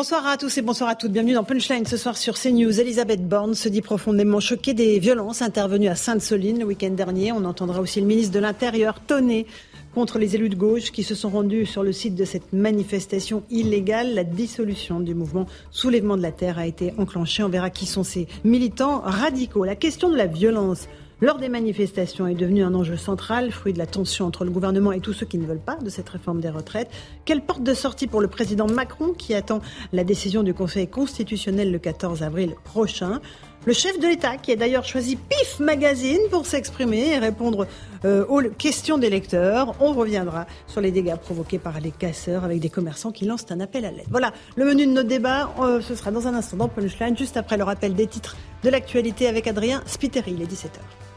Bonsoir à tous et bonsoir à toutes. Bienvenue dans Punchline ce soir sur CNews. Elisabeth Borne se dit profondément choquée des violences intervenues à Sainte-Soline le week-end dernier. On entendra aussi le ministre de l'Intérieur tonner contre les élus de gauche qui se sont rendus sur le site de cette manifestation illégale. La dissolution du mouvement Soulèvement de la Terre a été enclenchée. On verra qui sont ces militants radicaux. La question de la violence lors des manifestations est devenue un enjeu central, fruit de la tension entre le gouvernement et tous ceux qui ne veulent pas de cette réforme des retraites. Quelle porte de sortie pour le président Macron qui attend la décision du Conseil constitutionnel le 14 avril prochain? Le chef de l'État, qui a d'ailleurs choisi PIF Magazine pour s'exprimer et répondre euh, aux questions des lecteurs. On reviendra sur les dégâts provoqués par les casseurs avec des commerçants qui lancent un appel à l'aide. Voilà, le menu de notre débat, euh, ce sera dans un instant dans Punchline, juste après le rappel des titres de l'actualité avec Adrien Spiteri, il est 17h.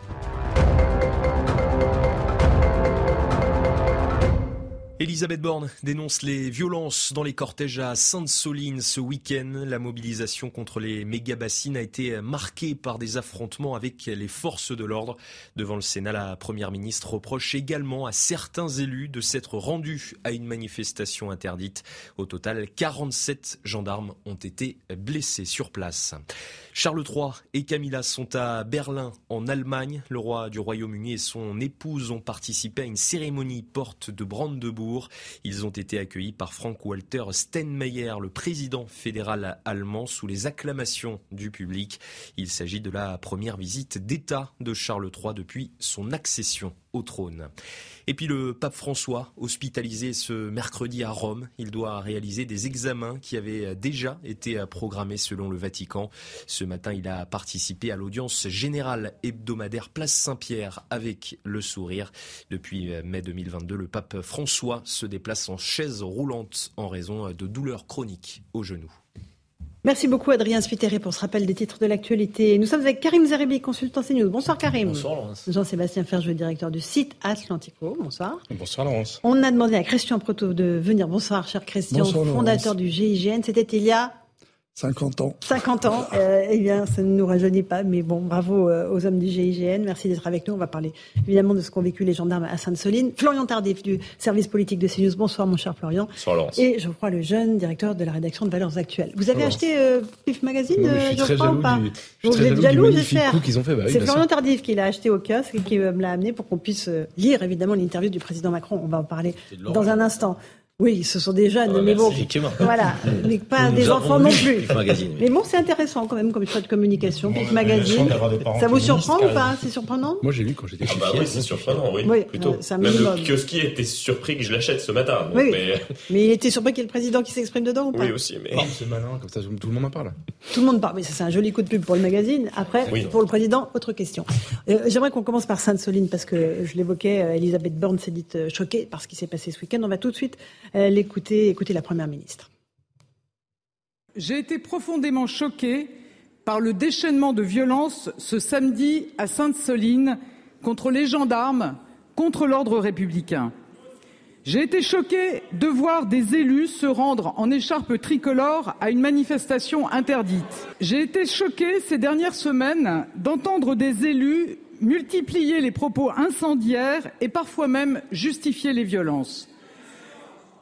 Elisabeth Borne dénonce les violences dans les cortèges à Sainte-Soline ce week-end. La mobilisation contre les méga-bassines a été marquée par des affrontements avec les forces de l'ordre. Devant le Sénat, la Première ministre reproche également à certains élus de s'être rendus à une manifestation interdite. Au total, 47 gendarmes ont été blessés sur place. Charles III et Camilla sont à Berlin, en Allemagne. Le roi du Royaume-Uni et son épouse ont participé à une cérémonie porte de Brandebourg. Ils ont été accueillis par Frank-Walter Steinmeier, le président fédéral allemand, sous les acclamations du public. Il s'agit de la première visite d'État de Charles III depuis son accession Et puis le pape François, hospitalisé ce mercredi à Rome, il doit réaliser des examens qui avaient déjà été programmés selon le Vatican. Ce matin, il a participé à l'audience générale hebdomadaire Place Saint-Pierre avec le sourire. Depuis mai 2022, le pape François se déplace en chaise roulante en raison de douleurs chroniques au genou. Merci beaucoup Adrien Spiteri pour ce rappel des titres de l'actualité. Nous sommes avec Karim Zeribi, consultant CNews. Bonsoir Karim. Bonsoir Laurence. Jean-Sébastien Ferjeux, directeur du site Atlantico. Bonsoir. Bonsoir Laurence. On a demandé à Christian Proto de venir. Bonsoir cher Christian, fondateur du GIGN. C'était il y a 50 ans. 50 ans. Euh, eh bien, ça ne nous rajeunit pas, mais bon, bravo euh, aux hommes du GIGN. Merci d'être avec nous. On va parler évidemment de ce qu'ont vécu les gendarmes à Sainte-Soline. Florian Tardif du service politique de CNews. Bonsoir, mon cher Florian. Bonsoir, Laurence. Et je crois le jeune directeur de la rédaction de Valeurs Actuelles. Vous avez acheté euh, PIF Magazine, oui, je suis je très crois, jaloux ou pas du, je Vous suis très êtes jaloux jaloux, du magnifique j'espère. coup qu'ils ont fait. Bah oui, C'est Florian. Tardif qui l'a acheté au kiosque et qui me l'a amené pour qu'on puisse euh, lire évidemment l'interview du président Macron. On va en parler dans un instant. Oui, ce sont des jeunes, Ah, mais merci, bon, effectivement. voilà, mais pas Nous des enfants non plus. PIF Magazine, oui. Mais bon, c'est intéressant quand même comme choix de communication, la Magazine. Ça vous surprend ou pas même. C'est surprenant Moi, j'ai lu quand j'étais Ah bah oui, c'est surprenant, oui, Oui, plutôt. un Même minimum. le kiosquier était surpris que je l'achète ce matin. Oui, mais... Mais il était surpris qu'il y ait le président qui s'exprime dedans ou pas Oui aussi, mais... C'est malin, comme ça tout le monde en parle. Tout le monde parle, mais ça, c'est un joli coup de pub pour le magazine. Après, Oui. pour le président, autre question. Euh, J'aimerais qu'on commence par Sainte-Soline parce que je l'évoquais, euh, Elisabeth Borne s'est dite euh, choquée par ce qui s'est passé ce week-end. On va tout de suite euh, l'écouter, écouter la première ministre. J'ai été profondément choqué par le déchaînement de violence ce samedi à Sainte-Soline contre les gendarmes, contre l'ordre républicain. J'ai été choqué de voir des élus se rendre en écharpe tricolore à une manifestation interdite. J'ai été choqué ces dernières semaines d'entendre des élus multiplier les propos incendiaires et parfois même justifier les violences.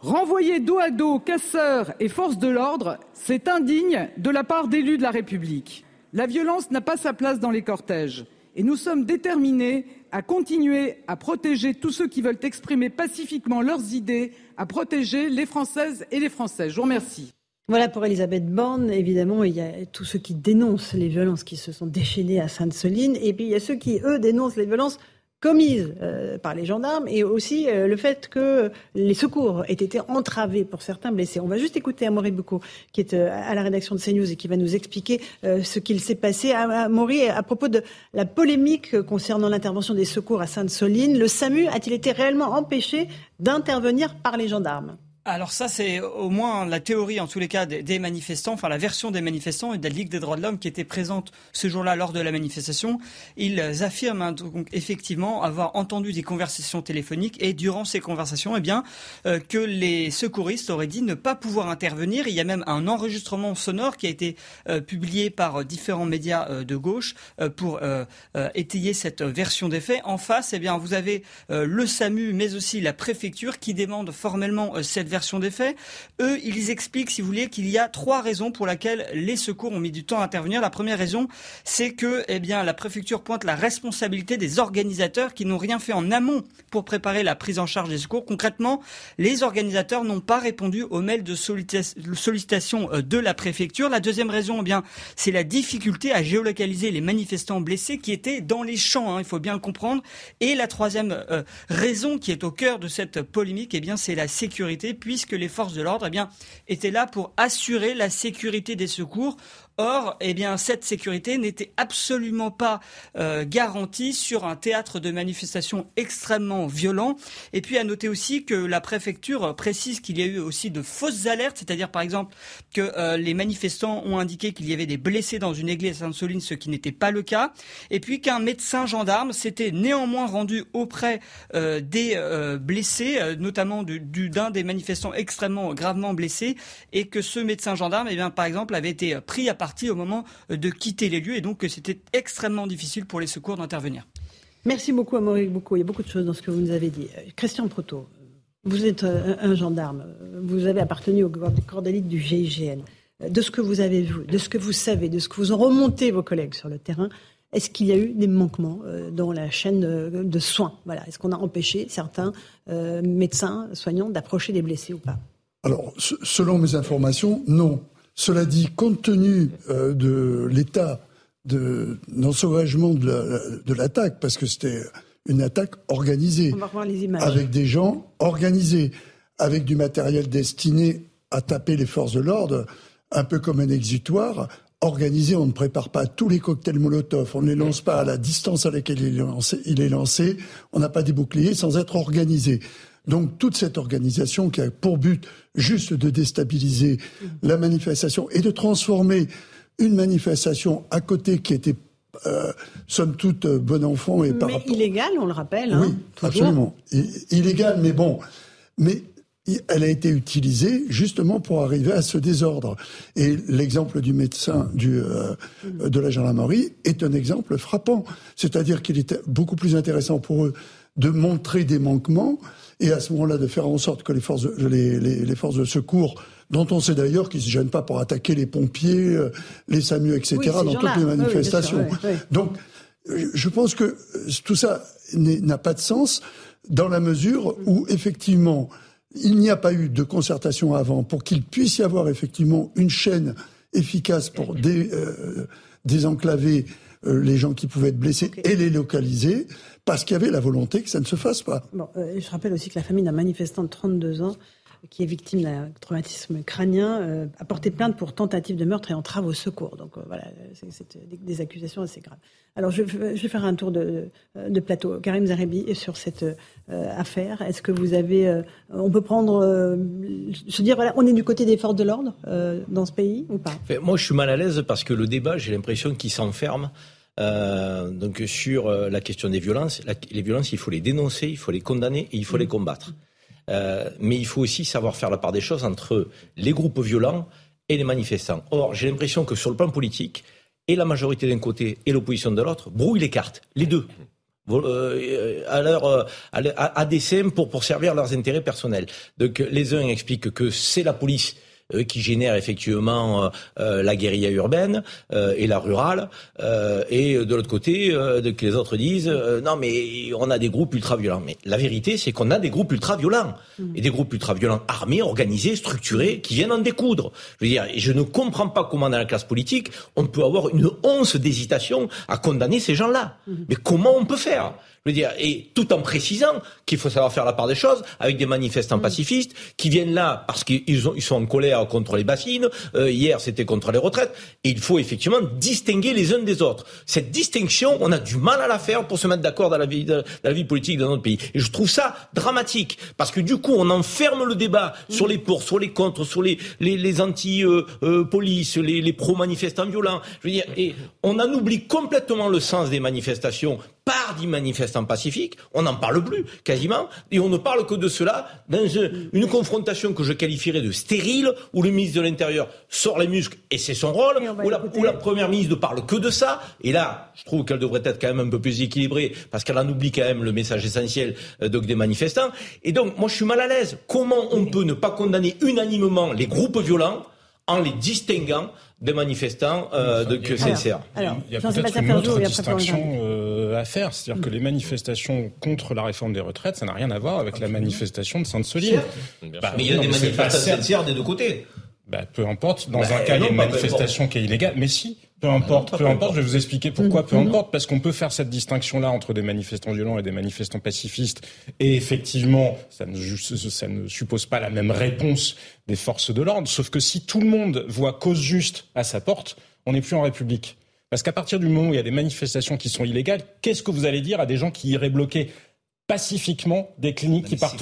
Renvoyer dos à dos casseurs et forces de l'ordre, c'est indigne de la part d'élus de la République. La violence n'a pas sa place dans les cortèges et nous sommes déterminés à continuer à protéger tous ceux qui veulent exprimer pacifiquement leurs idées, à protéger les Françaises et les Français. Je vous remercie. Voilà pour Elisabeth Borne. Évidemment, il y a tous ceux qui dénoncent les violences qui se sont déchaînées à Sainte-Soline. Et puis, il y a ceux qui, eux, dénoncent les violences commises euh, par les gendarmes et aussi euh, le fait que les secours aient été entravés pour certains blessés. On va juste écouter Amaury Boucaud, qui est à la rédaction de CNews et qui va nous expliquer ce qu'il s'est passé. Amaury, à propos de la polémique concernant l'intervention des secours à Sainte-Soline, le SAMU a-t-il été réellement empêché d'intervenir par les gendarmes? Alors ça, c'est au moins la théorie, en tous les cas, des manifestants, enfin la version des manifestants et de la Ligue des droits de l'homme qui était présente ce jour-là lors de la manifestation. Ils affirment hein, donc effectivement avoir entendu des conversations téléphoniques et durant ces conversations, eh bien, euh, que les secouristes auraient dit ne pas pouvoir intervenir. Il y a même un enregistrement sonore qui a été euh, publié par différents médias euh, de gauche pour étayer cette version des faits. En face, eh bien, vous avez le SAMU, mais aussi la préfecture qui demande formellement cette version des faits. Eux, ils expliquent, si vous voulez, qu'il y a trois raisons pour lesquelles les secours ont mis du temps à intervenir. La première raison, c'est que, eh bien, la préfecture pointe la responsabilité des organisateurs qui n'ont rien fait en amont pour préparer la prise en charge des secours. Concrètement, les organisateurs n'ont pas répondu aux mails de sollicitation euh, de la préfecture. La deuxième raison, eh bien, c'est la difficulté à géolocaliser les manifestants blessés qui étaient dans les champs. Hein, il faut bien le comprendre. Et la troisième euh, raison qui est au cœur de cette polémique, eh bien, c'est la sécurité puisque les forces de l'ordre eh étaient là pour assurer la sécurité des secours Or, eh bien, cette sécurité n'était absolument pas euh, garantie sur un théâtre de manifestation extrêmement violent. Et puis, à noter aussi que la préfecture précise qu'il y a eu aussi de fausses alertes, c'est-à-dire, par exemple, que euh, les manifestants ont indiqué qu'il y avait des blessés dans une église à Sainte-Soline, ce qui n'était pas le cas. Et puis qu'un médecin gendarme s'était néanmoins rendu auprès euh, des blessés, notamment d'un des manifestants extrêmement gravement blessés, et que ce médecin gendarme, eh bien, par exemple, avait été pris à part au moment de quitter les lieux et donc c'était extrêmement difficile pour les secours d'intervenir. Merci beaucoup, Amaury Beaucoup. Il y a beaucoup de choses dans ce que vous nous avez dit. Euh, Christian Proto, vous êtes euh, un gendarme. Vous avez appartenu au corps d'élite du GIGN. Euh, de ce que vous avez vu, de ce que vous savez, de ce que vous ont remonté vos collègues sur le terrain, est-ce qu'il y a eu des manquements dans la chaîne de soins? Voilà. Est-ce qu'on a empêché certains médecins, soignants d'approcher des blessés ou pas? Alors, selon mes informations, non. Cela dit, compte tenu euh, de l'état d'ensauvagement de, de l'attaque, parce que c'était une attaque organisée, avec des gens organisés, avec du matériel destiné à taper les forces de l'ordre, un peu comme un exutoire, organisé, on ne prépare pas tous les cocktails Molotov, on ne les lance pas à la distance à laquelle il est lancé, il est lancé on n'a pas des boucliers sans être organisé. Donc toute cette organisation qui a pour but juste de déstabiliser la manifestation et de transformer une manifestation à côté qui était euh, somme toute euh, bon enfant et par mais illégale, on le rappelle. Hein, oui, absolument. illégale, mais bon. Mais elle a été utilisée justement pour arriver à ce désordre. Et l'exemple du médecin du, euh, de la gendarmerie est un exemple frappant. C'est-à-dire qu'il était beaucoup plus intéressant pour eux de montrer des manquements et à ce moment-là de faire en sorte que les forces, de, les, les, les forces de secours, dont on sait d'ailleurs qu'ils ne se gênent pas pour attaquer les pompiers, euh, les SAMU, etc., dans toutes les manifestations. Donc, je pense que tout ça n'a pas de sens dans la mesure où, effectivement, il n'y a pas eu de concertation avant pour qu'il puisse y avoir effectivement une chaîne efficace pour dé, euh, désenclaver euh, les gens qui pouvaient être blessés et les localiser parce qu'il y avait la volonté que ça ne se fasse pas. Bon, euh, je rappelle aussi que la famille d'un manifestant de 32 ans qui est victime d'un traumatisme crânien, euh, a porté plainte pour tentative de meurtre et entrave au secours. Donc euh, voilà, c'est des, accusations assez graves. Alors je, vais faire un tour de, plateau. Karim Zarebi sur cette affaire. Est-ce que vous avez, on peut prendre, veux dire, voilà, on est du côté des forces de l'ordre dans ce pays ou pas? Moi, je suis mal à l'aise parce que le débat, j'ai l'impression qu'il s'enferme euh, donc sur euh, la question des violences, les violences, il faut les dénoncer, il faut les condamner et il faut les combattre. Euh, mais il faut aussi savoir faire la part des choses entre les groupes violents et les manifestants. Or, j'ai l'impression que sur le plan politique, et la majorité d'un côté et l'opposition de l'autre brouillent les cartes, les deux. à, leur, à, dessein pour, pour servir leurs intérêts personnels. Donc les uns expliquent que c'est la police qui génère effectivement euh, euh, la guérilla urbaine et la rurale, et de l'autre côté, que les autres disent non mais on a des groupes ultra violents. Mais la vérité, c'est qu'on a des groupes ultra violents mmh. et des groupes ultra violents armés, organisés, structurés, qui viennent en découdre. Je veux dire, je ne comprends pas comment dans la classe politique on peut avoir une once d'hésitation à condamner ces gens-là. Mmh. Mais comment on peut faire? Je veux dire, et tout en précisant qu'il faut savoir faire la part des choses avec des manifestants Mm. pacifistes qui viennent là parce qu'ils ils sont en colère contre les bassines. Euh, hier, c'était contre les retraites. Et il faut effectivement distinguer les uns des autres. Cette distinction, on a du mal à la faire pour se mettre d'accord dans la vie, dans la vie politique de notre pays. Et je trouve ça dramatique parce que du coup, on enferme le débat sur les pour, sur les contre, sur les les, les anti-police, les, les pro-manifestants violents. Je veux dire, et on en oublie complètement le sens des manifestations par des manifestants pacifiques. On n'en parle plus quasiment, et on ne parle que de cela dans une, confrontation que je qualifierais de stérile, où le ministre de l'Intérieur sort les muscles et c'est son rôle, la, où la première ministre ne parle que de ça. Et là, je trouve qu'elle devrait être quand même un peu plus équilibrée, parce qu'elle en oublie quand même le message essentiel euh, donc des manifestants. Et donc, moi, je suis mal à l'aise. Comment on peut ne pas condamner unanimement les groupes violents en les distinguant des manifestants euh, de que alors, Il y a peut-être une autre distinction euh, à faire, c'est-à-dire que les manifestations contre la réforme des retraites, ça n'a rien à voir avec la manifestation de Sainte-Soline. Bah, Mais il y a non, des sincères des deux côtés. Bah, peu importe. Dans Bah, un cas, il y a une manifestation qui est illégale. Mais si, peu importe, peu importe. Je vais vous expliquer pourquoi peu importe. Parce qu'on peut faire cette distinction-là entre des manifestants violents et des manifestants pacifistes. Et effectivement, ça ne, ça ne suppose pas la même réponse des forces de l'ordre. Sauf que si tout le monde voit cause juste à sa porte, on n'est plus en République. Parce qu'à partir du moment où il y a des manifestations qui sont illégales, qu'est-ce que vous allez dire à des gens qui iraient bloquer pacifiquement des cliniques qui, partent,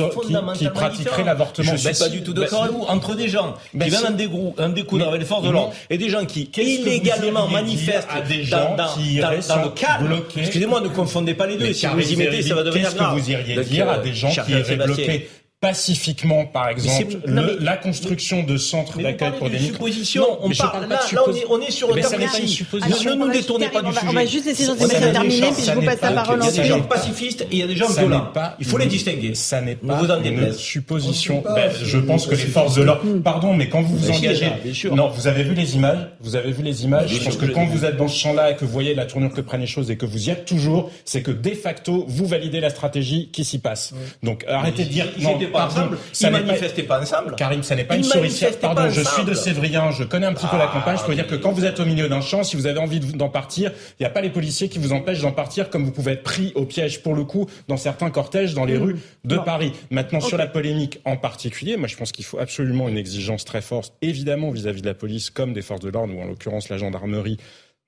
qui, pratiqueraient l'avortement Je suis Bah pas si, du tout bah d'accord si. avec vous. Entre des gens Bah qui si. viennent en, dégrou- en découdre avec les forces de l'ordre et des gens qui illégalement manifestent à des dans, gens dans- qui dans- dans le calme. bloquer Excusez-moi, ne confondez pas les deux. Mais Si vous y mettez, ça va devenir Qu'est-ce que grave. vous iriez dire à euh, des gens qui iraient Sébastien. Pacifiquement, par exemple, non, le- mais- la construction de centres d'accueil pour de des suppositions. Non, on parle, parle là, pas de là, on est, suppositions. on est sur le Mais cas ça n'est pas précis. une supposition. Ne nous détournez pas du sujet. on va juste laisser Jean-Sébastien terminer, puis je vous passe la parole Il y a des gens pacifistes et il y a des gens Ça violents. n'est pas Il faut les distinguer. Ça n'est Ne pas vous en une supposition. Ben, je pense que les forces de l'ordre. Pardon, mais quand vous vous engagez, non, vous avez vu les images? Vous avez vu les images? Je pense que quand vous êtes dans ce champ-là et que vous voyez la tournure que prennent les choses et que vous y êtes toujours, c'est que de facto vous validez la stratégie qui s'y passe. Donc arrêtez de dire pas ensemble. ça Ils n'est pas- manifestaient pas ensemble. Karim, ça n'est pas une souricière. Pardon, je suis de. Sévrien, je connais un petit peu la campagne. Je peux dire que quand vous êtes au milieu d'un champ, si vous avez envie de- d'en partir, il n'y a pas les policiers qui vous empêchent d'en partir, comme vous pouvez être pris au piège pour le coup dans certains cortèges dans les rues de. Paris. Maintenant, sur la polémique en particulier, moi je pense qu'il faut absolument une exigence très forte, évidemment vis-à-vis de la police comme des forces de l'ordre, ou en l'occurrence la gendarmerie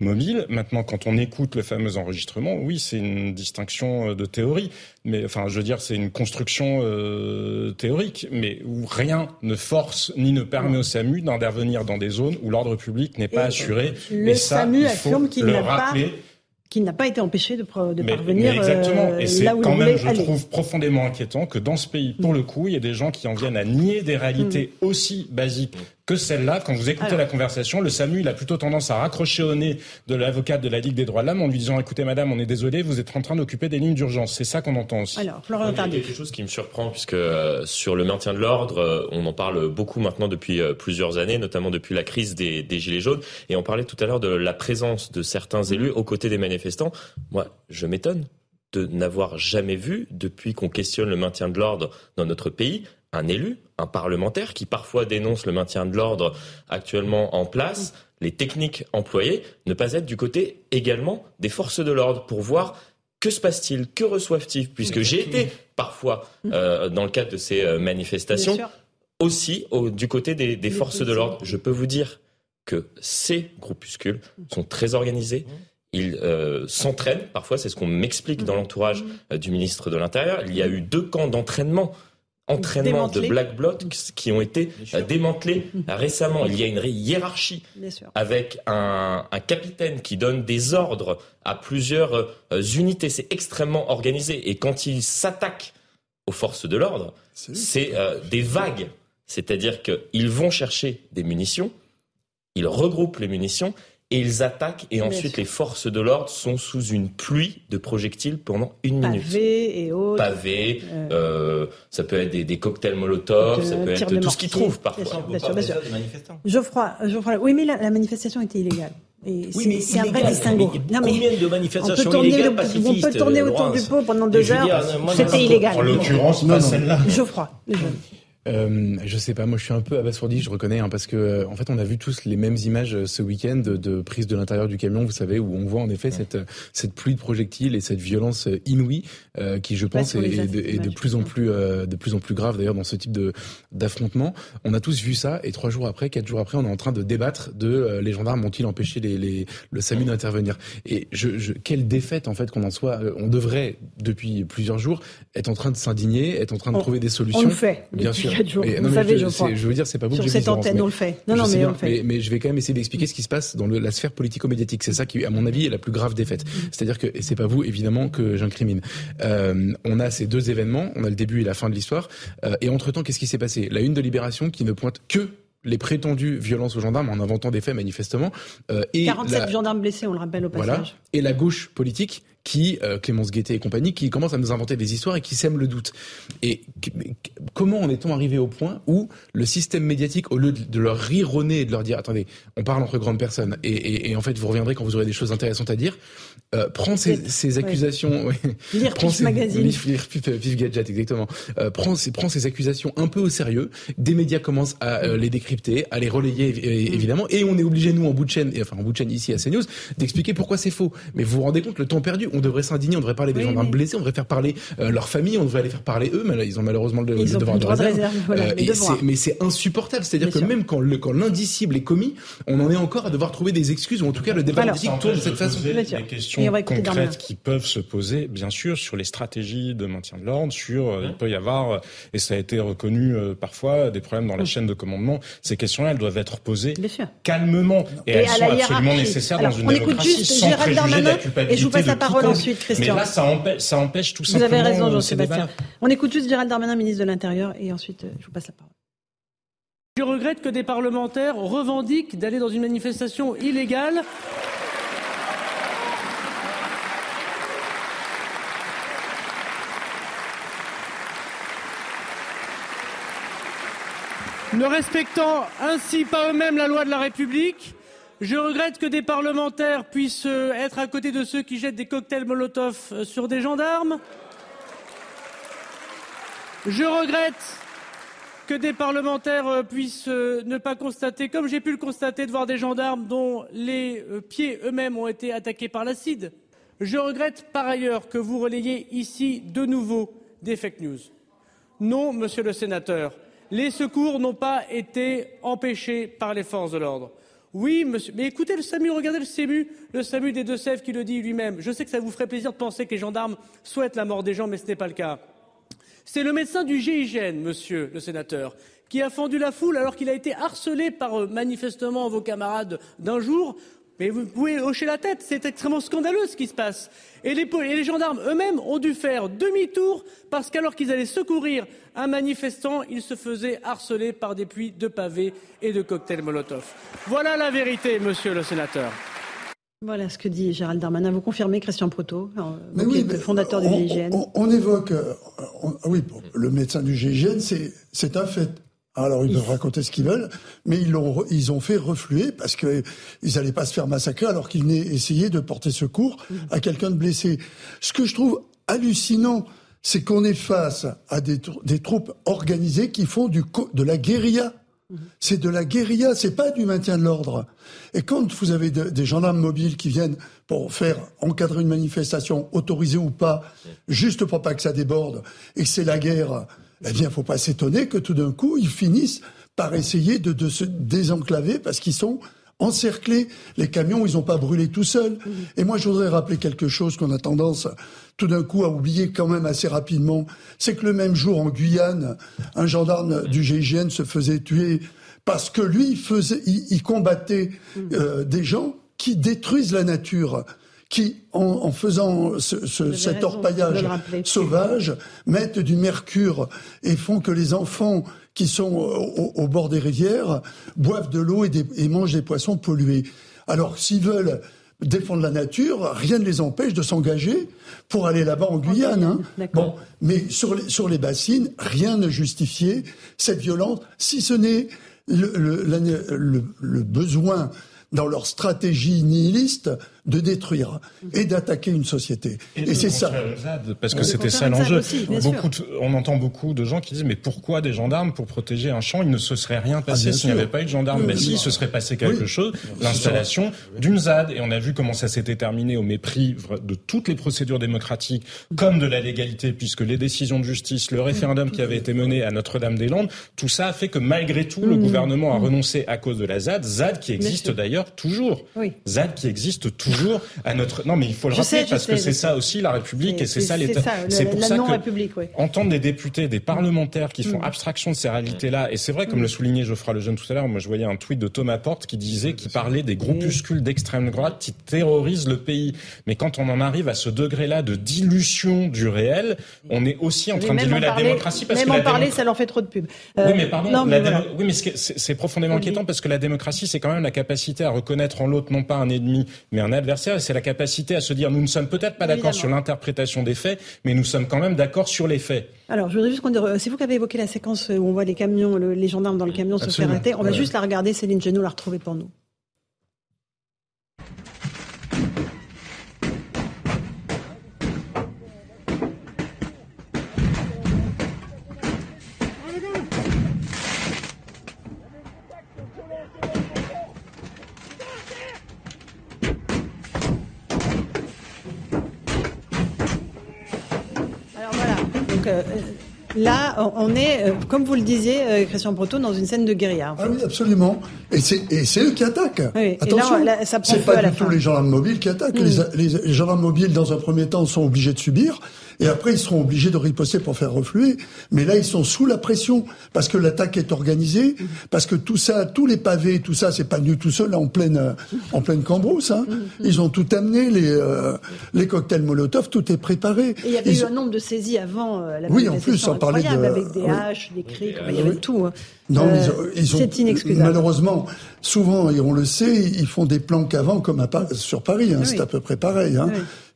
mobile. Maintenant, quand on écoute le fameux enregistrement, oui, c'est une distinction euh, de théorie, mais enfin, je veux dire, c'est une construction euh, théorique, mais où rien ne force ni ne permet au SAMU d'intervenir dans des zones où l'ordre public n'est pas Et assuré. le et ça, SAMU il affirme faut qu'il le n'a pas rappeler. qui n'a pas été empêché de, pro- de Mais, parvenir mais exactement. euh, et c'est là où quand même, je aller. trouve profondément inquiétant que dans ce pays, pour le coup, il y ait des gens qui en viennent à nier des réalités aussi basiques que celles-là. Quand vous écoutez Alors. la conversation, le SAMU, il a plutôt tendance à raccrocher au nez de l'avocate de la Ligue des droits de l'homme en lui disant, écoutez madame, on est désolé, vous êtes en train d'occuper des lignes d'urgence. C'est ça qu'on entend aussi. Alors, Florent Il y a quelque chose qui me surprend puisque euh, sur le maintien de l'ordre, euh, on en parle beaucoup maintenant depuis euh, plusieurs années, notamment depuis la crise des, des gilets jaunes. Et on parlait tout à l'heure de la présence de certains élus aux côtés des manifestants. Moi, je m'étonne de n'avoir jamais vu, depuis qu'on questionne le maintien de l'ordre dans notre pays, un élu, un parlementaire qui parfois dénonce le maintien de l'ordre actuellement en place, les techniques employées, ne pas être du côté également des forces de l'ordre pour voir que se passe-t-il, que reçoivent-ils, puisque j'ai été parfois euh, dans le cadre de ces euh, manifestations aussi au- du côté des, forces de l'ordre. Je peux vous dire que ces groupuscules sont très organisés. Ils euh, s'entraînent. Parfois, c'est ce qu'on m'explique dans l'entourage euh, du ministre de l'Intérieur. Il y a eu deux camps d'entraînement. Entraînement de. Black Bloc qui ont été euh, démantelés récemment. Il y a une hiérarchie avec un, un capitaine qui donne des ordres à plusieurs euh, unités. C'est extrêmement organisé. Et quand il s'attaque aux forces de l'ordre, C'est- c'est euh, des vagues. C'est-à-dire qu'ils vont chercher des munitions, ils regroupent les munitions et ils attaquent. Et Bien ensuite, sûr. les forces de l'ordre sont sous une pluie de projectiles pendant une minute. Pavés et autres. Pavés, Euh, euh, ça peut être des, des cocktails Molotov, de ça peut être tout ce qu'ils trouvent parfois. Bien sûr, On sûr, sûr. Geoffroy, Geoffroy, oui, mais la, la manifestation était illégale. Et c'est mais c'est un vrai distinguo. Mais Non, mais Combien de on peut manifestations tourner, illégales on pacifistes peut tourner autour du pot pendant deux heures. C'était illégal. En l'occurrence, Non, pas celle-là. Geoffroy, le jeune. Euh, je sais pas, moi je suis un peu abasourdi, je reconnais, hein, parce que euh, en fait on a vu tous les mêmes images euh, ce week-end de, de, prise de l'intérieur du camion, vous savez, où on voit en effet cette cette pluie de projectiles et cette violence inouïe qui, je pense, est, est, de, est, de, plus en plus de plus en plus grave d'ailleurs dans ce type de d'affrontement. On a tous vu ça et trois jours après, quatre jours après, on est en train de débattre de les gendarmes ont-ils empêché les, les, le SAMU d'intervenir. Et je, je, quelle défaite en fait qu'on en soit. On devrait depuis plusieurs jours être en train de s'indigner, être en train de trouver des solutions. On le fait, bien sûr vous savez, je, je, veux dire, c'est pas vous Sur que cette antenne, mais, on le fait. Non, non, mais on le fait. Mais, je vais quand même essayer d'expliquer ce qui se passe dans le, la sphère politico-médiatique. C'est ça qui, à mon avis, est la plus grave défaite. C'est-à-dire que, et c'est pas vous, évidemment, que j'incrimine. Euh, on a ces deux événements, on a le début et la fin de l'histoire. Euh, et entre-temps, qu'est-ce qui s'est passé? La une de Libération qui ne pointe que les prétendues violences aux gendarmes en inventant des faits manifestement. Euh, et 47 gendarmes blessés, on le rappelle au passage. Voilà. Et la gauche politique qui, euh, Clémence Guettet et compagnie, qui commencent à nous inventer des histoires et qui sèment le doute. Et comment en est-on arrivé au point où le système médiatique, au lieu de leur rire au nez et de leur dire attendez, on parle entre grandes personnes et, et, et en fait vous reviendrez quand vous aurez des choses intéressantes à dire, euh, prend ces, ces accusations, ouais. lire prend magazine, lire, lire Gadget exactement, euh, prend, ces, prend ces accusations un peu au sérieux. Des médias commencent à euh, les décrypter, à les relayer mm. évidemment, et on est obligé nous en bout de chaîne, et, enfin en bout de chaîne ici à CNews, d'expliquer pourquoi c'est faux. Mais vous vous rendez compte le temps perdu on devrait s'indigner, on devrait parler des gendarmes blessés, on devrait faire parler euh, leur famille, on devrait les faire parler eux, mais là, ils ont malheureusement le, ils le devoir de réserve. Euh, mais c'est insupportable, c'est-à-dire que même quand l'indicible est commis, on en est encore à devoir trouver des excuses, ou en tout cas le débat politique tourne de cette façon. Les questions concrètes qui peuvent se poser, bien sûr, sur les stratégies de maintien de l'ordre, sur euh, il peut y avoir, et ça a été reconnu parfois, des problèmes dans la chaîne de commandement. Ces questions-là, elles doivent être posées calmement, et, elles sont absolument nécessaires dans une démocratie, sans préjuger la culpabilité et je vous passe la parole ensuite, Christian. Mais là, ça empêche, ça empêche tout vous simplement. Vous avez raison, Jean-Sébastien. On écoute juste Gérald Darmanin, ministre de l'Intérieur, et ensuite, euh, je vous passe la parole. Je regrette que des parlementaires revendiquent d'aller dans une manifestation illégale. ne respectant ainsi pas eux-mêmes la loi de la République je regrette que des parlementaires puissent euh, être à côté de ceux qui jettent des cocktails Molotov euh, sur des gendarmes. Je regrette que des parlementaires euh, puissent ne pas constater, comme j'ai pu le constater, de voir des gendarmes dont les pieds eux-mêmes ont été attaqués par l'acide. Je regrette par ailleurs que vous relayez ici de nouveau des fake news. Non, monsieur le sénateur, les secours n'ont pas été empêchés par les forces de l'ordre. Oui, monsieur. Mais écoutez le SAMU, regardez le SAMU, le SAMU des Deux-Sèvres qui le dit lui-même. Je sais que ça vous ferait plaisir de penser que les gendarmes souhaitent la mort des gens, mais ce n'est pas le cas. C'est le médecin du GIGN, monsieur le sénateur, qui a fendu la foule alors qu'il a été harcelé par euh, manifestement vos camarades d'un jour mais vous pouvez hocher la tête, c'est extrêmement scandaleux ce qui se passe. Et les, et les gendarmes eux-mêmes ont dû faire demi-tour parce qu'alors qu'ils allaient secourir un manifestant, ils se faisaient harceler par des puits de pavés et de cocktails Molotov. Voilà la vérité, monsieur le sénateur. Voilà ce que dit Gérald Darmanin. Vous confirmez, Christian Proto, le fondateur du GIGN on, évoque, euh, oui, le médecin du GIGN, c'est un fait. Alors ils peuvent raconter ce qu'ils veulent, mais ils l'ont, ils ont fait refluer parce qu'ils n'allaient pas se faire massacrer alors qu'ils venaient essayer de porter secours à quelqu'un de blessé. Ce que je trouve hallucinant, c'est qu'on est face à des, des, troupes organisées qui font du, de la guérilla. C'est de la guérilla, c'est pas du maintien de l'ordre. Et quand vous avez des gendarmes mobiles qui viennent pour faire encadrer une manifestation, autorisée ou pas, juste pour pas que ça déborde, et que c'est la guerre, eh bien, faut pas s'étonner que tout d'un coup, ils finissent par essayer de, de se désenclaver parce qu'ils sont encerclés. Les camions, ils n'ont pas brûlé tout seuls. Et moi, je voudrais rappeler quelque chose qu'on a tendance tout d'un coup à oublier quand même assez rapidement. C'est que le même jour, en Guyane, un gendarme du GIGN se faisait tuer parce que lui, faisait, il, combattait euh, des gens qui détruisent la nature qui, en, faisant cet orpaillage sauvage, mettent du mercure et font que les enfants qui sont au, bord des rivières boivent de l'eau et, mangent des poissons pollués. Alors, s'ils veulent défendre la nature, rien ne les empêche de s'engager pour aller là-bas en Guyane. Hein. Bon, mais sur les, sur les bassines, rien ne justifiait cette violence, si ce n'est le, le, le, besoin dans leur stratégie nihiliste de détruire et d'attaquer une société. Et, c'est ça. parce que c'était ça l'enjeu. Beaucoup on entend beaucoup de gens qui disent mais pourquoi des gendarmes pour protéger un champ Il ne se serait rien passé ah, s'il n'y avait pas eu de gendarmes. mais si, il se serait passé quelque chose. L'installation d'une ZAD et on a vu comment ça s'était terminé au mépris de toutes les procédures démocratiques comme de la légalité puisque les décisions de justice, le référendum qui avait été mené à Notre-Dame-des-Landes, tout ça a fait que malgré tout le mmh. gouvernement a mmh. renoncé à cause de la ZAD. ZAD qui existe d'ailleurs toujours. ZAD qui existe toujours à notre. Non mais il faut le rappeler parce que c'est ça aussi la République et c'est ça l'État. C'est pour ça que entendre des députés, des parlementaires qui font mmh. abstraction de ces réalités-là et c'est vrai comme le soulignait Geoffroy Lejeune tout à l'heure. Moi je voyais un tweet de Thomas Porte qui disait, qui parlait des groupuscules d'extrême droite qui terrorisent le pays. Mais quand on en arrive à ce degré-là de dilution du réel, on est aussi en train de diluer la démocratie parce même en parler, ça leur fait trop de pub. oui, mais pardon. Oui, mais c'est profondément inquiétant parce que la démocratie, c'est quand même la capacité à reconnaître en l'autre non pas un ennemi, mais un adversaire. Et c'est la capacité à se dire, nous ne sommes peut-être pas d'accord sur l'interprétation des faits, mais nous sommes quand même d'accord sur les faits. Alors, je voudrais juste qu'on c'est vous qui avez évoqué la séquence où on voit les camions, les gendarmes dans le camion se faire arrêter. On va juste la regarder. Céline Genot l'a retrouver pour nous. Euh, là, on est, euh, comme vous le disiez, euh, Christian Breton, dans une scène de guérilla. Ah oui, absolument. Et c'est, eux qui attaquent. Attention, c'est pas du tout les gendarmes mobiles qui attaquent. Hmm. Les, les gendarmes mobiles, dans un premier temps, sont obligés de subir. Et après, ils seront obligés de riposter pour faire refluer. Mais là, ils sont sous la pression parce que l'attaque est organisée, parce que tout ça, tous les pavés, tout ça, c'est pas venu tout seul en pleine, euh, en pleine cambrousse. Hein. Ils ont tout amené, les, euh, les cocktails Molotov, tout est préparé. Et il y avait eu un nombre de saisies avant euh, la Oui, en plus, sans parler de... Avec des haches, des crics, il y avait tout. Hein. Non, mais ils ont, c'est inexcusable. Malheureusement, souvent, et on le sait, ils font des planques avant comme à, sur Paris. Hein, C'est à peu près pareil. Hein.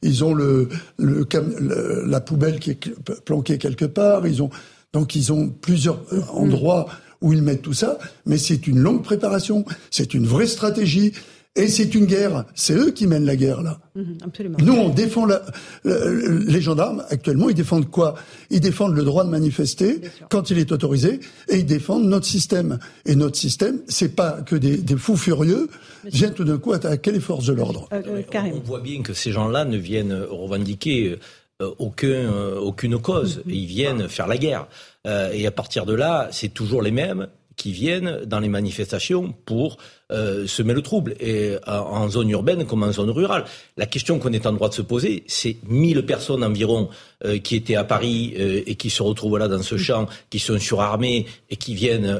Ils ont le, la poubelle qui est planquée quelque part. Ils ont donc ils ont plusieurs euh, endroits où ils mettent tout ça. Mais c'est une longue préparation. C'est une vraie stratégie. Et c'est une guerre. C'est eux qui mènent la guerre là. Mhm, absolument. Nous, on défend la, les gendarmes. Actuellement, ils défendent quoi? Ils défendent le droit de manifester quand il est autorisé, et ils défendent notre système. Et notre système, c'est pas que des, des fous furieux viennent tout d'un coup attaquer les forces de l'ordre? Euh, euh, on voit bien que ces gens-là ne viennent revendiquer euh, aucun, aucune cause. Mhm. Ils viennent faire la guerre. et à partir de là, c'est toujours les mêmes qui viennent dans les manifestations pour euh, semer le trouble, et euh, en zone urbaine comme en zone rurale. La question qu'on est en droit de se poser, c'est 1000 personnes environ euh, qui étaient à Paris et qui se retrouvent là dans ce champ, qui sont surarmés et qui viennent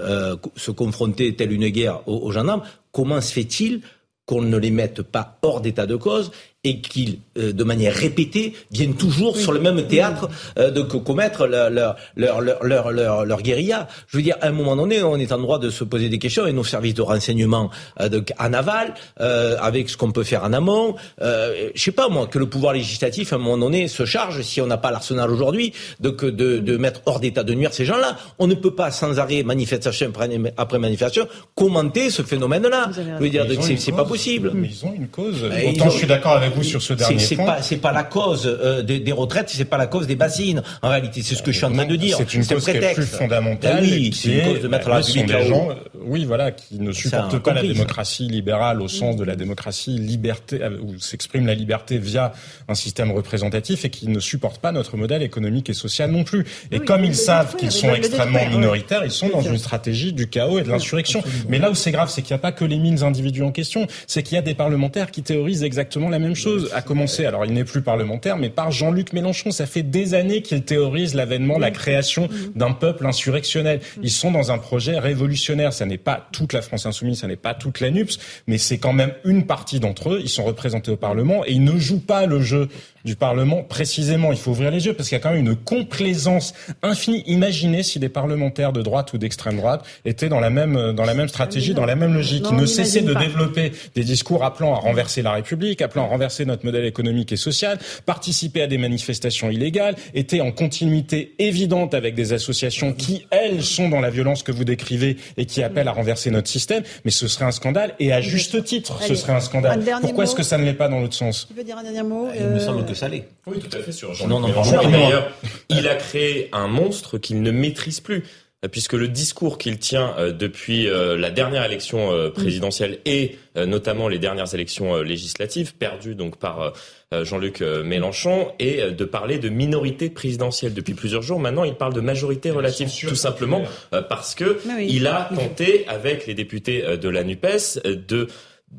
se confronter telle une guerre aux, aux gendarmes. Comment se fait-il qu'on ne les mette pas hors d'état de cause et qu'ils, euh, de manière répétée, viennent toujours sur le même théâtre euh, de commettre leur leur, leur, leur, leur, leur, guérilla. Je veux dire, à un moment donné, on est en droit de se poser des questions et nos services de renseignement euh, de, en aval, avec ce qu'on peut faire en amont, je sais pas moi, que le pouvoir législatif, à un moment donné, se charge, si on n'a pas l'arsenal aujourd'hui, de, de, de mettre hors d'état de nuire ces gens-là. On ne peut pas, sans arrêt, manifestation après manifestation, commenter ce phénomène-là. Je veux dire, c'est pas possible. Mais ils ont une cause. Autant je suis d'accord avec sur ce dernier c'est point. Pas, c'est pas la cause euh, des, des, retraites, c'est pas la cause des bassines. En réalité, c'est ce que je suis en train de dire. C'est une cause qui est plus fondamentale. Ben oui, c'est une cause de mettre la République des gens, oui, voilà, qui ne supportent pas la démocratie libérale au sens de la démocratie liberté, euh, où s'exprime la liberté via un système représentatif et qui ne supportent pas notre modèle économique et social non plus. Et comme ils savent qu'ils sont extrêmement minoritaires, ils sont dans une stratégie du chaos et de l'insurrection. Mais là où c'est grave, c'est qu'il n'y a pas que les mines individus en question, c'est qu'il y a des parlementaires qui théorisent exactement la même chose chose a commencé, alors il n'est plus parlementaire, mais par Jean-Luc Mélenchon. Ça fait des années qu'il théorise l'avènement, la création d'un peuple insurrectionnel. Ils sont dans un projet révolutionnaire. Ça n'est pas toute la France insoumise, ça n'est pas toute la NUPS, mais c'est quand même une partie d'entre eux. Ils sont représentés au Parlement et ils ne jouent pas le jeu du Parlement précisément. Il faut ouvrir les yeux parce qu'il y a quand même une complaisance infinie. Imaginez si des parlementaires de droite ou d'extrême droite étaient dans la même dans la même stratégie, dans la même logique, qui ne cessaient de développer des discours appelant à renverser la République, appelant à renverser notre modèle économique et social, participer à des manifestations illégales, étaient en continuité évidente avec des associations qui elles sont dans la violence que vous décrivez et qui appellent à renverser notre système. Mais ce serait un scandale et à juste titre, ce serait un scandale. Pourquoi est-ce que ça ne l'est pas dans l'autre sens? Tu veux dire un dernier mot Il me semble que l'est. Oui, tout à fait sûr. Non, non, D'ailleurs, il a créé un monstre qu'il ne maîtrise plus puisque le discours qu'il tient euh, depuis euh, la dernière élection euh, présidentielle et notamment les dernières élections législatives perdues donc par Jean-Luc Mélenchon est de parler de minorité présidentielle depuis plusieurs jours. Maintenant, il parle de majorité relative, tout simplement parce que il a tenté avec les députés de la Nupes de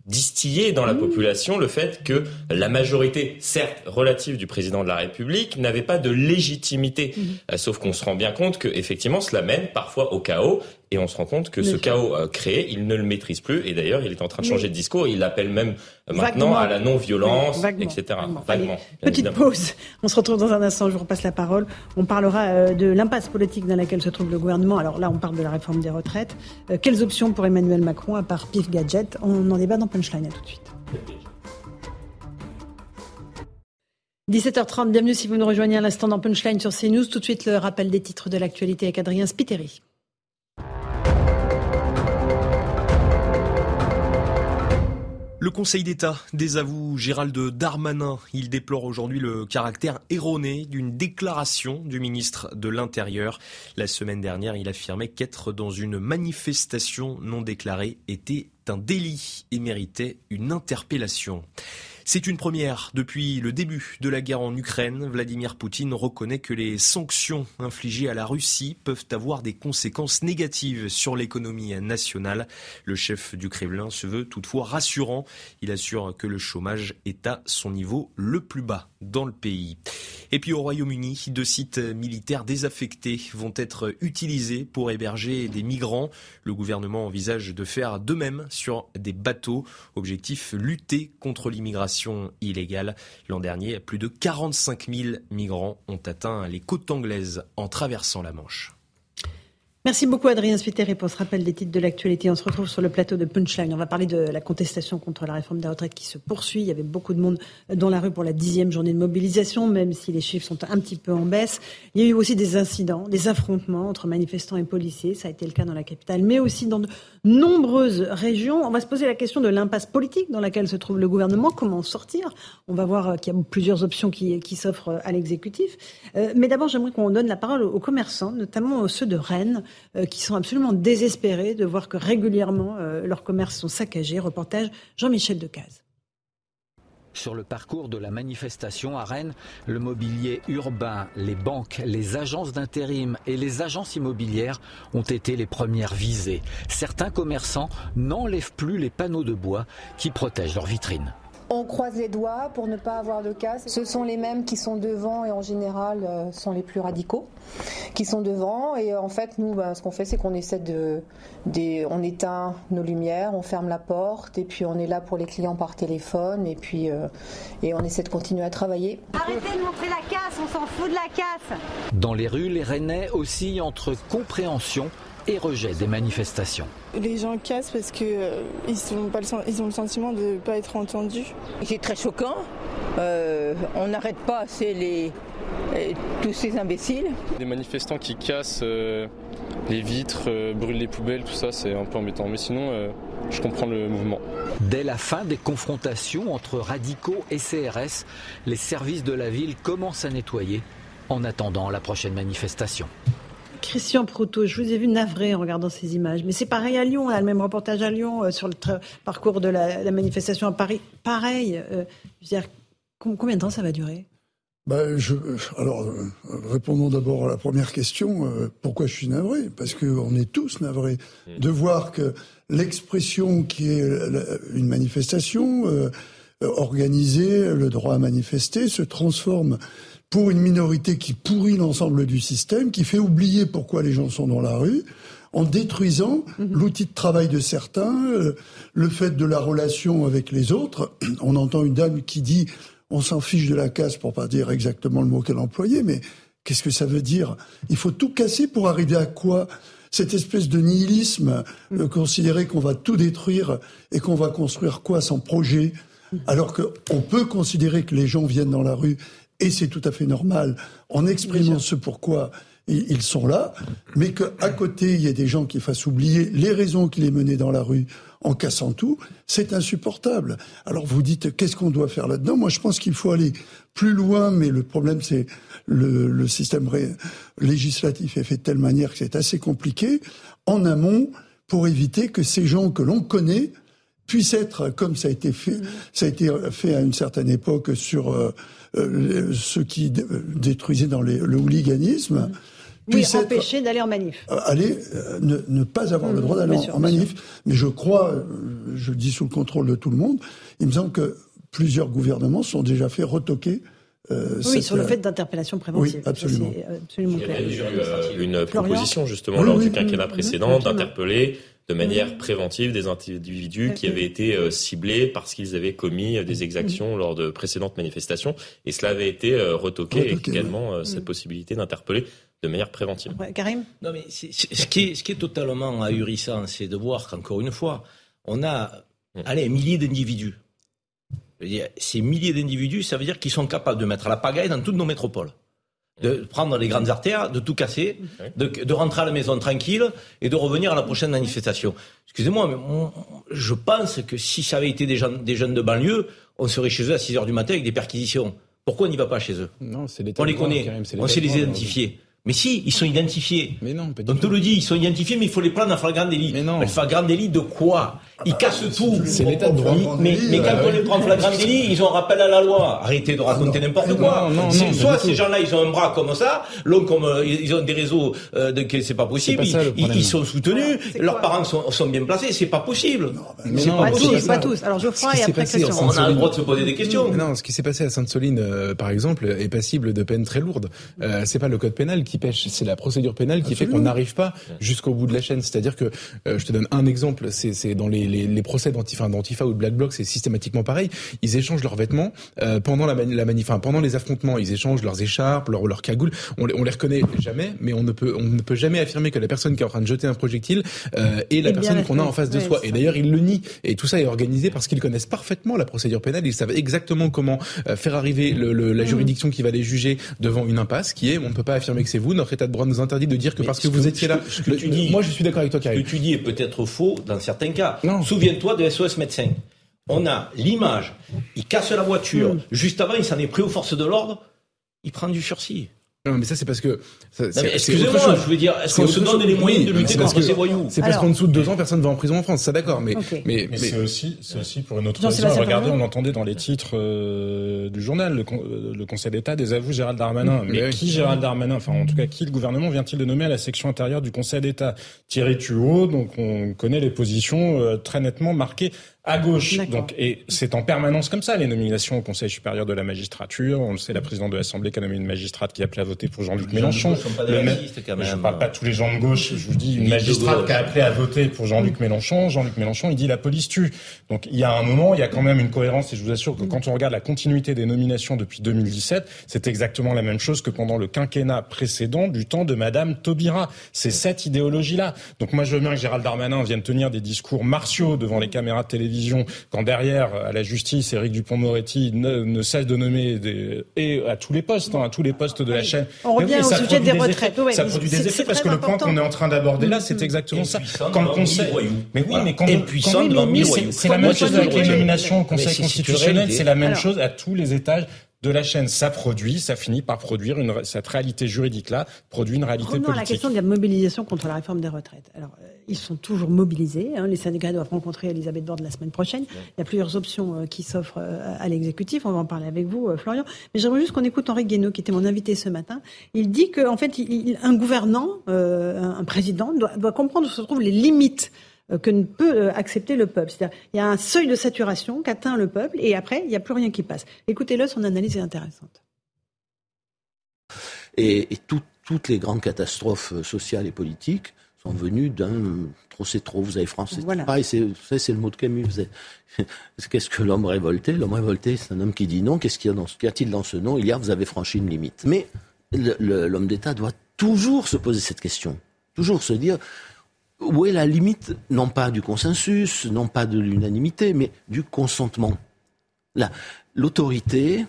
distiller dans la mmh. population le fait que la majorité, certes relative du président de la République, n'avait pas de légitimité. Mmh. Euh, sauf qu'on se rend bien compte que effectivement cela mène parfois au chaos et on se rend compte que ce chaos euh, créé, il ne le maîtrise plus. Et d'ailleurs, il est en train de changer de discours. Il appelle même euh, maintenant à la non-violence, etc. Vaguement. petite pause. On se retrouve dans un instant. Je vous repasse la parole. On parlera euh, de l'impasse politique dans laquelle se trouve le gouvernement. Alors là, on parle de la réforme des retraites. quelles options pour Emmanuel Macron à part pif gadget? On en débat dans Punchline. À tout de suite. 17h30, bienvenue si vous nous rejoignez à l'instant dans Punchline sur CNews. Tout de suite, le rappel des titres de l'actualité avec Adrien Spiteri. Le Conseil d'État désavoue Gérald Darmanin. Il déplore aujourd'hui le caractère erroné d'une déclaration du ministre de l'Intérieur. La semaine dernière, il affirmait qu'être dans une manifestation non déclarée était un délit et méritait une interpellation. C'est une première. Depuis le début de la guerre en Ukraine, Vladimir Poutine reconnaît que les sanctions infligées à la Russie peuvent avoir des conséquences négatives sur l'économie nationale. Le chef du Kremlin se veut toutefois rassurant. Il assure que le chômage est à son niveau le plus bas dans le pays. Et puis au Royaume-Uni, deux sites militaires désaffectés vont être utilisés pour héberger des migrants. Le gouvernement envisage de faire de même sur des bateaux. Objectif lutter contre l'immigration illégale. L'an dernier, plus de 45 000 migrants ont atteint les côtes anglaises en traversant la Manche. Merci beaucoup Adrien Spiteri pour ce rappel des titres de l'actualité. On se retrouve sur le plateau de Punchline. On va parler de la contestation contre la réforme des retraites qui se poursuit. Il y avait beaucoup de monde dans la rue pour la dixième journée de mobilisation, même si les chiffres sont un petit peu en baisse. Il y a eu aussi des incidents, des affrontements entre manifestants et policiers. Ça a été le cas dans la capitale, mais aussi dans de nombreuses régions. On va se poser la question de l'impasse politique dans laquelle se trouve le gouvernement. Comment sortir? On va voir qu'il y a plusieurs options qui, qui s'offrent à l'exécutif. Euh, mais d'abord, j'aimerais qu'on donne la parole aux commerçants, notamment ceux de Rennes. Euh, qui sont absolument désespérés de voir que régulièrement euh, leurs commerces sont saccagés. Reportage Jean-Michel Decaze. Sur le parcours de la manifestation à Rennes, le mobilier urbain, les banques, les agences d'intérim et les agences immobilières ont été les premières visées. Certains commerçants n'enlèvent plus les panneaux de bois qui protègent leurs vitrines. On croise les doigts pour ne pas avoir de casse. Ce sont les mêmes qui sont devant et en général euh, sont les plus radicaux qui sont devant. Et euh, en fait, nous, ben, ce qu'on fait, c'est qu'on essaie de, on éteint nos lumières, on ferme la porte et puis on est là pour les clients par téléphone et puis euh, et on essaie de continuer à travailler. Arrêtez de montrer la casse, on s'en fout de la casse. Dans les rues, les Rennais oscillent entre compréhension et rejet des manifestations. Les gens cassent parce qu'ils euh, ils ont le sentiment de ne pas être entendus. C'est très choquant. Euh, on n'arrête pas assez les, tous ces imbéciles. Des manifestants qui cassent euh, les vitres, brûlent les poubelles, tout ça, c'est un peu embêtant. Mais sinon, je comprends le mouvement. Dès la fin des confrontations entre radicaux et CRS, les services de la ville commencent à nettoyer en attendant la prochaine manifestation. Christian Proto, je vous ai vu navré en regardant ces images. Mais c'est pareil à Lyon, on a le même reportage à Lyon euh, sur le parcours de la, manifestation à Paris. Pareil. Euh, combien de temps ça va durer? Bah, je, alors, euh, répondons d'abord à la première question. pourquoi je suis navré? Parce qu'on est tous navrés mmh. de voir que l'expression qui est une manifestation organisée, le droit à manifester, se transforme pour une minorité qui pourrit l'ensemble du système, qui fait oublier pourquoi les gens sont dans la rue, en détruisant mhm. l'outil de travail de certains, euh, le fait de la relation avec les autres. On entend une dame qui dit on s'en fiche de la casse pour pas dire exactement le mot qu'elle employait, mais qu'est-ce que ça veut dire? Il faut tout casser pour arriver à quoi? Cette espèce de nihilisme, euh, considérer qu'on va tout détruire et qu'on va construire quoi sans projet, alors qu'on peut considérer que les gens viennent dans la rue et c'est tout à fait normal en exprimant ce pourquoi ils sont là, mais qu'à côté, il y ait des gens qui fassent oublier les raisons qui les menaient dans la rue en cassant tout, c'est insupportable. Alors vous dites, qu'est-ce qu'on doit faire là-dedans? Moi, je pense qu'il faut aller plus loin, mais le problème, c'est le, le système législatif est fait de telle manière que c'est assez compliqué, en amont, pour éviter que ces gens que l'on connaît puissent être, comme ça a été fait, ça a été fait à une certaine époque sur euh, euh, ceux qui détruisaient dans les, le hooliganisme. Oui, empêcher d'aller en manif. Euh, aller, ne, ne, pas avoir le droit d'aller en, manif. Mais je crois, je le dis sous le contrôle de tout le monde, il me semble que plusieurs gouvernements sont déjà fait retoquer euh, oui, sur le fait d'interpellation préventive. Oui, absolument. absolument Il y a eu euh, une proposition justement lors du quinquennat précédent d'interpeller de manière préventive des individus qui avaient été euh, ciblés parce qu'ils avaient commis des exactions lors de précédentes manifestations. Et cela avait été retoqué, également cette possibilité d'interpeller de manière préventive. Karim? Non, mais ce, qui est, ce qui est totalement ahurissant, c'est de voir qu'encore une fois, on a mm. allez, un millier d'individus ces milliers d'individus, ça veut dire qu'ils sont capables de mettre la pagaille dans toutes nos métropoles. De prendre les grandes artères, de tout casser, de, rentrer à la maison tranquille et de revenir à la prochaine manifestation. Excusez-moi, mais je pense que si ça avait été des, des jeunes de banlieue, on serait chez eux à 6 heures du matin avec des perquisitions. Pourquoi on n'y va pas chez eux? Non, On les connaît, on sait les identifier. Mais si, ils sont identifiés. Mais non, On te le dit, ils sont identifiés, mais il faut les prendre en flagrant délit. Mais non. flagrant délit de quoi Ils cassent tout. C'est l'état de droit. Mais, mais, quand on les prend en flagrant délit, ils ont rappel à la loi. Arrêtez de raconter n'importe quoi. Non, non, soit ces gens-là, ils ont un bras comme ça, l'autre comme euh, ils ont des réseaux euh, de c'est pas possible. ils, sont soutenus, leurs parents sont, sont, bien placés. C'est pas possible. C'est pas, tous, pas tous. Alors Geoffroy et après On a le droit de se poser des questions. Non, ce qui s'est passé à Sainte-Soline, euh, par exemple, est passible de peine très lourde. C'est pas le code pénal qui pêche, c'est la procédure pénale qui fait qu'on n'arrive pas jusqu'au bout de la chaîne. C'est-à-dire que, euh, je te donne un exemple, c'est dans les, les, les procès d'Antifa ou de Black Bloc, c'est systématiquement pareil. Ils échangent leurs vêtements euh, pendant la, la manif, enfin, pendant les affrontements, ils échangent leurs écharpes, leurs leur cagoules. On, on, les reconnaît jamais, mais on ne peut on ne peut jamais affirmer que la personne qui est en train de jeter un projectile euh, est la personne qu'on a en face de soi. Et d'ailleurs, ils le nient. Et tout ça est organisé parce qu'ils connaissent parfaitement la procédure pénale. Ils savent exactement comment euh, faire arriver le, le, la mm. juridiction qui va les juger devant une impasse, qui est on ne peut pas affirmer que c'est vous. Notre état de droit nous interdit de dire que parce que, vous étiez là. Ce que tu dis, moi, je suis d'accord avec toi, Karim. Ce que tu dis est peut-être faux dans certains cas. Souviens-toi de SOS médecin. On a l'image. Il casse la voiture. Mm. Juste avant, il s'en est pris aux forces de l'ordre. Il prend du sursis. Non, mais ça, c'est parce que. Excusez-moi, je veux dire, est-ce qu'on se donne les moyens de lutter contre ces voyous? C'est parce qu'en dessous de deux ans, personne ne va en prison en France, ça d'accord, mais. Mais, mais, c'est aussi, c'est aussi pour une autre raison. Regardez, on entendait dans les titres euh, du journal le, le Conseil d'État désavoue Gérald Darmanin. Mais, qui Gérald Darmanin? Enfin, en tout cas, qui le gouvernement vient-il de nommer à la section intérieure du Conseil d'État? Thierry Tuot, donc on connaît les positions euh, très nettement marquées à gauche. Donc, et c'est en permanence comme ça, les nominations au Conseil supérieur de la magistrature. On le sait, la présidente de l'Assemblée qui a nommé une magistrate qui a appelé à voter pour Jean-Luc Mélenchon. Le même, je ne parle pas de tous les gens de gauche. Je vous dis une magistrate qui a appelé à voter pour Jean-Luc Mélenchon. Jean-Luc Mélenchon, il dit la police tue. Donc, il y a un moment, il y a quand même une cohérence. Et je vous assure que quand on regarde la continuité des nominations depuis 2017, c'est exactement la même chose que pendant le quinquennat précédent du temps de Madame Taubira. C'est cette idéologie-là. Donc, moi, je veux bien que Gérald Darmanin vienne tenir des discours martiaux devant les caméras de télévision quand derrière, à la justice, Éric Dupont-Moretti ne, cesse de nommer des, et à tous les postes, hein, à tous les postes de la chaîne. On revient au sujet des retraites. ça produit des effets parce que le point qu'on est en train d'aborder là, c'est exactement ça. Quand le Conseil, mais oui, mais quand c'est la même chose avec les nominations au Conseil constitutionnel, c'est la même chose à tous les étages de la chaîne, ça produit, ça finit par produire une, cette réalité juridique-là, produit une réalité Revenons politique. à la question de la mobilisation contre la réforme des retraites. Alors, euh, ils sont toujours mobilisés. Hein. Les syndicats doivent rencontrer Elisabeth Borne la semaine prochaine. Il y a plusieurs options euh, qui s'offrent euh, à l'exécutif. On va en parler avec vous, Florian. Mais j'aimerais juste qu'on écoute Henri Guénaud, qui était mon invité ce matin. Il dit qu'en en fait, il, un gouvernant, un président, doit, doit comprendre où se trouvent les limites euh, que ne peut euh, accepter le peuple. C'est-à-dire, il y a un seuil de saturation qu'atteint le peuple et après, il n'y a plus rien qui passe. Écoutez-le, son analyse est intéressante. Et, toutes les grandes catastrophes sociales et politiques sont venus d'un trop c'est trop, vous avez français. Voilà. Pareil, c'est c'est le mot de Camus. Qu'est-ce que l'homme révolté? L'homme révolté, c'est un homme qui dit non. Qu'est-ce qu'il y a dans ce- qu'y a-t-il dans ce nom Il y a, vous avez franchi une limite. Mais le- le- l'homme d'État doit toujours se poser cette question, toujours se dire où est la limite, non pas du consensus, non pas de l'unanimité, mais du consentement. La- L'autorité,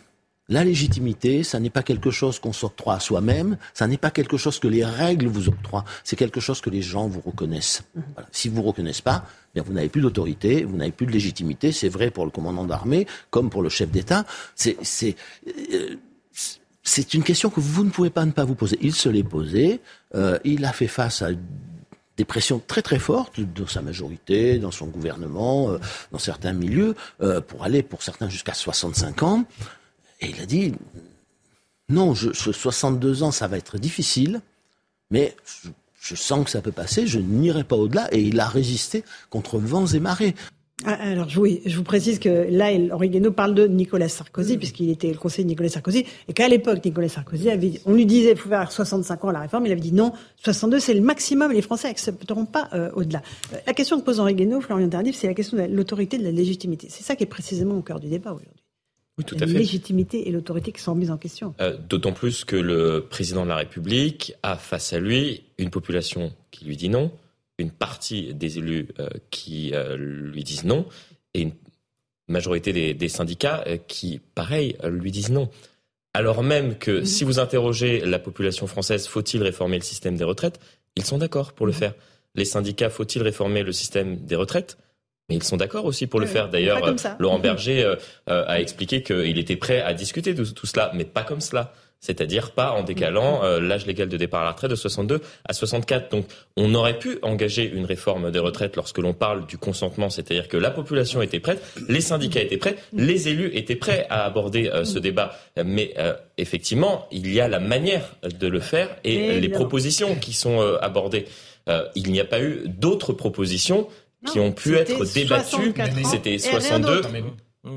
la légitimité, ça n'est pas quelque chose qu'on s'octroie à soi-même, ça n'est pas quelque chose que les règles vous octroient, c'est quelque chose que les gens vous reconnaissent. Voilà. Si vous ne reconnaissez pas, bien, vous n'avez plus d'autorité, vous n'avez plus de légitimité, c'est vrai pour le commandant d'armée, comme pour le chef d'État. C'est, euh, c'est une question que vous ne pouvez pas ne pas vous poser. Il se l'est posée, euh, il a fait face à des pressions très très fortes dans sa majorité, dans son gouvernement, euh, dans certains milieux, euh, pour aller pour certains jusqu'à 65 ans. Et il a dit non, je, ce 62 ans, ça va être difficile, mais je sens que ça peut passer, je n'irai pas au-delà. Et il a résisté contre vents et marées. Ah, Alors oui, je vous précise que là, Henri Guénaud parle de Nicolas Sarkozy, puisqu'il était le conseiller de Nicolas Sarkozy, et qu'à l'époque, Nicolas Sarkozy avait dit- on lui disait qu'il faut faire 65 ans la réforme, il avait dit non, 62 c'est le maximum, les Français accepteront pas euh, au-delà. Euh, la question que pose Henri Guénaud, Florian Tardif, c'est la question de l'autorité, de la légitimité. C'est ça qui est précisément au cœur du débat aujourd'hui. Oui, tout la à fait. légitimité et l'autorité qui sont mises en question. Euh, D'autant plus que le président de la République a face à lui une population qui lui dit non, une partie des élus euh, qui euh, lui disent non, et une majorité des, des syndicats euh, qui, pareil, lui disent non. Alors même que si vous interrogez la population française, faut-il réformer le système des retraites? Ils sont d'accord pour le faire. Les syndicats, faut-il réformer le système des retraites? Mais ils sont d'accord aussi pour le Oui, faire. D'ailleurs. Laurent Berger a expliqué qu'il était prêt à discuter de tout cela, mais pas comme cela. C'est-à-dire pas en décalant euh, l'âge légal de départ à la retraite de 62 à 64. Donc on aurait pu engager une réforme des retraites lorsque l'on parle du consentement, c'est-à-dire que la population était prête, les syndicats étaient prêts, les élus étaient prêts à aborder euh, ce débat. Mais euh, effectivement, il y a la manière de le faire et Mais les non. propositions qui sont euh, abordées. Euh, il n'y a pas eu d'autres propositions qui ont pu être débattues. 64 ans C'était et rien 62.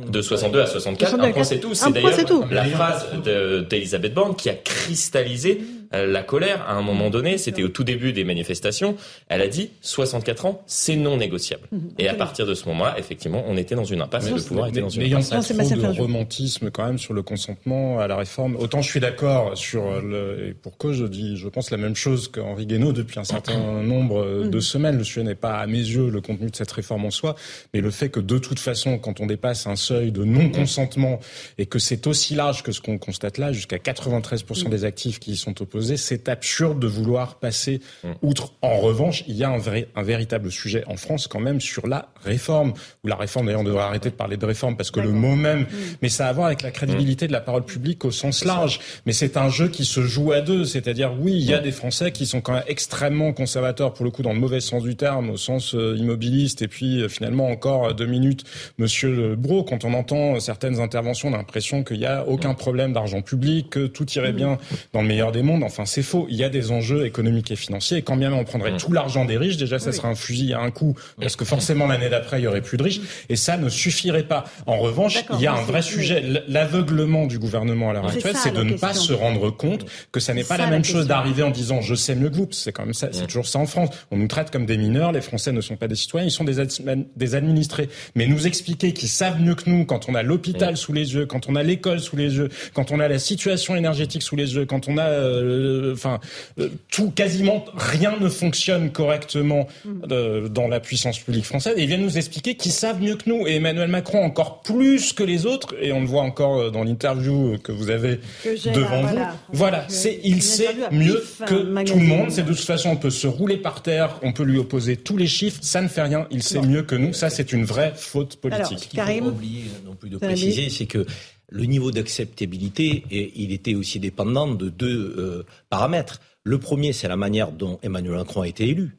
De 62 à 64, un 62, point c'est tout. un C'est point, c'est tout. d'ailleurs la phrase de- d'Elisabeth Borne qui a cristallisé la colère à un moment donné. C'était au tout début des manifestations. Elle a dit 64 ans, c'est non négociable. Et à partir de ce moment-là, effectivement, on était dans une impasse. et le pouvoir était dans une impasse. pas trop de romantisme quand même sur le consentement à la réforme. Autant je suis d'accord sur le, et pour cause je dis, je pense la même chose qu'Henri Guénaud depuis un certain nombre Mm. de semaines. Le sujet n'est pas à mes yeux le contenu de cette réforme en soi, mais le fait que de toute façon, quand on dépasse un seuil de non-consentement et que c'est aussi large que ce qu'on constate là, jusqu'à 93% Mm. des actifs qui y sont opposés, c'est absurde de vouloir passer outre. En revanche, il y a un vrai, un véritable sujet en France quand même sur la réforme, ou la réforme d'ailleurs on devrait arrêter de parler de réforme parce que le mot même, mais ça a à voir avec la crédibilité de la parole publique au sens large. Mais c'est un jeu qui se joue à deux, c'est-à-dire oui, il y a des Français qui sont quand même extrêmement conservateurs pour le coup dans le mauvais sens du terme, au sens euh, immobiliste, et puis euh, finalement encore euh, deux minutes, Monsieur Le Bro, quand on entend euh, certaines interventions, on a l'impression qu'il n'y a aucun problème d'argent public, que tout irait bien dans le meilleur des mondes. Enfin, c'est faux. Il y a des enjeux économiques et financiers. Et quand bien même on prendrait tout l'argent des riches, déjà, ça serait un fusil à un coup, parce que forcément l'année d'après, il y aurait plus de riches. Et ça ne suffirait pas. En revanche, il y a un vrai sujet. L'aveuglement du gouvernement à l'heure actuelle, c'est de ne pas se rendre compte que ça n'est pas ça, la même chose d'arriver en disant je sais mieux que vous. C'est quand même ça, c'est toujours ça en France. On nous traite comme des mineurs. Les Français ne sont pas des citoyens, ils sont des, ad- des administrés. Mais nous expliquer qu'ils savent mieux que nous quand on a l'hôpital sous les yeux, quand on a l'école sous les yeux, quand on a la situation énergétique sous les yeux, quand on a, euh, enfin, euh, tout quasiment rien ne fonctionne correctement euh, dans la puissance publique française. Et ils viennent nous expliquer qu'ils savent mieux que nous. Et Emmanuel Macron encore plus que les autres. Et on le voit encore euh, dans l'interview que vous avez Que devant là, vous. voilà. C'est euh, il sait mieux que tout le monde. C'est de toute façon, on peut se rouler par terre, on peut lui opposer tous les chiffres, ça ne fait rien. Il sait mieux que nous. Ça, c'est une vraie faute politique. Alors, Ce qu'il faut Karim oublier non plus de préciser, c'est que le niveau d'acceptabilité, il était aussi dépendant de deux euh, paramètres. Le premier, c'est la manière dont Emmanuel Macron a été élu.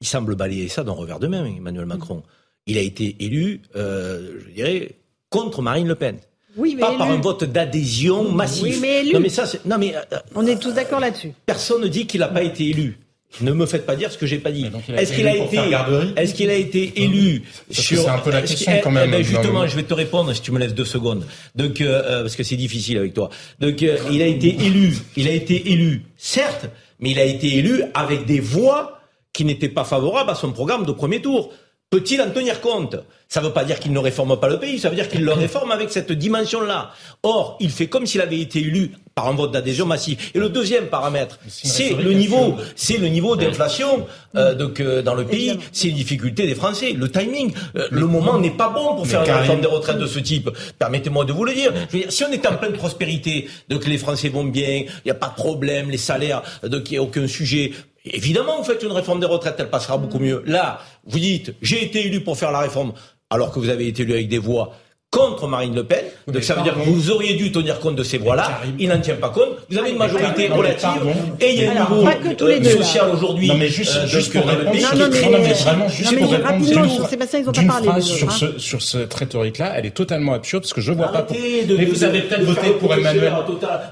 Il semble balayer ça d'un revers de main, Emmanuel Macron. Il a été élu, euh, je dirais, contre Marine Le Pen. Oui, mais Pas par un vote d'adhésion massif. Oui, mais élu. Non, mais ça, c'est- non, mais euh, On est tous d'accord là-dessus. personne ne dit qu'il n'a pas été élu. Ne me faites pas dire ce que j'ai pas dit. a Est-ce qu'il a été, est-ce qu'il a été élu sur c'est un peu la question, quand eh même, ben, justement, je vais te répondre si tu me laisses deux secondes. Donc, euh, euh, parce que c'est difficile avec toi. Donc, euh, il a été élu. Il a été élu, certes, mais il a été élu avec des voix qui n'étaient pas favorables à son programme de premier tour. Peut-il en tenir compte? Ça ne veut pas dire qu'il ne réforme pas le pays, ça veut dire qu'il le réforme avec cette dimension-là. Or, il fait comme s'il avait été élu par un vote d'adhésion massif. Et le deuxième paramètre, c'est le niveau, c'est le niveau d'inflation euh, donc euh, dans le pays, c'est les difficultés des Français, le timing, euh, le moment n'est pas bon pour faire une réforme des retraites de ce type. Permettez-moi de vous le dire. Je veux dire, si on est en pleine prospérité, donc les Français vont bien, il n'y a pas de problème, les salaires, donc il n'y a aucun sujet. Évidemment, vous faites une réforme des retraites, elle passera beaucoup mieux. Là, vous dites, j'ai été élu pour faire la réforme, alors que vous avez été élu avec des voix contre Marine Le Pen. Donc ça veut dire que vous auriez dû tenir compte de ces voix-là. Il n'en tient pas compte. Vous avez une majorité relative et il y a un niveau euh, social aujourd'hui. Non mais juste, euh, juste pour répondre, non, mais très- vraiment juste Non, mais pour répondre Sébastien, ils ont pas parlé, sur ce sur cette rhétorique-là, elle est totalement absurde parce que je vois pas. pour- Arrêtez de, mais vous avez peut-être voté pour Emmanuel.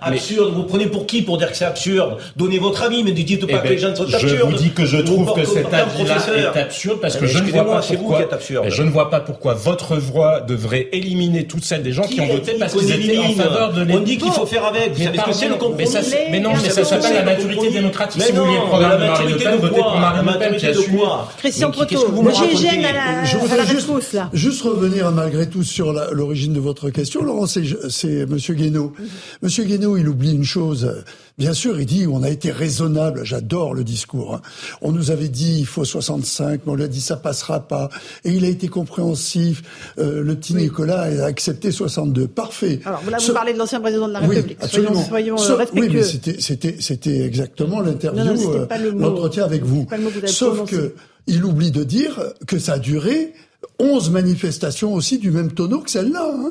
absurde. Vous prenez pour qui pour dire que c'est absurde? Donnez votre avis, mais ne dites Eh pas ben, que les gens sont je absurdes. vous dis que je trouve que cet avis-là est absurde parce Eh que ben, je ne vois pas pourquoi. je ne vois pas pourquoi votre voix devrait éliminer toutes celles des gens qui, Qui ont voté parce qu'on qu'ils étaient en faveur de On dit qu'il faut faire avec. Vous savez ce que c'est le compromis mais ça, c'est- mais non, mais ça s'appelle la maturité démocratique. Mais Si vous vouliez le programme de Marine Le Pen, votez pour Marine Le Pen qui assume. Christian Proto, le GIGN à la, Je voudrais juste, revenir malgré tout sur l'origine de votre question. Laurent, c'est c'est Monsieur Guénaud. Monsieur Guénaud, il oublie une chose. Bien sûr, il dit on a été raisonnable. J'adore le discours. hein. On nous avait dit il faut 65, mais on lui a dit ça passera pas. Et il a été compréhensif. Euh, le petit Nicolas a accepté 62. Parfait. Alors là, vous Ce- parlez de l'ancien président de la oui, République. absolument. Soyons, soyons, euh, respectueux. Oui, mais c'était, c'était, c'était exactement l'interview, euh, le l'entretien avec vous. C'est pas le mot que vous avez Sauf prononcé. que il oublie de dire que ça a duré 11 manifestations aussi du même tonneau que celle-là, hein,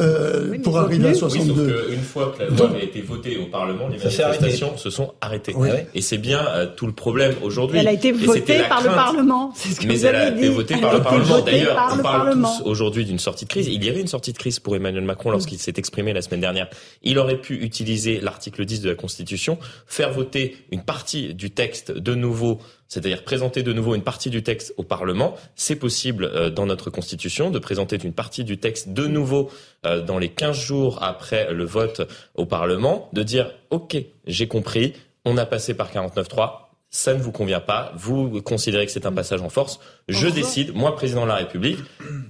euh, pour arriver à Oui, sauf 62. qu'une fois que la loi Donc- avait été votée au Parlement, les Ça manifestations se sont arrêtées. Oui. Et c'est bien euh, tout le problème aujourd'hui. Elle a été votée par le. Parlement. C'est ce que Mais vous elle a avez été dit. votée Elle par le Parlement. D'ailleurs, par on le parle Parlement. tous aujourd'hui d'une sortie de crise. Il y avait une sortie de crise pour Emmanuel Macron lorsqu'il s'est exprimé la semaine dernière. Il aurait pu utiliser l'article 10 de la Constitution, faire voter une partie du texte de nouveau, c'est-à-dire présenter de nouveau une partie du texte au Parlement. C'est possible euh, dans notre Constitution de présenter une partie du texte de nouveau euh, dans les 15 jours après le vote au Parlement, de dire OK, j'ai compris, on a passé par 49.3, ça ne vous convient pas, vous considérez que c'est un passage en force, je décide, moi président de la République,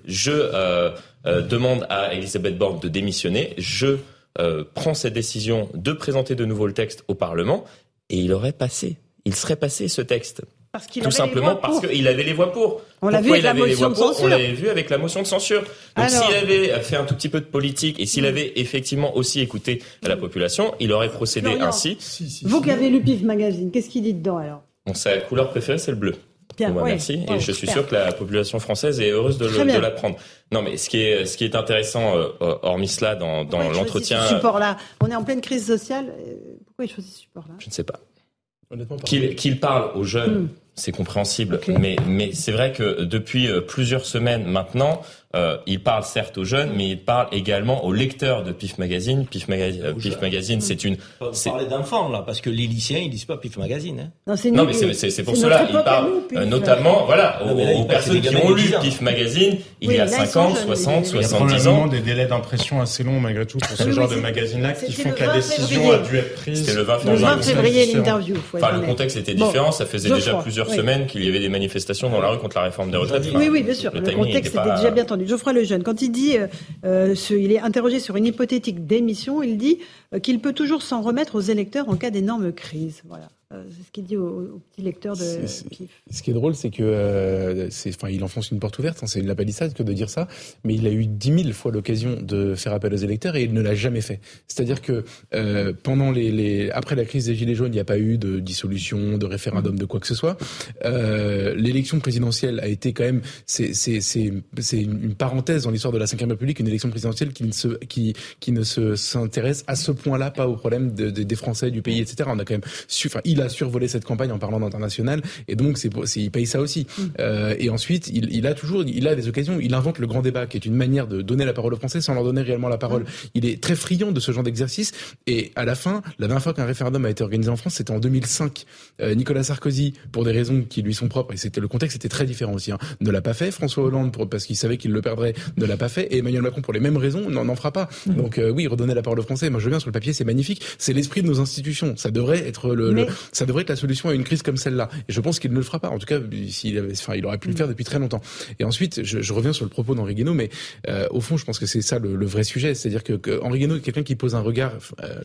je euh, euh, demande à Elisabeth Borne de démissionner, je euh, prends cette décision de présenter de nouveau le texte au Parlement, et il aurait passé, il serait passé ce texte. Parce qu'il Tout avait les simplement voix parce pour. qu'il avait les voix pour. On l'a vu avec il la motion de censure. On l'avait vu avec la motion de censure. Donc Alors. s'il avait fait un tout petit peu de politique et s'il avait effectivement aussi écouté la population, il aurait procédé Florian. ainsi. Vous qui avez lu PIF Magazine, qu'est-ce qu'il dit dedans alors? Bon, sa couleur préférée, c'est le bleu. Bien, Bon, bah, ouais. merci. Ouais, et je suis super. sûr que la population française est heureuse de, le- l'apprendre. Non, mais ce qui est, ce qui est intéressant, euh, hormis cela, dans, dans l'entretien, Ce support-là, on est en pleine crise sociale. euh, Pourquoi il choisit ce support-là? Je ne sais pas. Qu'il qu'il parle aux jeunes, Hmm. c'est compréhensible. Mais, mais c'est vrai que depuis euh, plusieurs semaines maintenant, euh, il parle certes aux jeunes, mais il parle également aux lecteurs de PIF Magazine. PIF, Magazine, euh, PIF Magazine, c'est une... On c'est- parler d'enfants, là, parce que les lycéens, ils lisent pas PIF Magazine. Hein. Non, c'est Non, mais c'est- c'est c'est pour cela. Il parle nous, PIF. euh, notamment, voilà, aux, là, aux personnes qui ont lu 10 ans. PIF Magazine il Oui, y a là, ils 5 sont ans, jeunes, 60, les- Il y a 70 des délais d'impression assez longs malgré tout pour ce Oui, genre de magasin-là qui font le que la 20 décision a dû être prise. C'était le 20 Le février. 20 dans un février, contexte différent. l'interview. Enfin, le contexte était différent. Ça faisait déjà plusieurs semaines qu'il y avait des manifestations dans la rue contre la réforme des retraites. Oui, oui, bien sûr. Le, contexte était déjà bien tendu. Geoffroy Lejeune, quand il dit, euh, euh, ce- il est interrogé sur une hypothétique démission, il dit euh, qu'il peut toujours s'en remettre aux électeurs en cas d'énorme crise. Voilà. Euh, c'est ce qu'il dit aux, aux petits lecteurs de PIF. Ce qui est drôle, c'est que, euh, enfin, il enfonce une porte ouverte. hein, c'est une la palissade que de dire ça, mais il a eu dix mille fois l'occasion de faire appel aux électeurs et il ne l'a jamais fait. C'est-à-dire que euh, pendant les, les, après la crise des gilets jaunes, il n'y a pas eu de dissolution, de référendum, de quoi que ce soit. L'élection présidentielle a été quand même, c'est, une parenthèse dans l'histoire de la Ve République, une élection présidentielle qui ne se, qui, qui ne se s'intéresse à ce point-là pas au problème de- de- des Français, du pays, etc. On a quand même, su, enfin, il a survolé cette campagne en parlant d'international et donc c'est, il paye ça aussi. Euh, et ensuite, il, il a toujours, il a des occasions, il invente le grand débat, qui est une manière de donner la parole aux Français sans leur donner réellement la parole. Il est très friand de ce genre d'exercice. Et à la fin, la dernière fois qu'un référendum a été organisé en France, c'était en 2005. Euh, Nicolas Sarkozy, pour des raisons qui lui sont propres, et c'était le contexte était très différent aussi, hein, ne l'a pas fait. François Hollande, pour, parce qu'il savait qu'il le perdrait, ne l'a pas fait. Et Emmanuel Macron, pour les mêmes raisons, n'en fera pas. Donc euh, oui, redonner la parole aux Français. Moi, je veux bien sur le papier, c'est magnifique. C'est l'esprit de nos institutions. Ça devrait être le, Mais- le- Ça devrait être la solution à une crise comme celle-là. Et je pense qu'il ne le fera pas. En tout cas, s'il avait, enfin, il aurait pu le faire depuis très longtemps. Et ensuite, je, je reviens sur le propos d'Henri Guénaud, mais euh, au fond, je pense que c'est ça le, le, vrai sujet. C'est-à-dire que, que Henri Guénaud est quelqu'un qui pose un regard, euh,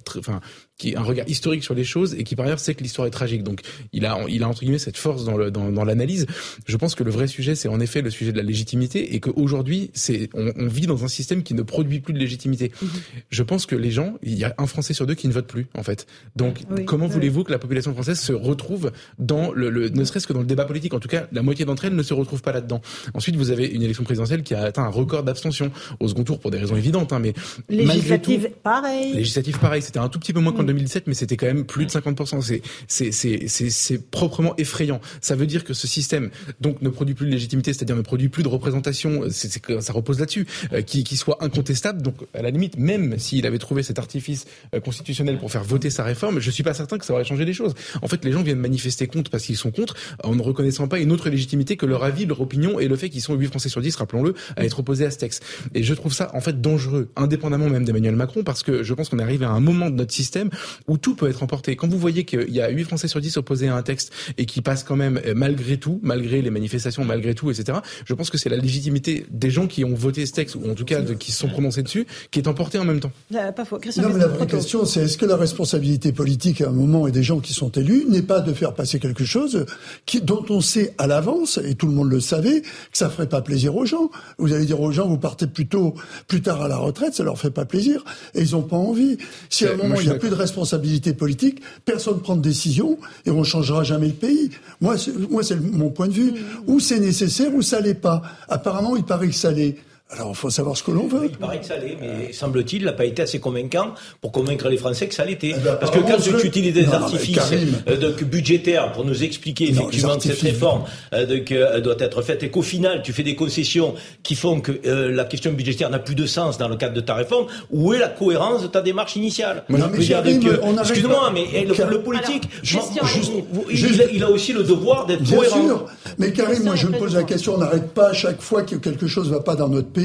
qui un regard historique sur les choses et qui par ailleurs sait que l'histoire est tragique. Donc, il a, il a entre guillemets cette force dans le, dans, dans l'analyse. Je pense que le vrai sujet, c'est en effet le sujet de la légitimité et qu'aujourd'hui, c'est, on, on, vit dans un système qui ne produit plus de légitimité. Mm-hmm. Je pense que les gens, il y a un Français sur deux qui ne vote plus, en fait. Donc, oui, comment oui. voulez-vous que la population française se retrouve dans le, le ne serait-ce que dans le débat politique? En tout cas, la moitié d'entre elles ne se retrouvent pas là-dedans. Ensuite, vous avez une élection présidentielle qui a atteint un record d'abstention au second tour pour des raisons évidentes, hein, mais législative, pareil. Législative, pareil. C'était un tout petit peu moins qu'en 2017, mais c'était quand même plus de 50%. C'est c'est proprement effrayant. Ça veut dire que ce système donc ne produit plus de légitimité, c'est-à-dire ne produit plus de représentation. C'est ça repose là-dessus, euh, qui qui soit incontestable. Donc à la limite, même s'il avait trouvé cet artifice euh, constitutionnel pour faire voter sa réforme, je suis pas certain que ça aurait changé les choses. En fait, les gens viennent manifester contre parce qu'ils sont contre, en ne reconnaissant pas une autre légitimité que leur avis, leur opinion et le fait qu'ils sont 8 Français sur 10, rappelons-le, à être opposés à ce texte. Et je trouve ça en fait dangereux, indépendamment même d'Emmanuel Macron, parce que je pense qu'on est arrivé à un moment de notre système où tout peut être emporté. Quand vous voyez qu'il y a 8 Français sur 10 opposés à un texte et qui passe quand même malgré tout, malgré les manifestations, malgré tout, etc., je pense que c'est la légitimité des gens qui ont voté ce texte, ou en tout cas de, qui se sont prononcés dessus, qui est emportée en même temps. Euh, pas faux. Christian non, mais la vraie question, c'est est-ce que la responsabilité politique à un moment et des gens qui sont élus n'est pas de faire passer quelque chose qui, dont on sait à l'avance, et tout le monde le savait, que ça ferait pas plaisir aux gens. Vous allez dire aux gens, vous partez plutôt plus tard à la retraite, ça leur fait pas plaisir, et ils ont pas envie. Si à un moment il n'y a plus de responsabilité politique, personne ne prend de décision, et on changera jamais le pays. Moi, c'est, moi, c'est mon point de vue. Ou c'est nécessaire, ou ça l'est pas. Apparemment, il paraît que ça l'est. Alors, il faut savoir ce que l'on veut. Il paraît que ça l'est, mais semble-t-il, il n'a pas été assez convaincant pour convaincre les Français que ça l'était. Eh ben, Parce que quand tu utilises des non, artifices euh, donc, budgétaires pour nous expliquer non, effectivement que cette réforme euh, donc, euh, doit être faite et qu'au final, tu fais des concessions qui font que euh, la question budgétaire n'a plus de sens dans le cadre de ta réforme, où est la cohérence de ta démarche initiale? Excuse-moi, mais le, le, politique, Alors, moi, juste, juste, il, il, a aussi le devoir d'être cohérent. Sûr. Mais Karim, moi, je me pose la question, on n'arrête pas à chaque fois que quelque chose ne va pas dans notre pays.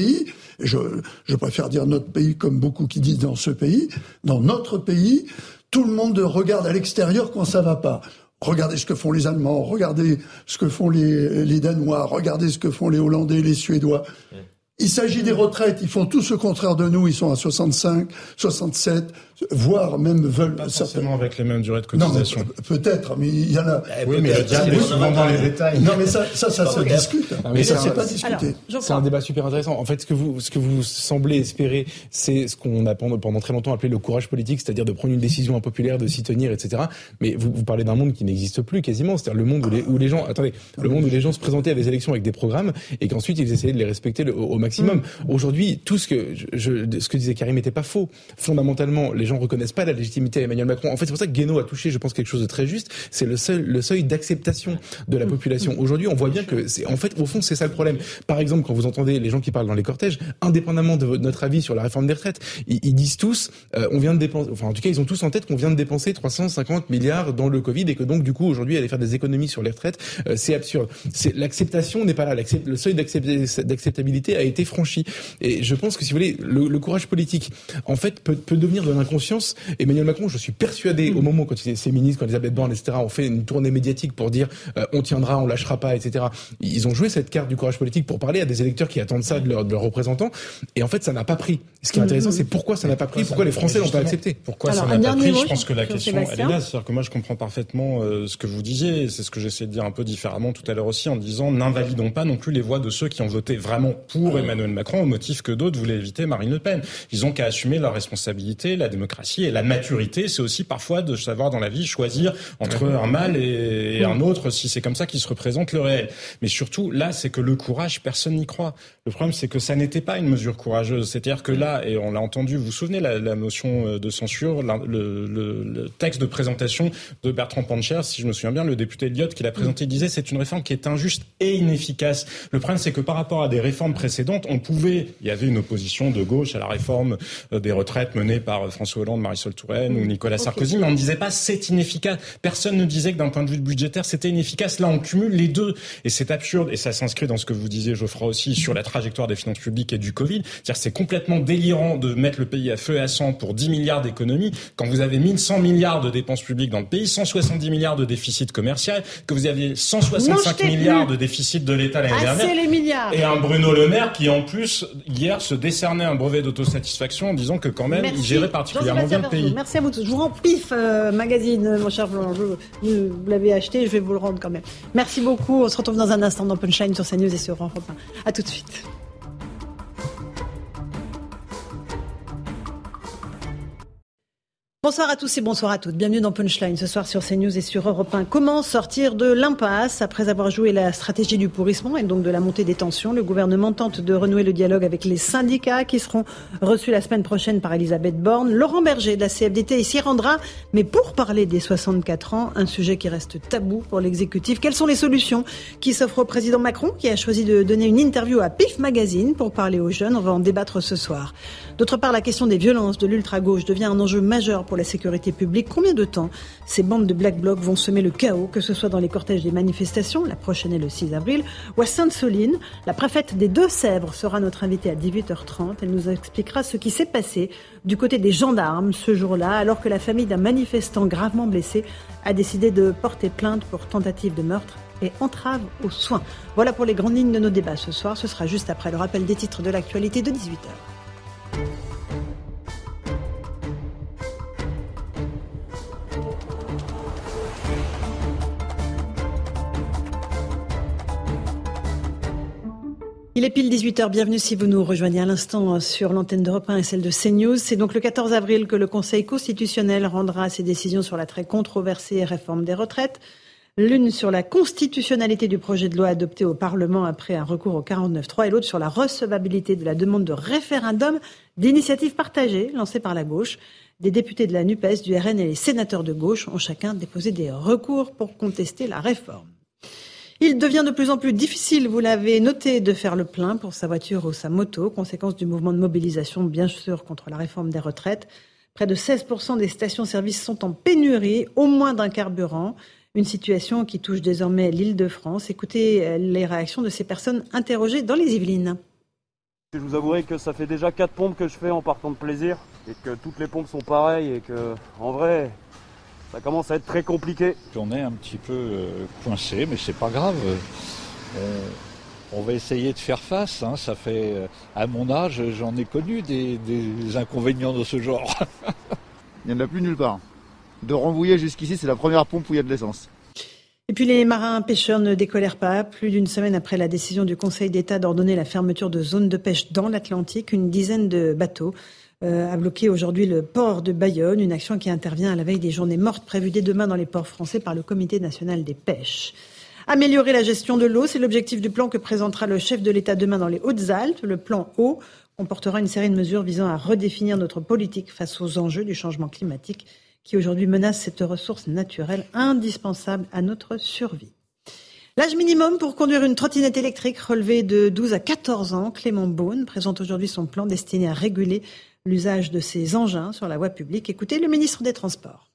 Je, préfère dire notre pays comme beaucoup qui disent dans ce pays. Dans notre pays, tout le monde regarde à l'extérieur quand ça va pas. Regardez ce que font les Allemands, regardez ce que font les Danois, regardez ce que font les Hollandais, les Suédois. Il s'agit des retraites. Ils font tout ce contraire de nous. Ils sont à 65, 67, voire même veulent. Pas forcément avec les mêmes durées de cotisation. Non, peut-être, mais il y en a. Oui, mais le diable est souvent dans les détails. Non, mais ça, ça, ça, se discute. Non, mais ça, c'est un, pas discuté. C'est un débat super intéressant. En fait, ce que vous, ce que vous semblez espérer, c'est ce qu'on a pendant, pendant très longtemps appelé le courage politique, c'est-à-dire de prendre une décision impopulaire, de s'y tenir, etc. Mais vous, vous parlez d'un monde qui n'existe plus quasiment, c'est-à-dire le monde où les, où les gens, attendez, le monde où les gens se présentaient à des élections avec des programmes et qu'ensuite ils essayaient de les respecter le, au, au, maximum. Mmh. Aujourd'hui, tout ce que je, je, ce que disait Karim n'était pas faux. Fondamentalement, les gens reconnaissent pas la légitimité à Emmanuel Macron. En fait, c'est pour ça que Guénaud a touché, je pense, quelque chose de très juste. C'est le seul, le seuil d'acceptation de la population. Aujourd'hui, on voit bien que, c'est, en fait, au fond, c'est ça le problème. Par exemple, quand vous entendez les gens qui parlent dans les cortèges, indépendamment de notre avis sur la réforme des retraites, ils, ils disent tous, euh, on vient de dépenser, enfin, en tout cas, ils ont tous en tête qu'on vient de dépenser 350 milliards dans le Covid et que donc, du coup, aujourd'hui, aller faire des économies sur les retraites, euh, c'est absurde. C'est, l'acceptation n'est pas là. le seuil d'acceptabilité a été franchi. Et je pense que, si vous voulez, le, le courage politique, en fait, peut, peut devenir de l'inconscience. Emmanuel Macron, je suis persuadé, au moment quand était ministres, quand Elisabeth Borne, etc., ont fait une tournée médiatique pour dire euh, on tiendra, on lâchera pas, etc. Ils ont joué cette carte du courage politique pour parler à des électeurs qui attendent ça de, leur, de leurs représentants. Et en fait, ça n'a pas pris. Ce qui est intéressant, c'est pourquoi ça n'a pas pris, pourquoi les Français l'ont pas accepté. Pourquoi Alors, ça n'a pas pris Je pense que la question, elle est là. C'est-à-dire que moi, je comprends parfaitement euh, ce que vous disiez. C'est ce que j'essaie de dire un peu différemment tout à l'heure aussi, en disant n'invalidons pas non plus les voix de ceux qui ont voté vraiment pour Emmanuel Macron au motif que d'autres voulaient éviter Marine Le Pen. Ils ont qu'à assumer leur responsabilité, la démocratie et la maturité. C'est aussi parfois de savoir dans la vie choisir entre un mal et, un autre si c'est comme ça qu'il se représente le réel. Mais surtout, là, c'est que le courage, personne n'y croit. Le problème, c'est que ça n'était pas une mesure courageuse. C'est-à-dire que là, et on l'a entendu, vous vous souvenez, la, la motion de censure, la, le, le, le, texte de présentation de Bertrand Pancher, si je me souviens bien, le député Elliott qui l'a présenté disait c'est une réforme qui est injuste et inefficace. Le problème, c'est que par rapport à des réformes précédentes, on pouvait, il y avait une opposition de gauche à la réforme euh, des retraites menée par François Hollande, Marisol Touraine ou Nicolas Sarkozy, mais on ne disait pas c'est inefficace. Personne ne disait que d'un point de vue budgétaire, c'était inefficace. Là, on cumule les deux. Et c'est absurde. Et ça s'inscrit dans ce que vous disiez, Geoffroy, aussi, sur la trajectoire des finances publiques et du Covid. C'est-à-dire c'est complètement délirant de mettre le pays à feu et à sang pour 10 milliards d'économies quand vous avez 1100 milliards de dépenses publiques dans le pays, 170 milliards de déficit commercial, que vous aviez 165 milliards de déficit de l'État l'année dernière. les milliards. Et un Bruno Le Maire qui, en plus, hier, se décernait un brevet d'autosatisfaction en disant que quand même, il gérait particulièrement bien le pays. Merci à vous tous. Je vous rends pif, euh, magazine, mon cher Blanc. Vous l'avez acheté, je vais vous le rendre quand même. Merci beaucoup. On se retrouve dans un instant dans Punchline sur CNews et sur Europe 1. À tout de suite. Bonsoir à tous et bonsoir à toutes. Bienvenue dans Punchline ce soir sur CNews et sur Europe 1. Comment sortir de l'impasse après avoir joué la stratégie du pourrissement et donc de la montée des tensions? Le gouvernement tente de renouer le dialogue avec les syndicats qui seront reçus la semaine prochaine par Elisabeth Borne. Laurent Berger de la CFDT s'y rendra, mais pour parler des 64 ans, un sujet qui reste tabou pour l'exécutif. Quelles sont les solutions qui s'offrent au président Macron qui a choisi de donner une interview à PIF Magazine pour parler aux jeunes? On va en débattre ce soir. D'autre part, la question des violences de l'ultra-gauche devient un enjeu majeur pour la sécurité publique. Combien de temps ces bandes de Black Bloc vont semer le chaos, que ce soit dans les cortèges des manifestations, la prochaine est le 6 avril, ou à Sainte-Soline La préfète des Deux-Sèvres sera notre invitée à 18h30. Elle nous expliquera ce qui s'est passé du côté des gendarmes ce jour-là, alors que la famille d'un manifestant gravement blessé a décidé de porter plainte pour tentative de meurtre et entrave aux soins. Voilà pour les grandes lignes de nos débats ce soir. Ce sera juste après le rappel des titres de l'actualité de 18h. Il est pile 18h, bienvenue si vous nous rejoignez à l'instant sur l'antenne d'Europe 1 et celle de CNews. C'est donc le 14 avril que le Conseil constitutionnel rendra ses décisions sur la très controversée réforme des retraites. L'une sur la constitutionnalité du projet de loi adopté au Parlement après un recours au 49.3 et l'autre sur la recevabilité de la demande de référendum d'initiative partagée lancée par la gauche. Des députés de la NUPES, du RN et les sénateurs de gauche ont chacun déposé des recours pour contester la réforme. Il devient de plus en plus difficile, vous l'avez noté, de faire le plein pour sa voiture ou sa moto, conséquence du mouvement de mobilisation, bien sûr, contre la réforme des retraites. Près de 16% des stations-service sont en pénurie, au moins d'un carburant. Une situation qui touche désormais l'île de France. Écoutez les réactions de ces personnes interrogées dans les Yvelines. Je vous avouerai que ça fait déjà quatre pompes que je fais en partant de plaisir et que toutes les pompes sont pareilles et que, en vrai, ça commence à être très compliqué. J'en ai un petit peu euh, coincé, mais c'est pas grave. Euh, on va essayer de faire face. Hein. Ça fait, euh, à mon âge, j'en ai connu des, des, inconvénients de ce genre. il n'y en a plus nulle part. De renvoyer jusqu'ici, c'est la première pompe où il y a de l'essence. Et puis les marins pêcheurs ne décolèrent pas. Plus d'une semaine après la décision du Conseil d'État d'ordonner la fermeture de zones de pêche dans l'Atlantique, une dizaine de bateaux a bloqué aujourd'hui le port de Bayonne, une action qui intervient à la veille des journées mortes prévues dès demain dans les ports français par le Comité national des pêches. Améliorer la gestion de l'eau, c'est l'objectif du plan que présentera le chef de l'État demain dans les Hautes-Alpes. Le plan eau comportera une série de mesures visant à redéfinir notre politique face aux enjeux du changement climatique qui aujourd'hui menacent cette ressource naturelle indispensable à notre survie. L'âge minimum pour conduire une trottinette électrique relevé de 12 à 14 ans, Clément Beaune présente aujourd'hui son plan destiné à réguler l'usage de ces engins sur la voie publique. Écoutez le ministre des Transports.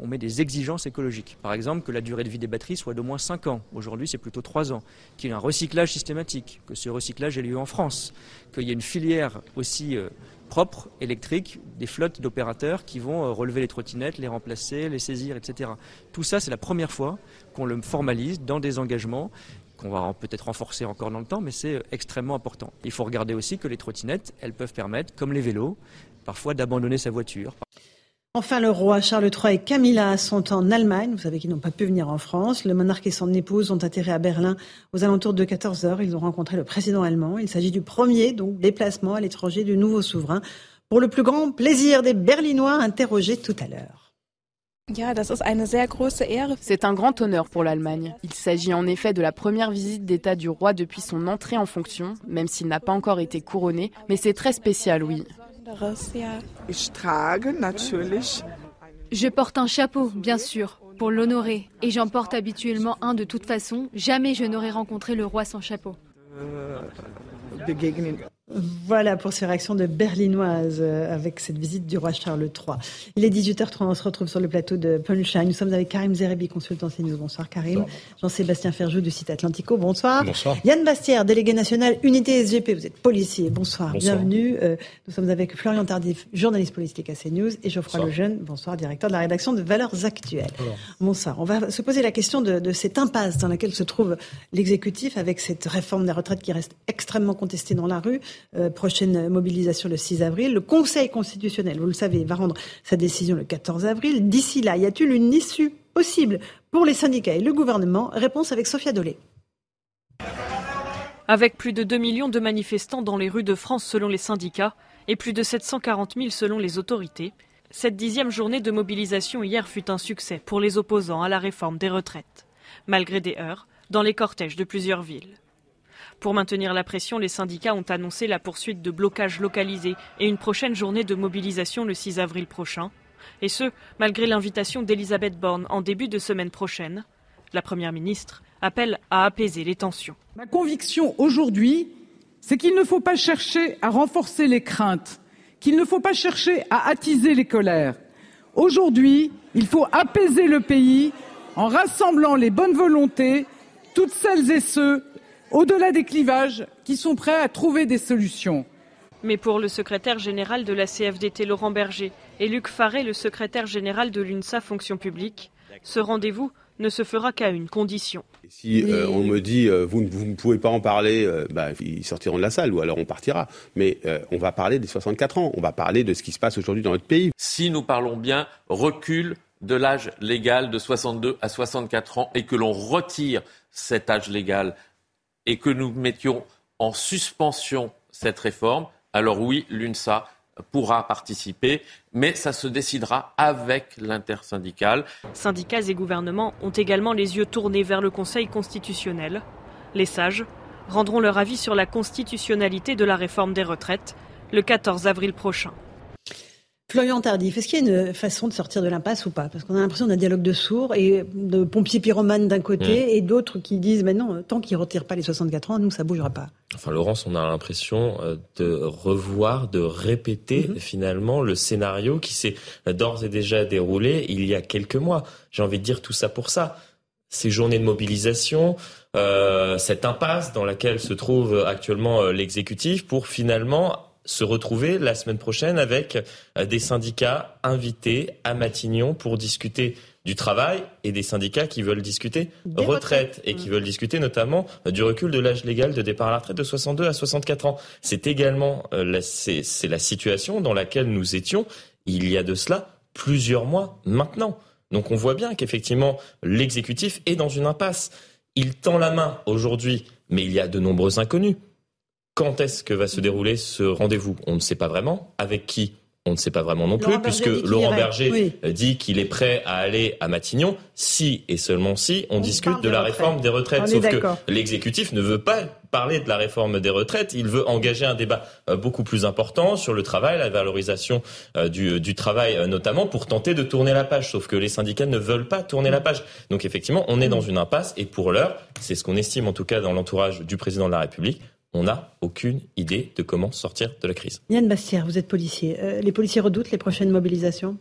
On met des exigences écologiques. Par exemple, que la durée de vie des batteries soit d'au moins 5 ans. Aujourd'hui, c'est plutôt 3 ans. Qu'il y ait un recyclage systématique, que ce recyclage ait lieu en France. Qu'il y ait une filière aussi euh, propre, électrique, des flottes d'opérateurs qui vont euh, relever les trottinettes, les remplacer, les saisir, etc. Tout ça, c'est la première fois qu'on le formalise dans des engagements qu'on va peut-être renforcer encore dans le temps, mais c'est euh, extrêmement important. Il faut regarder aussi que les trottinettes, elles peuvent permettre, comme les vélos, parfois d'abandonner sa voiture. Enfin, le roi Charles III et Camilla sont en Allemagne. Vous savez qu'ils n'ont pas pu venir en France. Le monarque et son épouse ont atterri à Berlin aux alentours de 14 heures. Ils ont rencontré le président allemand. Il s'agit du premier donc déplacement à l'étranger du nouveau souverain. Pour le plus grand plaisir des Berlinois interrogés tout à l'heure. C'est un grand honneur pour l'Allemagne. Il s'agit en effet de la première visite d'État du roi depuis son entrée en fonction, même s'il n'a pas encore été couronné, mais c'est très spécial, oui. Je porte un chapeau, bien sûr, pour l'honorer, et j'en porte habituellement un de toute façon. Jamais je n'aurais rencontré le roi sans chapeau. Voilà pour ces réactions de berlinoises euh, avec cette visite du roi Charles III. Il est 18h30, on se retrouve sur le plateau de Punchline. Nous sommes avec Karim Zerebi, consultant CNews. Bonsoir Karim. Jean-Sébastien Ferjou du site Atlantico. Bonsoir. Bonsoir. Yann Bastière, délégué national Unité SGP. Vous êtes policier. Bonsoir. Bienvenue. Euh, nous sommes avec Florian Tardif, journaliste politique à CNews, et Geoffroy Lejeune. Bonsoir, directeur de la rédaction de Valeurs Actuelles. Bonsoir. On va se poser la question de, de cette impasse dans laquelle se trouve l'exécutif avec cette réforme des retraites qui reste extrêmement contestée dans la rue. Euh, prochaine mobilisation le 6 avril. Le Conseil constitutionnel, vous le savez, va rendre sa décision le 14 avril. D'ici là, y a-t-il une issue possible pour les syndicats et le gouvernement? Réponse avec Sophia Dolé. Avec plus de 2 millions de manifestants dans les rues de France selon les syndicats et plus de 740 000 selon les autorités, cette dixième journée de mobilisation hier fut un succès pour les opposants à la réforme des retraites, malgré des heurts dans les cortèges de plusieurs villes. Pour maintenir la pression, les syndicats ont annoncé la poursuite de blocages localisés et une prochaine journée de mobilisation le 6 avril prochain. Et ce, malgré l'invitation d'Elisabeth Borne en début de semaine prochaine. La Première ministre appelle à apaiser les tensions. Ma conviction aujourd'hui, c'est qu'il ne faut pas chercher à renforcer les craintes, qu'il ne faut pas chercher à attiser les colères. Aujourd'hui, il faut apaiser le pays en rassemblant les bonnes volontés, toutes celles et ceux au-delà des clivages, qui sont prêts à trouver des solutions. Mais pour le secrétaire général de la CFDT Laurent Berger et Luc Faré, le secrétaire général de l'UNSA Fonction publique, ce rendez-vous ne se fera qu'à une condition. Si euh, on me dit euh, vous, ne pouvez pas en parler, euh, bah, ils sortiront de la salle ou alors on partira. Mais on va parler des 64 ans, on va parler de ce qui se passe aujourd'hui dans notre pays. Si nous parlons bien recul de l'âge légal de 62 à 64 ans et que l'on retire cet âge légal et que nous mettions en suspension cette réforme, alors oui, l'UNSA pourra participer, mais ça se décidera avec l'intersyndicale. Syndicats et gouvernements ont également les yeux tournés vers le Conseil constitutionnel. Les sages rendront leur avis sur la constitutionnalité de la réforme des retraites le 14 avril prochain. Florian Tardif, est-ce qu'il y a une façon de sortir de l'impasse ou pas? Parce qu'on a l'impression d'un dialogue de sourds et de pompiers pyromanes d'un côté mmh. et d'autres qui disent mais non, tant qu'ils ne retirent pas les 64 ans, nous, ça ne bougera pas. Enfin, Laurence, on a l'impression euh, de revoir, de répéter mmh. finalement le scénario qui s'est d'ores et déjà déroulé il y a quelques mois. J'ai envie de dire tout ça pour ça. Ces journées de mobilisation, euh, cette impasse dans laquelle se trouve actuellement euh, l'exécutif pour finalement se retrouver la semaine prochaine avec euh, des syndicats invités à Matignon pour discuter du travail et des syndicats qui veulent discuter retraite et qui veulent discuter notamment euh, du recul de l'âge légal de départ à la retraite de 62 à 64 ans. C'est également euh, c'est la situation dans laquelle nous étions il y a de cela plusieurs mois maintenant. Donc on voit bien qu'effectivement l'exécutif est dans une impasse. Il tend la main aujourd'hui, mais il y a de nombreux inconnus. Quand est-ce que va se dérouler ce rendez-vous? On ne sait pas vraiment. Avec qui? On ne sait pas vraiment non plus, puisque Laurent Berger dit qu'il est prêt à aller à Matignon si et seulement si on, discute de la réforme des retraites. Sauf que l'exécutif ne veut pas parler de la réforme des retraites, il veut engager un débat euh, beaucoup plus important sur le travail, la valorisation euh, du, du travail euh, notamment, pour tenter de tourner la page. Sauf que les syndicats ne veulent pas tourner la page. Donc effectivement, on est dans une impasse. Et pour l'heure, c'est ce qu'on estime en tout cas dans l'entourage du président de la République, on n'a aucune idée de comment sortir de la crise. Yann Bastière, vous êtes policier. Euh, les policiers redoutent les prochaines mobilisations?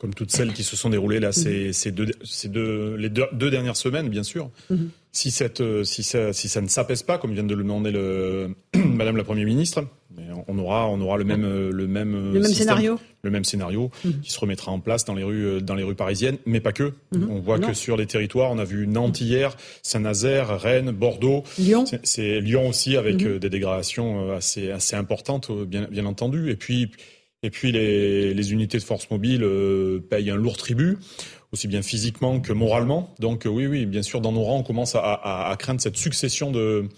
Comme toutes celles qui se sont déroulées là ces, ces, deux, ces deux, les deux, dernières semaines, bien sûr. Mhm. Si, cette, euh, si, ça, si ça ne s'apaise pas, comme vient de le demander le, Madame la Première ministre, on aura, on aura le même, euh, le même, le même scénario, le même scénario mhm. qui se remettra en place dans les rues, euh, dans les rues parisiennes, mais pas que. Mhm. On voit que sur les territoires, on a vu Nantes hier, Saint-Nazaire, Rennes, Bordeaux, Lyon, c'est Lyon aussi avec des dégradations assez, assez importantes, bien, bien entendu. Et puis, et puis les, les unités de force mobile payent un lourd tribut aussi bien physiquement que moralement. Donc euh, oui, oui, bien sûr, dans nos rangs, on commence à, à, à craindre cette succession de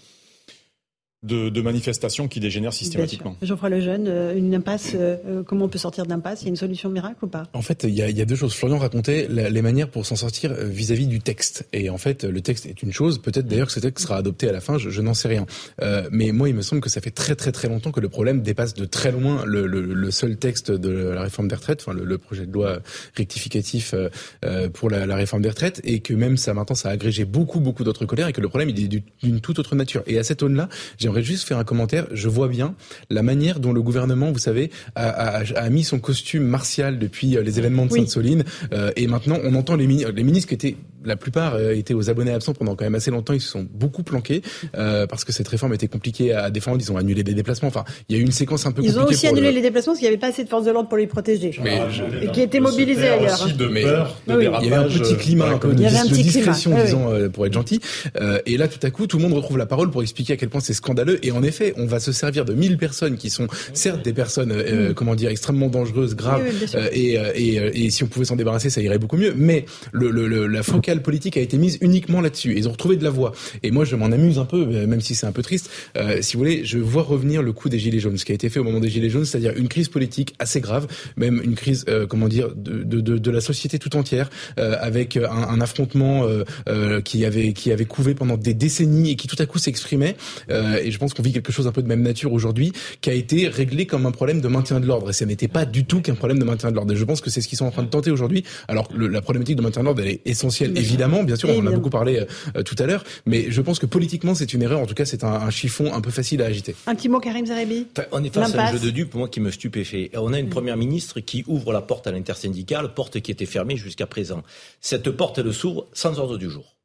de, de, manifestations qui dégénèrent systématiquement. Geoffroy Lejeune, euh, une impasse, euh, euh, comment on peut sortir d'impasse? Il y a une solution miracle ou pas? En fait, il y, a, il y, a, deux choses. Florian racontait les manières pour s'en sortir vis-à-vis du texte. Et en fait, le texte est une chose. Peut-être d'ailleurs que ce texte sera adopté à la fin, je, je n'en sais rien. Euh, mais moi, il me semble que ça fait très très très longtemps que le problème dépasse de très loin le, le, le seul texte de la réforme des retraites, enfin le, le projet de loi rectificatif euh, pour la, la, réforme des retraites, et que même ça maintenant ça a agrégé beaucoup beaucoup d'autres colères, et que le problème il est d'une toute autre nature. Et à cette aune-là, j'aimerais juste faire un commentaire. Je vois bien la manière dont le gouvernement, vous savez, a, a, a mis son costume martial depuis euh, les événements de oui. Sainte-Soline. Euh, et maintenant, on entend les, les ministres qui étaient la plupart euh, étaient aux abonnés absents pendant quand même assez longtemps. Ils se sont beaucoup planqués euh, parce que cette réforme était compliquée à défendre. Ils ont annulé des déplacements. Enfin, il y a eu une séquence un peu. Ils ont aussi annulé le... les déplacements parce qu'il n'y avait pas assez de forces de l'ordre pour les protéger. Mais je... Et qui étaient mobilisés ailleurs. Aussi de peur, de oui. Il y avait un petit climat un peu de, de discrétion, climat. disons, oui. pour être gentil. Euh, et là, tout à coup, tout le monde retrouve la parole pour expliquer à quel point c'est scandaleux. Et en effet, on va se servir de 1000 personnes qui sont certes des personnes, euh, comment dire, extrêmement dangereuses, graves. Oui, et, et, et, si on pouvait s'en débarrasser, ça irait beaucoup mieux. Mais le, le, la focale politique a été mise uniquement là-dessus. Ils ont retrouvé de la voix. Et moi, je m'en amuse un peu, même si c'est un peu triste. Euh, si vous voulez, je vois revenir le coup des gilets jaunes, ce qui a été fait au moment des gilets jaunes, c'est-à-dire une crise politique assez grave, même une crise, euh, comment dire, de, de, de, la société tout entière, euh, avec un, un affrontement euh, qui avait qui avait couvé pendant des décennies et qui tout à coup s'exprimait. et je pense qu'on vit quelque chose un peu de même nature aujourd'hui, qui a été réglé comme un problème de maintien de l'ordre. Et ça n'était pas du tout qu'un problème de maintien de l'ordre. Et je pense que c'est ce qu'ils sont en train de tenter aujourd'hui. Alors le, la problématique de maintien de l'ordre, elle est essentielle, évidemment. Bien sûr, on en a beaucoup parlé euh, tout à l'heure, mais je pense que politiquement c'est une erreur. En tout cas, c'est un, un, chiffon un peu facile à agiter. Un petit mot, Karim Zarebi? Enfin, on est face à un jeu de dupes, moi qui me stupéfait. On a une première ministre qui ouvre la porte à l'intersyndicale, porte qui était fermée jusqu'à présent. Cette porte, elle s'ouvre sans ordre du jour.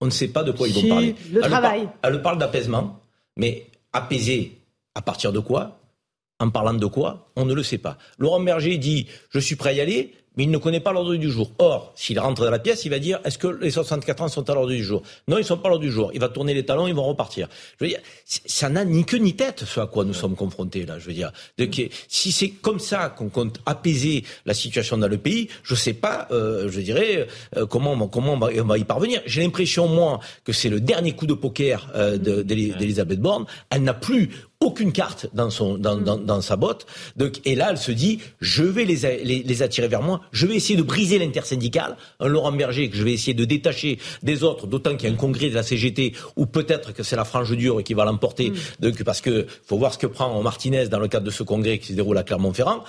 On ne sait pas de quoi ils vont parler. Le elle travail. Parle, elle parle d'apaisement, mais apaiser à partir de quoi? En parlant de quoi? On ne le sait pas. Laurent Berger dit Je suis prêt à y aller, mais il ne connaît pas l'ordre du jour. Or, s'il rentre dans la pièce, il va dire est-ce que les 64 ans sont à l'ordre du jour? Non, ils sont pas à l'ordre du jour. Il va tourner les talons, ils vont repartir. Je veux dire, ça n'a ni queue ni tête ce à quoi nous sommes confrontés là. Je veux dire, si c'est comme ça qu'on compte apaiser la situation dans le pays, je sais pas, euh, je dirais euh, comment comment on va, on va y parvenir. J'ai l'impression moi que c'est le dernier coup de poker euh, d'Elisabeth Borne. Elle n'a plus aucune carte dans son dans, dans, dans sa botte. Donc, et là, elle se dit je vais les, les, les attirer vers moi. Je vais essayer de briser l'intersyndicale, un Laurent Berger que je vais essayer de détacher des autres, d'autant qu'il y a un congrès de la CGT où peut-être que c'est la frange dure qui va l'emporter. Mm. Donc parce que faut voir ce que prend Martinez dans le cadre de ce congrès qui se déroule à Clermont-Ferrand.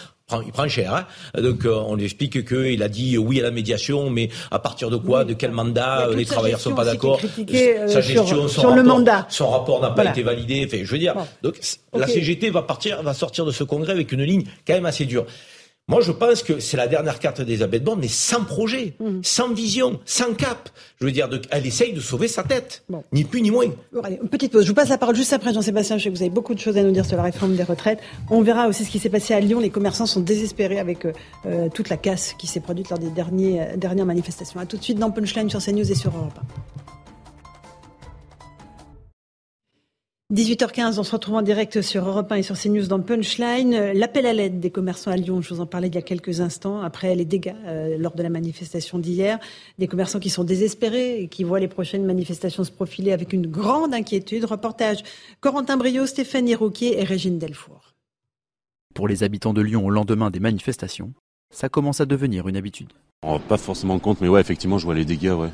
Il prend cher. Hein Donc euh, on lui explique qu'il a dit oui à la médiation, mais à partir de quoi, oui. de quel mandat Les travailleurs sont pas d'accord. Euh, sa gestion, sur, son sur rapport, le mandat. son rapport n'a pas voilà. été validé. Enfin, je veux dire, bon. donc okay. la CGT va partir, va sortir de ce congrès avec une ligne quand même assez dure. Moi, je pense que c'est la dernière carte d'Elisabeth Borne, mais sans projet, mmh. sans vision, sans cap. Je veux dire, de, elle essaye de sauver sa tête, bon. ni plus ni moins. Bon, allez, une petite pause. Je vous passe la parole juste après, Jean-Sébastien. Je sais que vous avez beaucoup de choses à nous dire sur la réforme des retraites. On verra aussi ce qui s'est passé à Lyon. Les commerçants sont désespérés avec euh, toute la casse qui s'est produite lors des derniers, euh, dernières manifestations. À tout de suite dans Punchline sur CNews et sur Europe 18h15, on se retrouve en direct sur Europe 1 et sur CNews dans Punchline. L'appel à l'aide des commerçants à Lyon, je vous en parlais il y a quelques instants, après les dégâts euh, lors de la manifestation d'hier. Des commerçants qui sont désespérés et qui voient les prochaines manifestations se profiler avec une grande inquiétude. Reportage Corentin Brio, Stéphanie Rouquier et Régine Delfour. Pour les habitants de Lyon au lendemain des manifestations, ça commence à devenir une habitude. On ne pas forcément compte, mais ouais, effectivement, je vois les dégâts, ouais.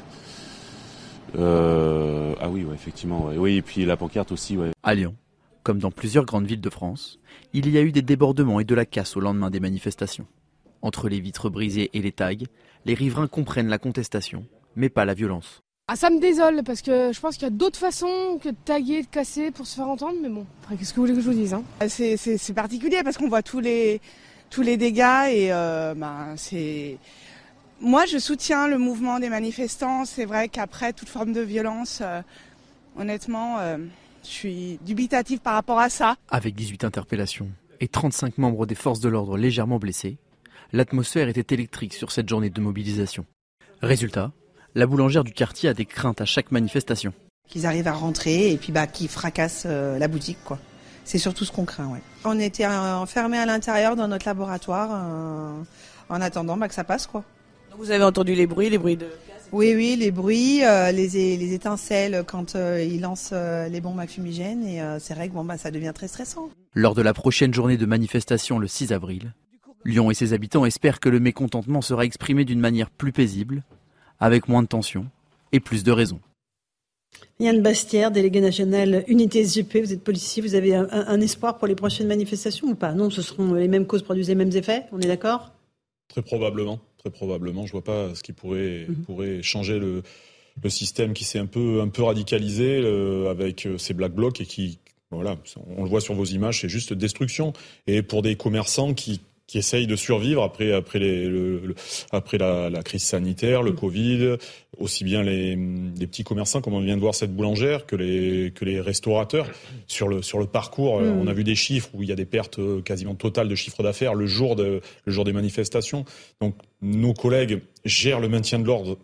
Euh, ah oui, ouais, effectivement. Ouais. Oui, et puis la pancarte aussi. Ouais. À Lyon, comme dans plusieurs grandes villes de France, il y a eu des débordements et de la casse au lendemain des manifestations. Entre les vitres brisées et les tags, les riverains comprennent la contestation, mais pas la violence. Ah, ça me désole parce que je pense qu'il y a d'autres façons que de taguer, de casser pour se faire entendre, mais bon, après, qu'est-ce que vous voulez que je vous dise hein? C'est particulier parce qu'on voit tous les, tous les dégâts et euh, ben, c'est moi, je soutiens le mouvement des manifestants. C'est vrai qu'après toute forme de violence, euh, honnêtement, euh, je suis dubitative par rapport à ça. Avec 18 interpellations et 35 membres des forces de l'ordre légèrement blessés, l'atmosphère était électrique sur cette journée de mobilisation. Résultat, la boulangère du quartier a des craintes à chaque manifestation. Qu'ils arrivent à rentrer et puis bah, qu'ils fracassent euh, la boutique, quoi. C'est surtout ce qu'on craint, ouais. On était enfermés à l'intérieur dans notre laboratoire en attendant bah, que ça passe, quoi. Vous avez entendu les bruits, les bruits de Oui, oui, les bruits, euh, les, les, étincelles quand euh, ils lancent euh, les bombes à fumigène. Et c'est vrai que bon, bah, ça devient très stressant. Lors de la prochaine journée de manifestation le 6 avril, Lyon et ses habitants espèrent que le mécontentement sera exprimé d'une manière plus paisible, avec moins de tension et plus de raisons. Yann Bastière, délégué national Unité SGP, vous êtes policier, vous avez un, espoir pour les prochaines manifestations ou pas? Non, ce seront les mêmes causes produisent les mêmes effets, on est d'accord? Très probablement, très probablement. Je vois pas ce qui pourrait, mhm. pourrait changer le, le système qui s'est un peu, un peu radicalisé euh, avec euh, ces black blocs et qui, voilà, on le voit sur vos images, c'est juste destruction. Et pour des commerçants qui qui essayent de survivre après après les le, après la, la, crise sanitaire, le mm. Covid, aussi bien les, les, petits commerçants comme on vient de voir cette boulangère que les que les restaurateurs sur le sur le parcours, mm. on a vu des chiffres où il y a des pertes euh, quasiment totales de chiffre d'affaires le jour de le jour des manifestations. Donc nos collègues gèrent le maintien de l'ordre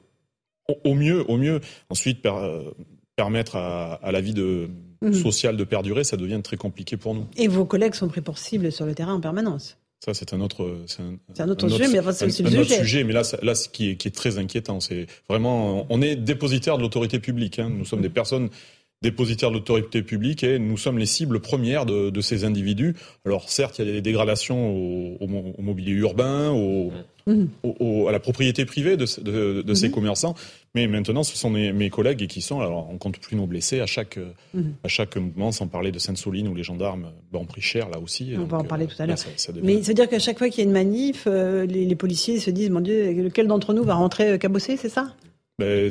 au, mieux au mieux. Ensuite euh, permettre à, à la vie de mm. sociale de perdurer, ça devient très compliqué pour nous. Et vos collègues sont pris pour cible sur le terrain en permanence ça, c'est un autre, c'est un, autre, sujet, mais enfin, c'est aussi le sujet. sujet. Mais là, là, ce qui est, qui est très inquiétant, c'est vraiment, on est dépositaire de l'autorité publique. Hein. Nous sommes des personnes dépositaires de l'autorité publique et nous sommes les cibles premières de, de, ces individus. Alors certes, il y a des dégradations au, au, mobilier urbain, au, mmh. à la propriété privée de, de, de ces mmh. commerçants, mais maintenant ce sont mes, mes, collègues qui sont, alors on compte plus nos blessés à chaque, mmh. à chaque mouvement, sans parler de Sainte-Soline où les gendarmes ben, ont pris cher là aussi. On va en parler tout à l'heure. Mais ça veut dire qu'à chaque fois qu'il y a une manif, euh, les, les, policiers se disent, mon Dieu, lequel d'entre nous va rentrer cabossé, c'est ça? Ben,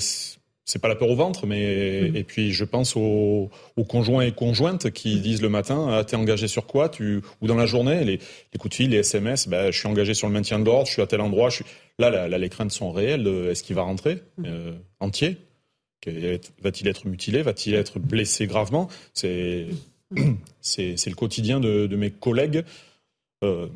c'est pas la peur au ventre, mais mhm. et puis je pense aux, conjoints et conjointes qui mhm. disent le matin, ah, t'es engagé sur quoi, tu? Ou dans la journée, les, les coups de fil, les SMS, ben, je suis engagé sur le maintien de l'ordre, je suis à tel endroit, je suis là, là, les craintes sont réelles. Est-ce qu'il va rentrer mhm. euh, entier? Va-t-il être mutilé Va-t-il être blessé gravement? C'est c'est le quotidien de, de mes collègues. Euh,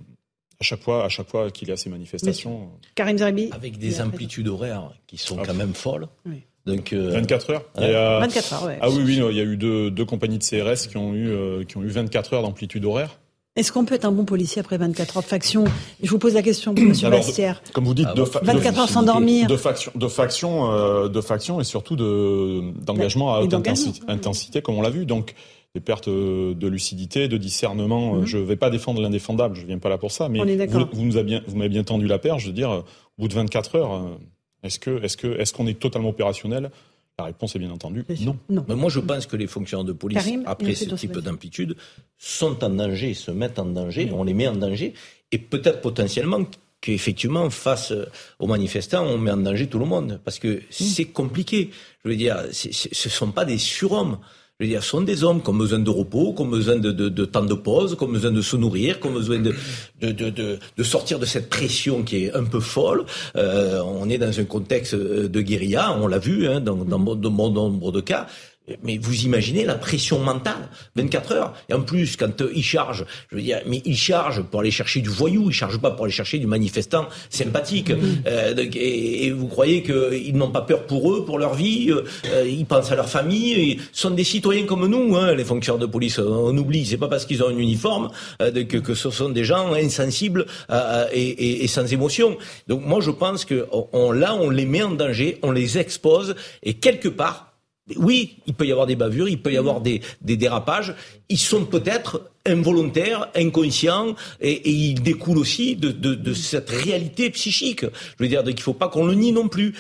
à chaque fois, à chaque fois qu'il y a ces manifestations. Karim Zeribi Avec des amplitudes horaires qui sont ah. quand même folles. Oui. Donc, 24 euh, heures. a... 24 heures, ouais. Ah oui, oui, il y a eu deux, deux compagnies de CRS qui ont eu, euh, qui ont eu 24 heures d'amplitude horaire. Est-ce qu'on peut être un bon policier après 24 heures de faction? Je vous pose la question, Monsieur Bastière. Comme vous dites, de 24 heures sans dormir. De faction, de faction, euh, de faction et surtout de d'engagement à haute intensité, intensité, comme on l'a vu. Donc des pertes de lucidité, de discernement. Mhm. Je ne vais pas défendre l'indéfendable, je viens pas là pour ça. Mais vous, vous, nous avez bien, vous m'avez bien tendu la perche de dire, au bout de 24 heures, est-ce que, est-ce que, est-ce qu'on est totalement opérationnel? La réponse est bien entendu non. non. Mais moi, je pense que les fonctionnaires de police, après ce type d'amplitude, sont en danger, se mettent en danger, on les met en danger, et peut-être potentiellement qu'effectivement, face aux manifestants, on met en danger tout le monde, parce que c'est compliqué. Je veux dire, ce ne sont pas des surhommes. Je veux dire, sont des hommes qui ont besoin de repos, qui ont besoin de, temps de pause, qui ont besoin de se nourrir, qui ont besoin de, sortir de cette pression qui est un peu folle. Euh, on est dans un contexte de guérilla, on l'a vu hein, dans, dans de bon nombre de cas. Mais vous imaginez la pression mentale, 24 heures. Et en plus, quand euh, ils chargent, je veux dire, mais ils chargent pour aller chercher du voyou, ils chargent pas pour aller chercher du manifestant sympathique. Euh, et, vous croyez qu'ils n'ont pas peur pour eux, pour leur vie euh, Ils pensent à leur famille. Ils sont des citoyens comme nous, hein, les fonctionnaires de police. On oublie, c'est pas parce qu'ils ont un uniforme que, que, ce sont des gens insensibles et, et, sans émotion. Donc moi, je pense que on, là, on les met en danger, on les expose, et quelque part, oui, il peut y avoir des bavures, il peut y avoir des, dérapages. Ils sont peut-être involontaires, inconscients, et, ils découlent aussi de, de, cette réalité psychique. Je veux dire qu'il ne faut pas qu'on le nie non plus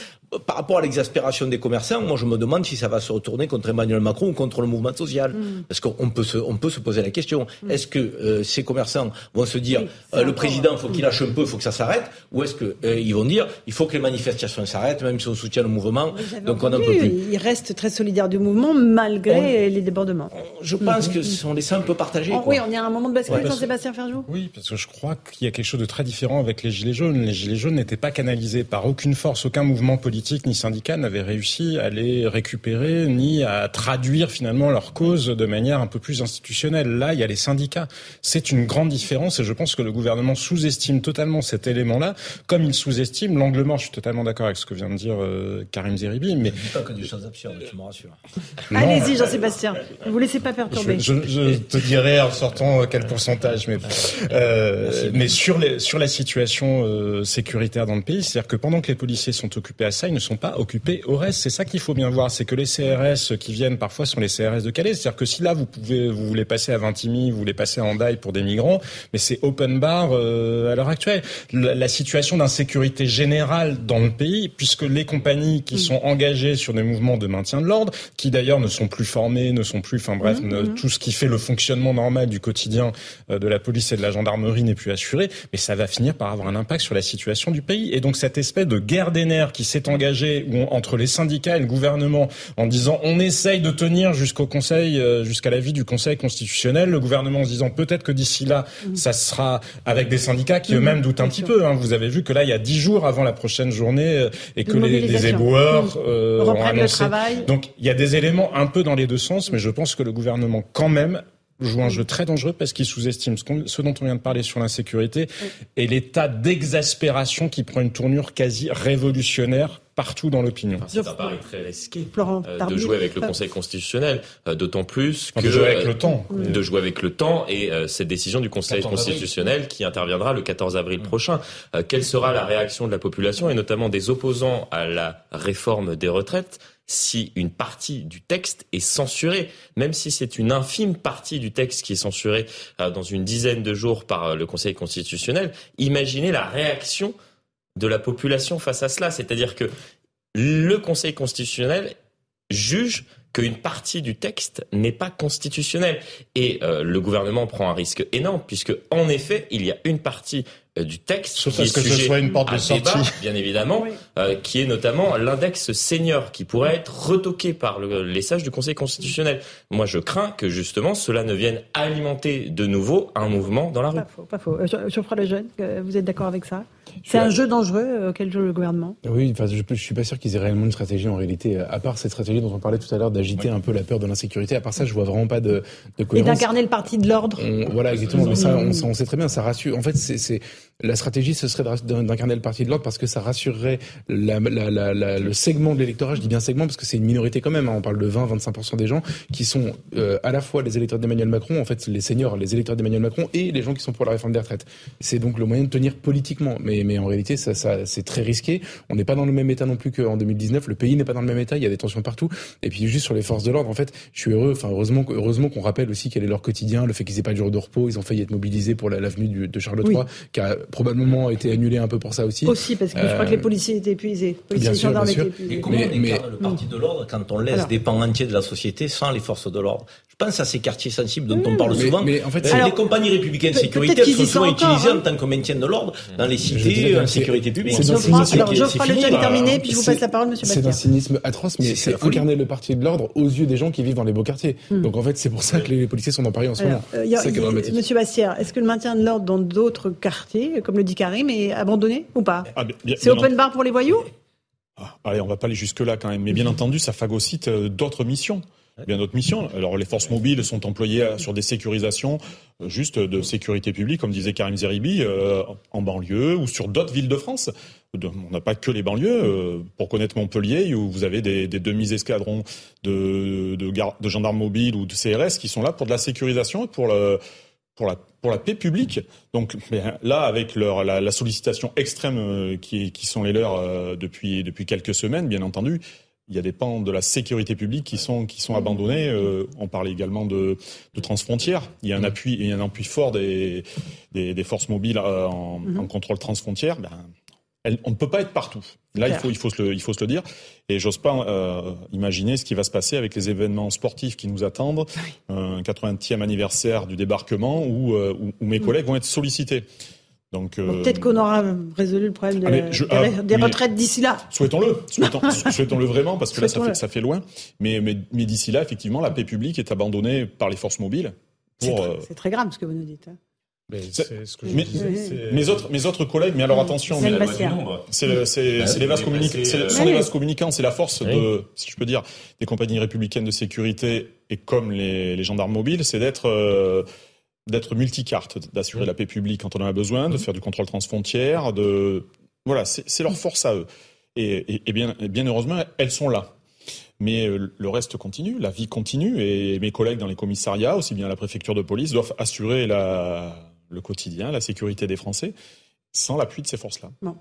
par rapport à l'exaspération des commerçants, moi je me demande si ça va se retourner contre Emmanuel Macron ou contre le mouvement social. Mm. Parce qu'on peut se, on peut se poser la question mm. est-ce que euh, ces commerçants vont se dire euh, le président faut qu'il lâche un peu, il faut que ça s'arrête, ou est-ce qu'ils euh, vont dire il faut que les manifestations s'arrêtent, même si on soutient le mouvement, donc on n'en peut plus. Ils restent très solidaires du mouvement malgré les débordements. Je pense mm. que ce sont des un peu partagés. oui, on est à un moment de bascule, Jean-Sébastien Ferjou? Oui, parce que je crois qu'il y a quelque chose de très différent avec les Gilets jaunes. Les Gilets jaunes n'étaient pas canalisés par aucune force, aucun mouvement politique ni syndical n'avaient réussi à les récupérer ni à traduire finalement leur cause de manière un peu plus institutionnelle. Là, il y a les syndicats. C'est une grande différence et je pense que le gouvernement sous-estime totalement cet élément-là, comme il sous-estime l'angle mort. Je suis totalement d'accord avec ce que vient de dire euh, Karim Zeribi. Mais... Je dis pas que des choses absurdes, tu me rassures. Allez-y, Jean-Sébastien. Ne vous laissez pas perturber. Je, te dirai en sortant quel pourcentage. Mais, euh, mais sur, les, sur la situation euh, sécuritaire dans le pays, c'est-à-dire que pendant que les policiers sont occupés à ça, ne sont pas occupés au reste. C'est ça qu'il faut bien voir, c'est que les CRS qui viennent parfois sont les CRS de Calais. C'est-à-dire que si là vous pouvez, vous voulez passer à Vintimille, vous voulez passer à Hendaye pour des migrants, mais c'est open bar euh, à l'heure actuelle. La, la situation d'insécurité générale dans le pays, puisque les compagnies qui sont engagées sur des mouvements de maintien de l'ordre, qui d'ailleurs ne sont plus formées, ne sont plus, enfin bref, Mmh, ne- mmh. tout ce qui fait le fonctionnement normal du quotidien euh, de la police et de la gendarmerie n'est plus assuré, mais ça va finir par avoir un impact sur la situation du pays. Et donc cette espèce de guerre des nerfs qui s'est engagée on- entre les syndicats et le gouvernement en disant on essaye de tenir jusqu'au Conseil, euh, jusqu'à l'avis du Conseil constitutionnel, le gouvernement en se disant peut-être que d'ici là, ça sera avec des syndicats qui Mhm, eux-mêmes doutent un petit sûr. peu. hein. Vous avez vu que là, il y a dix jours avant la prochaine journée euh, et que les, éboueurs Mhm. euh, ont le annoncé. travail. Donc il y a des éléments un peu dans les deux sens, mais je pense que le gouvernement quand même joue un jeu très dangereux parce qu'il sous-estime ce dont on vient de parler sur l'insécurité et l'état d'exaspération qui prend une tournure quasi révolutionnaire partout dans l'opinion. C'est un pari très risqué Florent euh, de jouer avec le Conseil constitutionnel, euh, d'autant plus De que jouer avec euh, le temps. de jouer avec le temps et euh, cette décision du Conseil 14 avril. constitutionnel qui interviendra le 14 avril prochain. Euh, quelle sera la réaction de la population et notamment des opposants à la réforme des retraites si une partie du texte est censurée, même si c'est une infime partie du texte qui est censurée euh, dans une dizaine de jours par euh, le Conseil constitutionnel, imaginez la réaction de la population face à cela. C'est-à-dire que le Conseil constitutionnel juge qu'une partie du texte n'est pas constitutionnelle. Et euh, le gouvernement prend un risque énorme, puisque en effet, il y a une partie du texte Sauf qui à est ce que ce soit une porte de débat, sortie. bien évidemment, euh, qui est notamment l'index senior, qui pourrait être retoqué par le- les sages du Conseil constitutionnel. Moi, je crains que justement cela ne vienne alimenter de nouveau un mouvement dans la rue. Pas faux, pas faux. Euh, Geoffroy Lejeune, euh, vous êtes d'accord avec ça? C'est un jeu dangereux euh, auquel joue le gouvernement? Oui, enfin, je, je suis pas sûr qu'ils aient réellement une stratégie en réalité. À part cette stratégie dont on parlait tout à l'heure, d'agiter un peu la peur de l'insécurité. À part ça, je vois vraiment pas de, de Et d'incarner le parti de l'ordre voilà, exactement. Mais ça, on, on sait très bien, ça rassure. En fait, c'est, c'est la stratégie, ce serait d'in- d'incarner le parti de l'ordre parce que ça rassurerait la, la, la, le segment de l'électorat. Je dis bien segment parce que c'est une minorité quand même. hein. On parle de 20-25% des gens qui sont euh, à la fois les électeurs d'Emmanuel Macron, en fait, les seniors, les électeurs d'Emmanuel Macron et les gens qui sont pour la réforme des retraites. C'est donc le moyen de tenir politiquement. Mais, mais en réalité, ça, ça, c'est très risqué. On n'est pas dans le même état non plus qu'en 2019. Le pays n'est pas dans le même état. Il y a des tensions partout. Et puis juste sur les forces de l'ordre, en fait, je suis heureux. Enfin, heureusement, heureusement qu'on rappelle aussi quel est leur quotidien, le fait qu'ils aient pas de jour de repos. Ils ont failli être mobilisés pour la- l'avenue de Charles Oui. III, qui a probablement été annulé un peu pour ça aussi. Aussi, parce que je crois Euh, que les policiers étaient épuisés. Policiers bien et sûr, gendarmes bien étaient épuisés. Et comment Mais- on mais- incarne le parti de l'ordre quand on laisse Alors. des pans entiers de la société sans les forces de l'ordre? Je pense à ces quartiers sensibles dont on parle Mais- souvent. mais en fait, c'est- les compagnies républicaines de sécurité sont souvent utilisées hein. en tant que maintien de l'ordre dans les cités, en sécurité publique. c'est Alors, Geoffroy est terminé, puis je vous passe la parole, monsieur C'est Bastien. cynisme atroce, mais C'est- incarner le parti de l'ordre aux yeux des gens qui vivent dans les beaux quartiers. Donc en fait, c'est pour ça que les policiers sont dans Paris en ce moment. euh. Monsieur Bastière, est-ce que le maintien de l'ordre dans d'autres quartiers, comme le dit Karim, est abandonné ou pas Ah, C'est open bar pour les voyous Ah, allez, on va pas aller jusque-là quand même. Mais bien entendu, ça phagocyte euh, d'autres missions. Bien d'autres missions. Alors les forces mobiles sont employées euh, sur des sécurisations euh, juste de sécurité publique, comme disait Karim Zeribi, euh, en banlieue ou sur d'autres villes de France. On n'a pas que les banlieues. pour connaître Montpellier, où vous avez des, demi-escadrons de, gendarmes mobiles ou de CRS qui sont là pour de la sécurisation et pour la paix publique. Donc ben, là, avec la, sollicitation extrême qui, sont les leurs depuis quelques semaines, bien entendu, il y a des pans de la sécurité publique qui sont qui sont abandonnés. Euh, on parle également de, de transfrontières. Il y a un appui il y a un appui fort des des, des forces mobiles euh, en, Mhm. en contrôle transfrontière. Ben, elle- on ne peut pas être partout. Là, il faut, il faut se le, il faut se le dire. Et j'ose pas euh, imaginer ce qui va se passer avec les événements sportifs qui nous attendent. Un 80e anniversaire du débarquement où, où, où mes Mm. collègues vont être sollicités. Donc, euh, Peut-être qu'on aura résolu le problème de- Ah, mais je- des, ah, des mais- retraites d'ici là. Souhaitons-le, souhaitons, souhaitons-le vraiment, parce que là, ça fait, ça fait loin. Mais, mais, mais d'ici là, effectivement, la paix publique est abandonnée par les forces mobiles. C'est euh, c'est très grave ce que vous nous dites. hein. c'est- ce que je mes, disais, c'est- mes autres, mes autres collègues, mais alors attention, C'est mais- le les vases mais communicants, c'est, c'est le- sont les oui. vases communicants, c'est la force de, si je peux dire, des compagnies républicaines de sécurité et comme les, les gendarmes mobiles, c'est d'être euh, d'être multicarte, d'assurer la paix publique quand on en a besoin, de faire du contrôle transfrontière, de voilà, c'est leur force à eux. Et, et- et bien, et bien heureusement, elles sont là. Mais euh, le reste continue, la vie continue, et mes collègues dans les commissariats, aussi bien à la préfecture de police, doivent assurer la, le quotidien, la sécurité des Français. Sans l'appui de ces forces-là. Bon,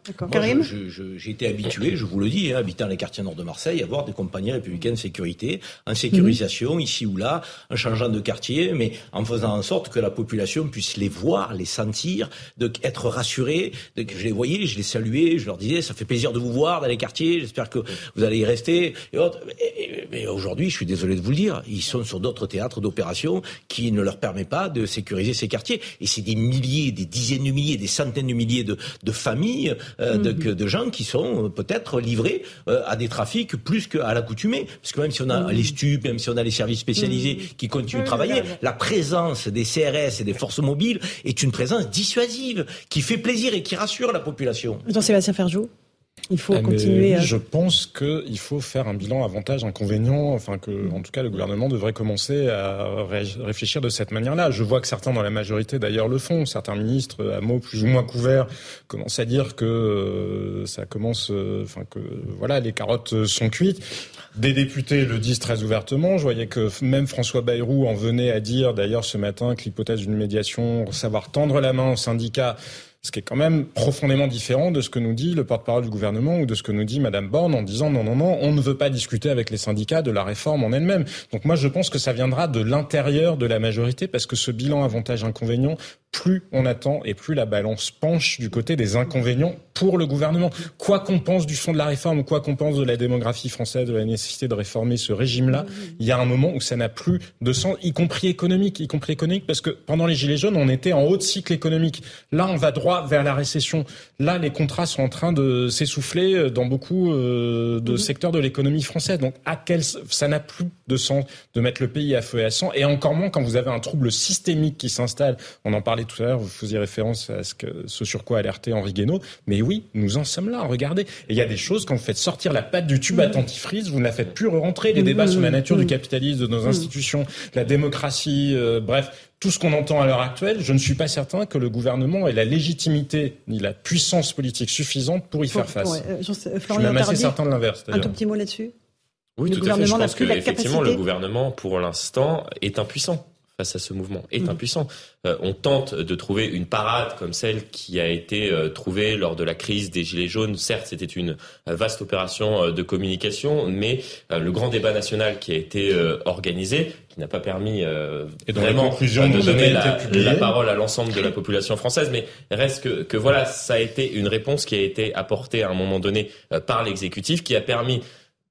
J'ai été habitué, je vous le dis, hein, habitant les quartiers nord de Marseille, à voir des compagnies républicaines de sécurité, en sécurisation, ici ou là, en changeant de quartier, mais en faisant en sorte que la population puisse les voir, les sentir, de, être rassurée. De, je les voyais, je les saluais, je leur disais, ça fait plaisir de vous voir dans les quartiers, j'espère que vous allez y rester. Et autres. Et- et- mais aujourd'hui, je suis désolé de vous le dire, ils sont sur d'autres théâtres d'opération qui ne leur permet pas de sécuriser ces quartiers. Et c'est des milliers, des dizaines de milliers, des centaines de milliers de, de familles, euh, de, que- de gens qui sont euh, peut-être livrés euh, à des trafics plus qu'à l'accoutumée. Parce que même si on a les stupes, même si on a les services spécialisés qui continuent de travailler, la présence des CRS et des forces mobiles est une présence dissuasive, qui fait plaisir et qui rassure la population. Jean-Sébastien Ferjou il faut Ah, continuer. oui, à- Je pense qu'il faut faire un bilan avantage inconvénient. Enfin que, en tout cas, le gouvernement devrait commencer à ré- réfléchir de cette manière-là. Je vois que certains dans la majorité d'ailleurs le font. Certains ministres, à mots plus ou moins couverts, commencent à dire que euh, ça commence, euh, enfin que voilà, les carottes sont cuites. Des députés le disent très ouvertement. Je voyais que même François Bayrou en venait à dire d'ailleurs ce matin que l'hypothèse d'une médiation, savoir tendre la main aux syndicats, ce qui est quand même profondément différent de ce que nous dit le porte-parole du gouvernement ou de ce que nous dit Madame Borne en disant non, non, non, on ne veut pas discuter avec les syndicats de la réforme en elle-même. Donc moi, je pense que ça viendra de l'intérieur de la majorité parce que ce bilan avantage-inconvénient, plus on attend et plus la balance penche du côté des inconvénients pour le gouvernement. Quoi qu'on pense du fond de la réforme ou quoi qu'on pense de la démographie française, de la nécessité de réformer ce régime-là, il y a un moment où ça n'a plus de sens, y compris économique, y compris économique, parce que pendant les Gilets jaunes, on était en haut de cycle économique. Là, on va droit vers la récession. Là, les contrats sont en train de s'essouffler dans beaucoup euh, de secteurs de l'économie française. Donc, à quel, ça n'a plus de sens de mettre le pays à feu et à sang, et encore moins quand vous avez un trouble systémique qui s'installe. On en parlait tout à l'heure, vous faisiez référence à ce, que, ce sur quoi alertait Henri Guénaud. Mais oui, nous en sommes là, regardez. Et il y a des choses, quand vous faites sortir la pâte du tube à dentifrice, vous ne la faites plus rentrer. Les débats sur la nature du capitalisme, de nos institutions, la démocratie, euh, bref, tout ce qu'on entend à l'heure actuelle, je ne suis pas certain que le gouvernement ait la légitimité ni la puissance politique suffisante pour y faire face. Ouais, euh, Je suis même assez certain de l'inverse. Un tout petit mot là-dessus? Oui, Le tout à fait. Je pense que effectivement, capacité le gouvernement, pour l'instant, est impuissant face à ce mouvement, est Mhm. impuissant. Euh, on tente de trouver une parade comme celle qui a été euh, trouvée lors de la crise des Gilets jaunes. Certes, c'était une euh, vaste opération euh, de communication, mais le grand débat national qui a été organisé, qui n'a pas permis Et vraiment de donner la, parole à l'ensemble de la population française, mais reste que, que voilà, ça a été une réponse qui a été apportée à un moment donné par l'exécutif, qui a permis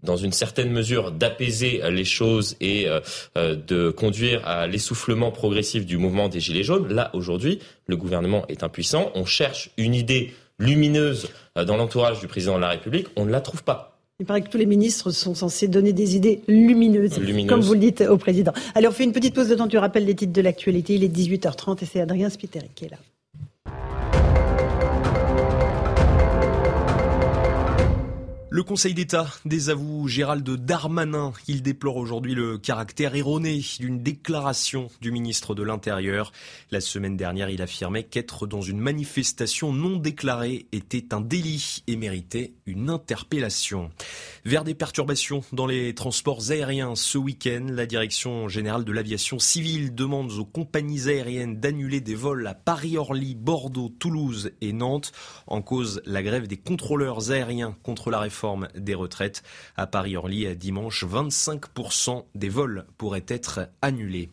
dans une certaine mesure d'apaiser les choses et euh, euh, de conduire à l'essoufflement progressif du mouvement des Gilets jaunes. Là, aujourd'hui, le gouvernement est impuissant. On cherche une idée lumineuse euh, dans l'entourage du président de la République. On ne la trouve pas. Il paraît que tous les ministres sont censés donner des idées lumineuses, Lumineuses. comme vous le dites au président. Allez, on fait une petite pause de temps. Tu rappelles les titres de l'actualité. Il est 18h30 et c'est Adrien Spiteri qui est là. Le Conseil d'État désavoue Gérald Darmanin. Il déplore aujourd'hui le caractère erroné d'une déclaration du ministre de l'Intérieur. La semaine dernière, il affirmait qu'être dans une manifestation non déclarée était un délit et méritait une interpellation. Vers des perturbations dans les transports aériens ce week-end, la Direction générale de l'aviation civile demande aux compagnies aériennes d'annuler des vols à Paris-Orly, Bordeaux, Toulouse et Nantes en cause la grève des contrôleurs aériens contre la réforme des retraites. À Paris-Orly, dimanche, 25% des vols pourraient être annulés.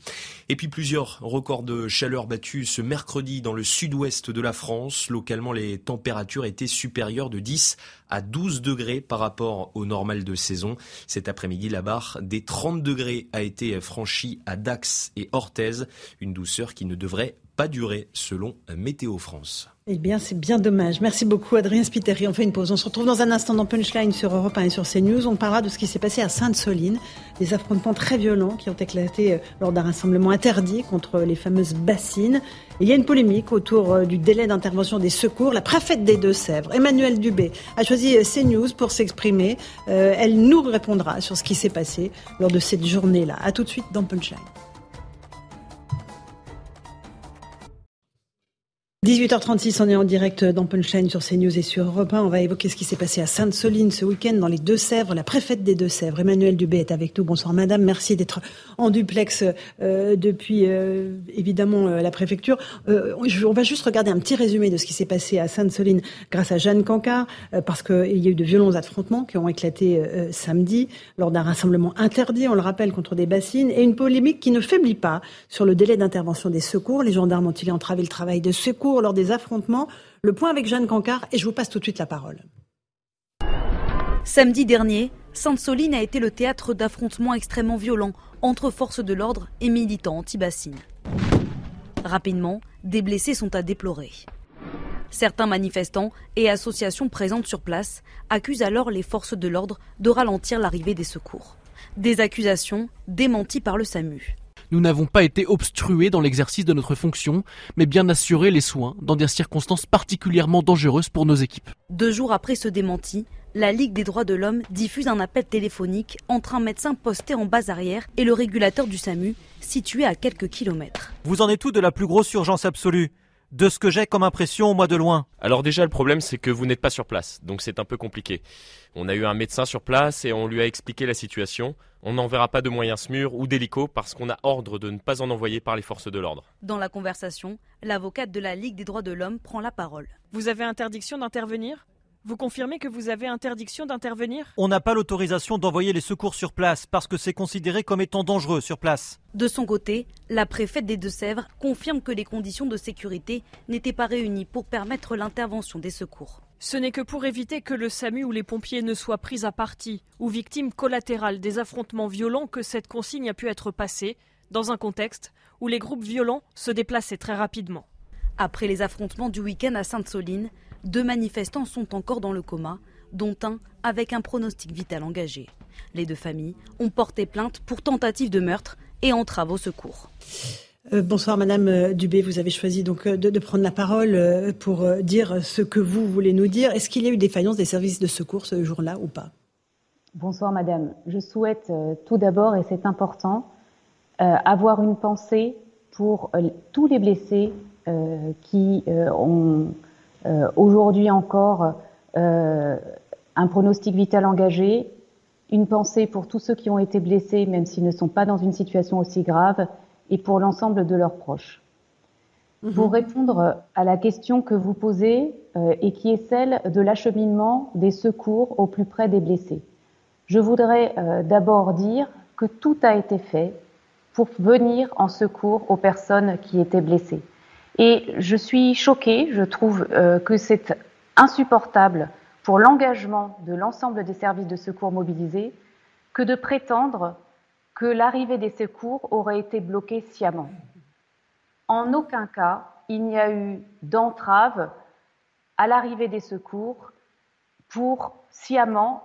Et puis plusieurs records de chaleur battus ce mercredi dans le sud-ouest de la France. Localement, les températures étaient supérieures de 10 à 12 degrés par rapport au normal de saison. Cet après-midi, la barre des 30 degrés a été franchie à Dax et Orthez, une douceur qui ne devrait pas durer selon Météo France. Eh bien, c'est bien dommage. Merci beaucoup, Adrien Spiteri. On fait une pause. On se retrouve dans un instant dans Punchline sur Europe 1 et sur CNews. On parlera de ce qui s'est passé à Sainte-Soline. Des affrontements très violents qui ont éclaté euh, lors d'un rassemblement interdit contre les fameuses bassines. Il y a une polémique autour euh, du délai d'intervention des secours. La préfète des Deux-Sèvres, Emmanuel Dubé, a choisi euh, CNews pour s'exprimer. Elle nous répondra sur ce qui s'est passé lors de cette journée-là. À tout de suite dans Punchline. 18h36, on est en direct dans Punchline sur CNews et sur Europe 1. On va évoquer ce qui s'est passé à Sainte-Soline ce week-end dans les Deux-Sèvres. La préfète des Deux-Sèvres, Emmanuel Dubé, est avec nous. Bonsoir madame, merci d'être en duplex euh, depuis euh, évidemment euh, la préfecture. Euh, on va juste regarder un petit résumé de ce qui s'est passé à Sainte-Soline grâce à Jeanne Cancard, euh, parce qu'il y a eu de violents affrontements qui ont éclaté samedi lors d'un rassemblement interdit, on le rappelle, contre des bassines, et une polémique qui ne faiblit pas sur le délai d'intervention des secours. Les gendarmes ont-ils entravé le travail de secours? Lors des affrontements. Le point avec Jeanne Cancard et je vous passe tout de suite la parole. Samedi dernier, Sainte-Soline a été le théâtre d'affrontements extrêmement violents entre forces de l'ordre et militants anti-bassines. Rapidement, des blessés sont à déplorer. Certains manifestants et associations présentes sur place accusent alors les forces de l'ordre de ralentir l'arrivée des secours. Des accusations démenties par le SAMU. Nous n'avons pas été obstrués dans l'exercice de notre fonction, mais bien assuré les soins dans des circonstances particulièrement dangereuses pour nos équipes. Deux jours après ce démenti, la Ligue des droits de l'homme diffuse un appel téléphonique entre un médecin posté en base arrière et le régulateur du SAMU, situé à quelques kilomètres. Vous en êtes tout de la plus grosse urgence absolue? De ce que j'ai comme impression, moi de loin Alors déjà, le problème, c'est que vous n'êtes pas sur place, donc c'est un peu compliqué. On a eu un médecin sur place et on lui a expliqué la situation. On n'enverra pas de moyens SMUR ou d'hélico parce qu'on a ordre de ne pas en envoyer par les forces de l'ordre. Dans la conversation, l'avocate de la Ligue des droits de l'homme prend la parole. Vous avez interdiction d'intervenir? Vous confirmez que vous avez interdiction d'intervenir? On n'a pas l'autorisation d'envoyer les secours sur place parce que c'est considéré comme étant dangereux sur place. De son côté, la préfète des Deux-Sèvres confirme que les conditions de sécurité n'étaient pas réunies pour permettre l'intervention des secours. Ce n'est que pour éviter que le SAMU ou les pompiers ne soient pris à partie ou victimes collatérales des affrontements violents que cette consigne a pu être passée, dans un contexte où les groupes violents se déplaçaient très rapidement. Après les affrontements du week-end à Sainte-Soline, deux manifestants sont encore dans le coma, dont un avec un pronostic vital engagé. Les deux familles ont porté plainte pour tentative de meurtre et entrave au secours. Euh, bonsoir Madame euh, Dubé, vous avez choisi donc euh, de, prendre la parole pour dire ce que vous voulez nous dire. Est-ce qu'il y a eu défaillance des services de secours ce jour-là ou pas? Bonsoir Madame. Je souhaite tout d'abord, et c'est important, avoir une pensée pour tous les blessés qui ont aujourd'hui encore un pronostic vital engagé, une pensée pour tous ceux qui ont été blessés, même s'ils ne sont pas dans une situation aussi grave, et pour l'ensemble de leurs proches. Mhm. Pour répondre à la question que vous posez, euh, et qui est celle de l'acheminement des secours au plus près des blessés, je voudrais euh, d'abord dire que tout a été fait pour venir en secours aux personnes qui étaient blessées. Et je suis choquée, je trouve euh, que c'est insupportable pour l'engagement de l'ensemble des services de secours mobilisés que de prétendre que l'arrivée des secours aurait été bloquée sciemment. En aucun cas, il n'y a eu d'entrave à l'arrivée des secours pour sciemment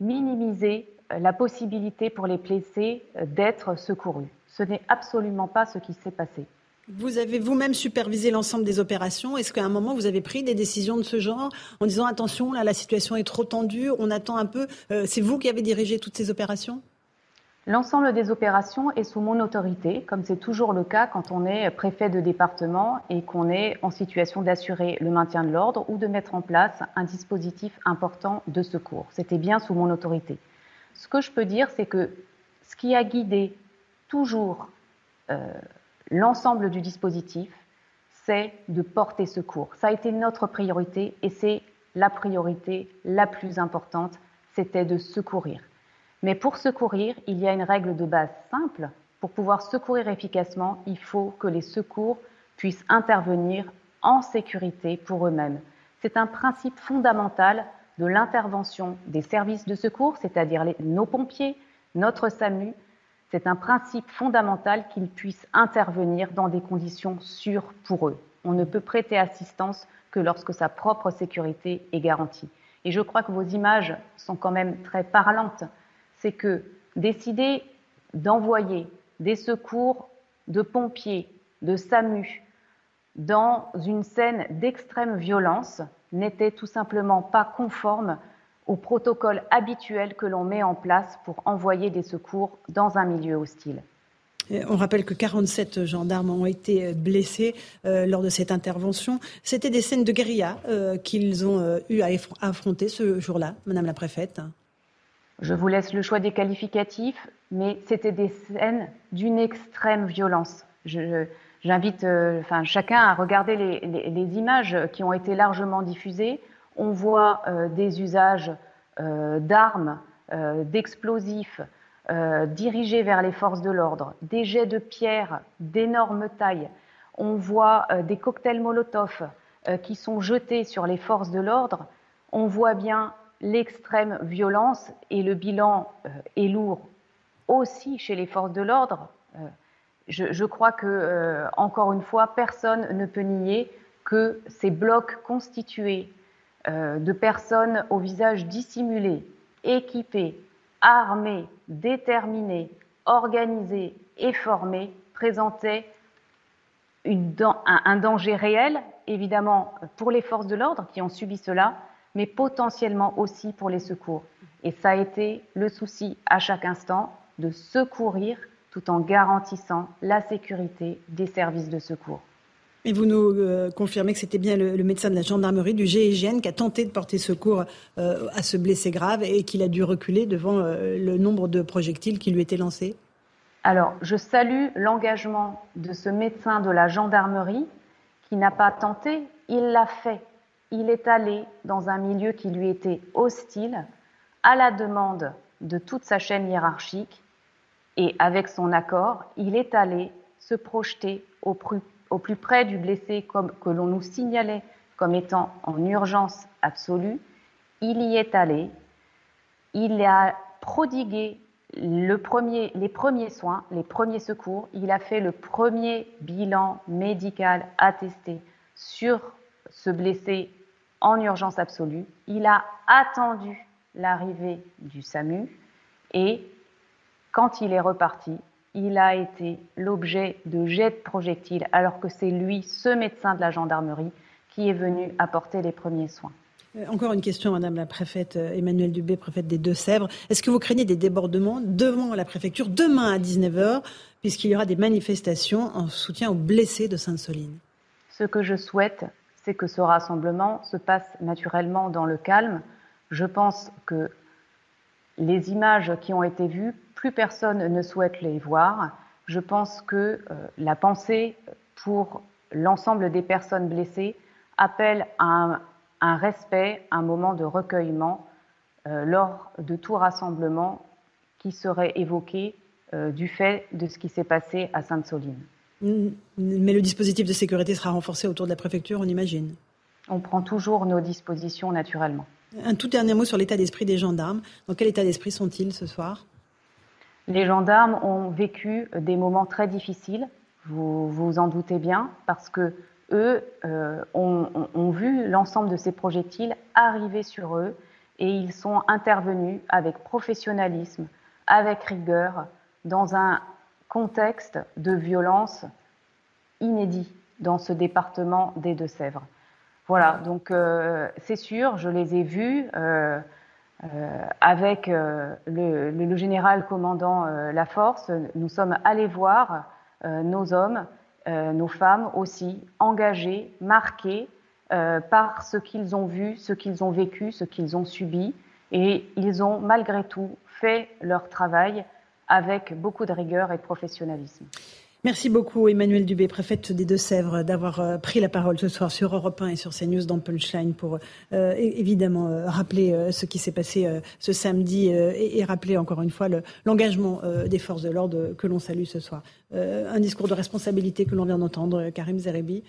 minimiser euh, la possibilité pour les blessés euh, d'être secourus. Ce n'est absolument pas ce qui s'est passé. Vous avez vous-même supervisé l'ensemble des opérations. Est-ce qu'à un moment, vous avez pris des décisions de ce genre en disant attention, là, la situation est trop tendue, on attend un peu euh, C'est vous qui avez dirigé toutes ces opérations? L'ensemble des opérations est sous mon autorité, comme c'est toujours le cas quand on est préfet de département et qu'on est en situation d'assurer le maintien de l'ordre ou de mettre en place un dispositif important de secours. C'était bien sous mon autorité. Ce que je peux dire, c'est que ce qui a guidé toujours euh, l'ensemble du dispositif, c'est de porter secours. Ça a été notre priorité et c'est la priorité la plus importante, c'était de secourir. Mais pour secourir, il y a une règle de base simple. Pour pouvoir secourir efficacement, il faut que les secours puissent intervenir en sécurité pour eux-mêmes. C'est un principe fondamental de l'intervention des services de secours, c'est-à-dire nos pompiers, notre SAMU. C'est un principe fondamental qu'ils puissent intervenir dans des conditions sûres pour eux. On ne peut prêter assistance que lorsque sa propre sécurité est garantie. Et je crois que vos images sont quand même très parlantes. C'est que décider d'envoyer des secours de pompiers, de SAMU, dans une scène d'extrême violence n'était tout simplement pas conforme au protocole habituel que l'on met en place pour envoyer des secours dans un milieu hostile. On rappelle que 47 gendarmes ont été blessés lors de cette intervention. C'était des scènes de guérilla qu'ils ont eu à affronter ce jour-là, Madame la Préfète. Je vous laisse le choix des qualificatifs, mais c'était des scènes d'une extrême violence. J'invite enfin, chacun à regarder les, les, images qui ont été largement diffusées. On voit des usages d'armes, d'explosifs, euh, dirigés vers les forces de l'ordre, des jets de pierre d'énorme taille. On voit euh, des cocktails Molotov euh, qui sont jetés sur les forces de l'ordre. On voit bien l'extrême violence et le bilan est lourd aussi chez les forces de l'ordre. Je, je, crois que, encore une fois, personne ne peut nier que ces blocs constitués de personnes au visage dissimulé, équipés, armés, déterminés, organisés et formés présentaient un, danger réel, évidemment pour les forces de l'ordre qui ont subi cela, mais potentiellement aussi pour les secours. Et ça a été le souci à chaque instant de secourir tout en garantissant la sécurité des services de secours. Et vous nous euh, confirmez que c'était bien le, médecin de la gendarmerie du GIGN qui a tenté de porter secours euh, à ce blessé grave et qu'il a dû reculer devant euh, le nombre de projectiles qui lui étaient lancés Alors, je salue l'engagement de ce médecin de la gendarmerie qui n'a pas tenté, il l'a fait. Il est allé dans un milieu qui lui était hostile, à la demande de toute sa chaîne hiérarchique, et avec son accord, il est allé se projeter au plus près du blessé comme, que l'on nous signalait comme étant en urgence absolue, il y est allé, il a prodigué les premiers soins, les premiers secours, il a fait le premier bilan médical attesté sur ce blessé en urgence absolue, il a attendu l'arrivée du SAMU et quand il est reparti, il a été l'objet de jets de projectiles, alors que c'est lui, ce médecin de la gendarmerie, qui est venu apporter les premiers soins. Euh, encore une question, Madame la préfète euh, Emmanuelle Dubé, préfète des Deux-Sèvres. Est-ce que vous craignez des débordements devant la préfecture demain à 19h, puisqu'il y aura des manifestations en soutien aux blessés de Sainte-Soline? Ce que je souhaite, c'est que ce rassemblement se passe naturellement dans le calme. Je pense que les images qui ont été vues plus personne ne souhaite les voir. Je pense que euh, la pensée pour l'ensemble des personnes blessées appelle à un, respect, un moment de recueillement euh, lors de tout rassemblement qui serait évoqué euh, du fait de ce qui s'est passé à Sainte-Soline. Mais le dispositif de sécurité sera renforcé autour de la préfecture, on imagine On prend toujours nos dispositions naturellement. Un tout dernier mot sur l'état d'esprit des gendarmes. Dans quel état d'esprit sont-ils ce soir? Les gendarmes ont vécu des moments très difficiles, vous vous en doutez bien, parce que eux euh, ont, vu l'ensemble de ces projectiles arriver sur eux et ils sont intervenus avec professionnalisme, avec rigueur, dans un contexte de violence inédit dans ce département des Deux-Sèvres. Voilà, donc euh, c'est sûr, je les ai vus. Euh, euh, avec le, général commandant la force, nous sommes allés voir nos hommes, nos femmes aussi, engagés, marqués par ce qu'ils ont vu, ce qu'ils ont vécu, ce qu'ils ont subi. Et ils ont malgré tout fait leur travail avec beaucoup de rigueur et de professionnalisme. Merci beaucoup Emmanuel Dubé, préfète des Deux-Sèvres, d'avoir euh, pris la parole ce soir sur Europe 1 et sur CNews dans Punchline pour euh, évidemment euh, rappeler ce qui s'est passé ce samedi et, rappeler encore une fois l'engagement des forces de l'ordre que l'on salue ce soir. un discours de responsabilité que l'on vient d'entendre, Karim Zerebi,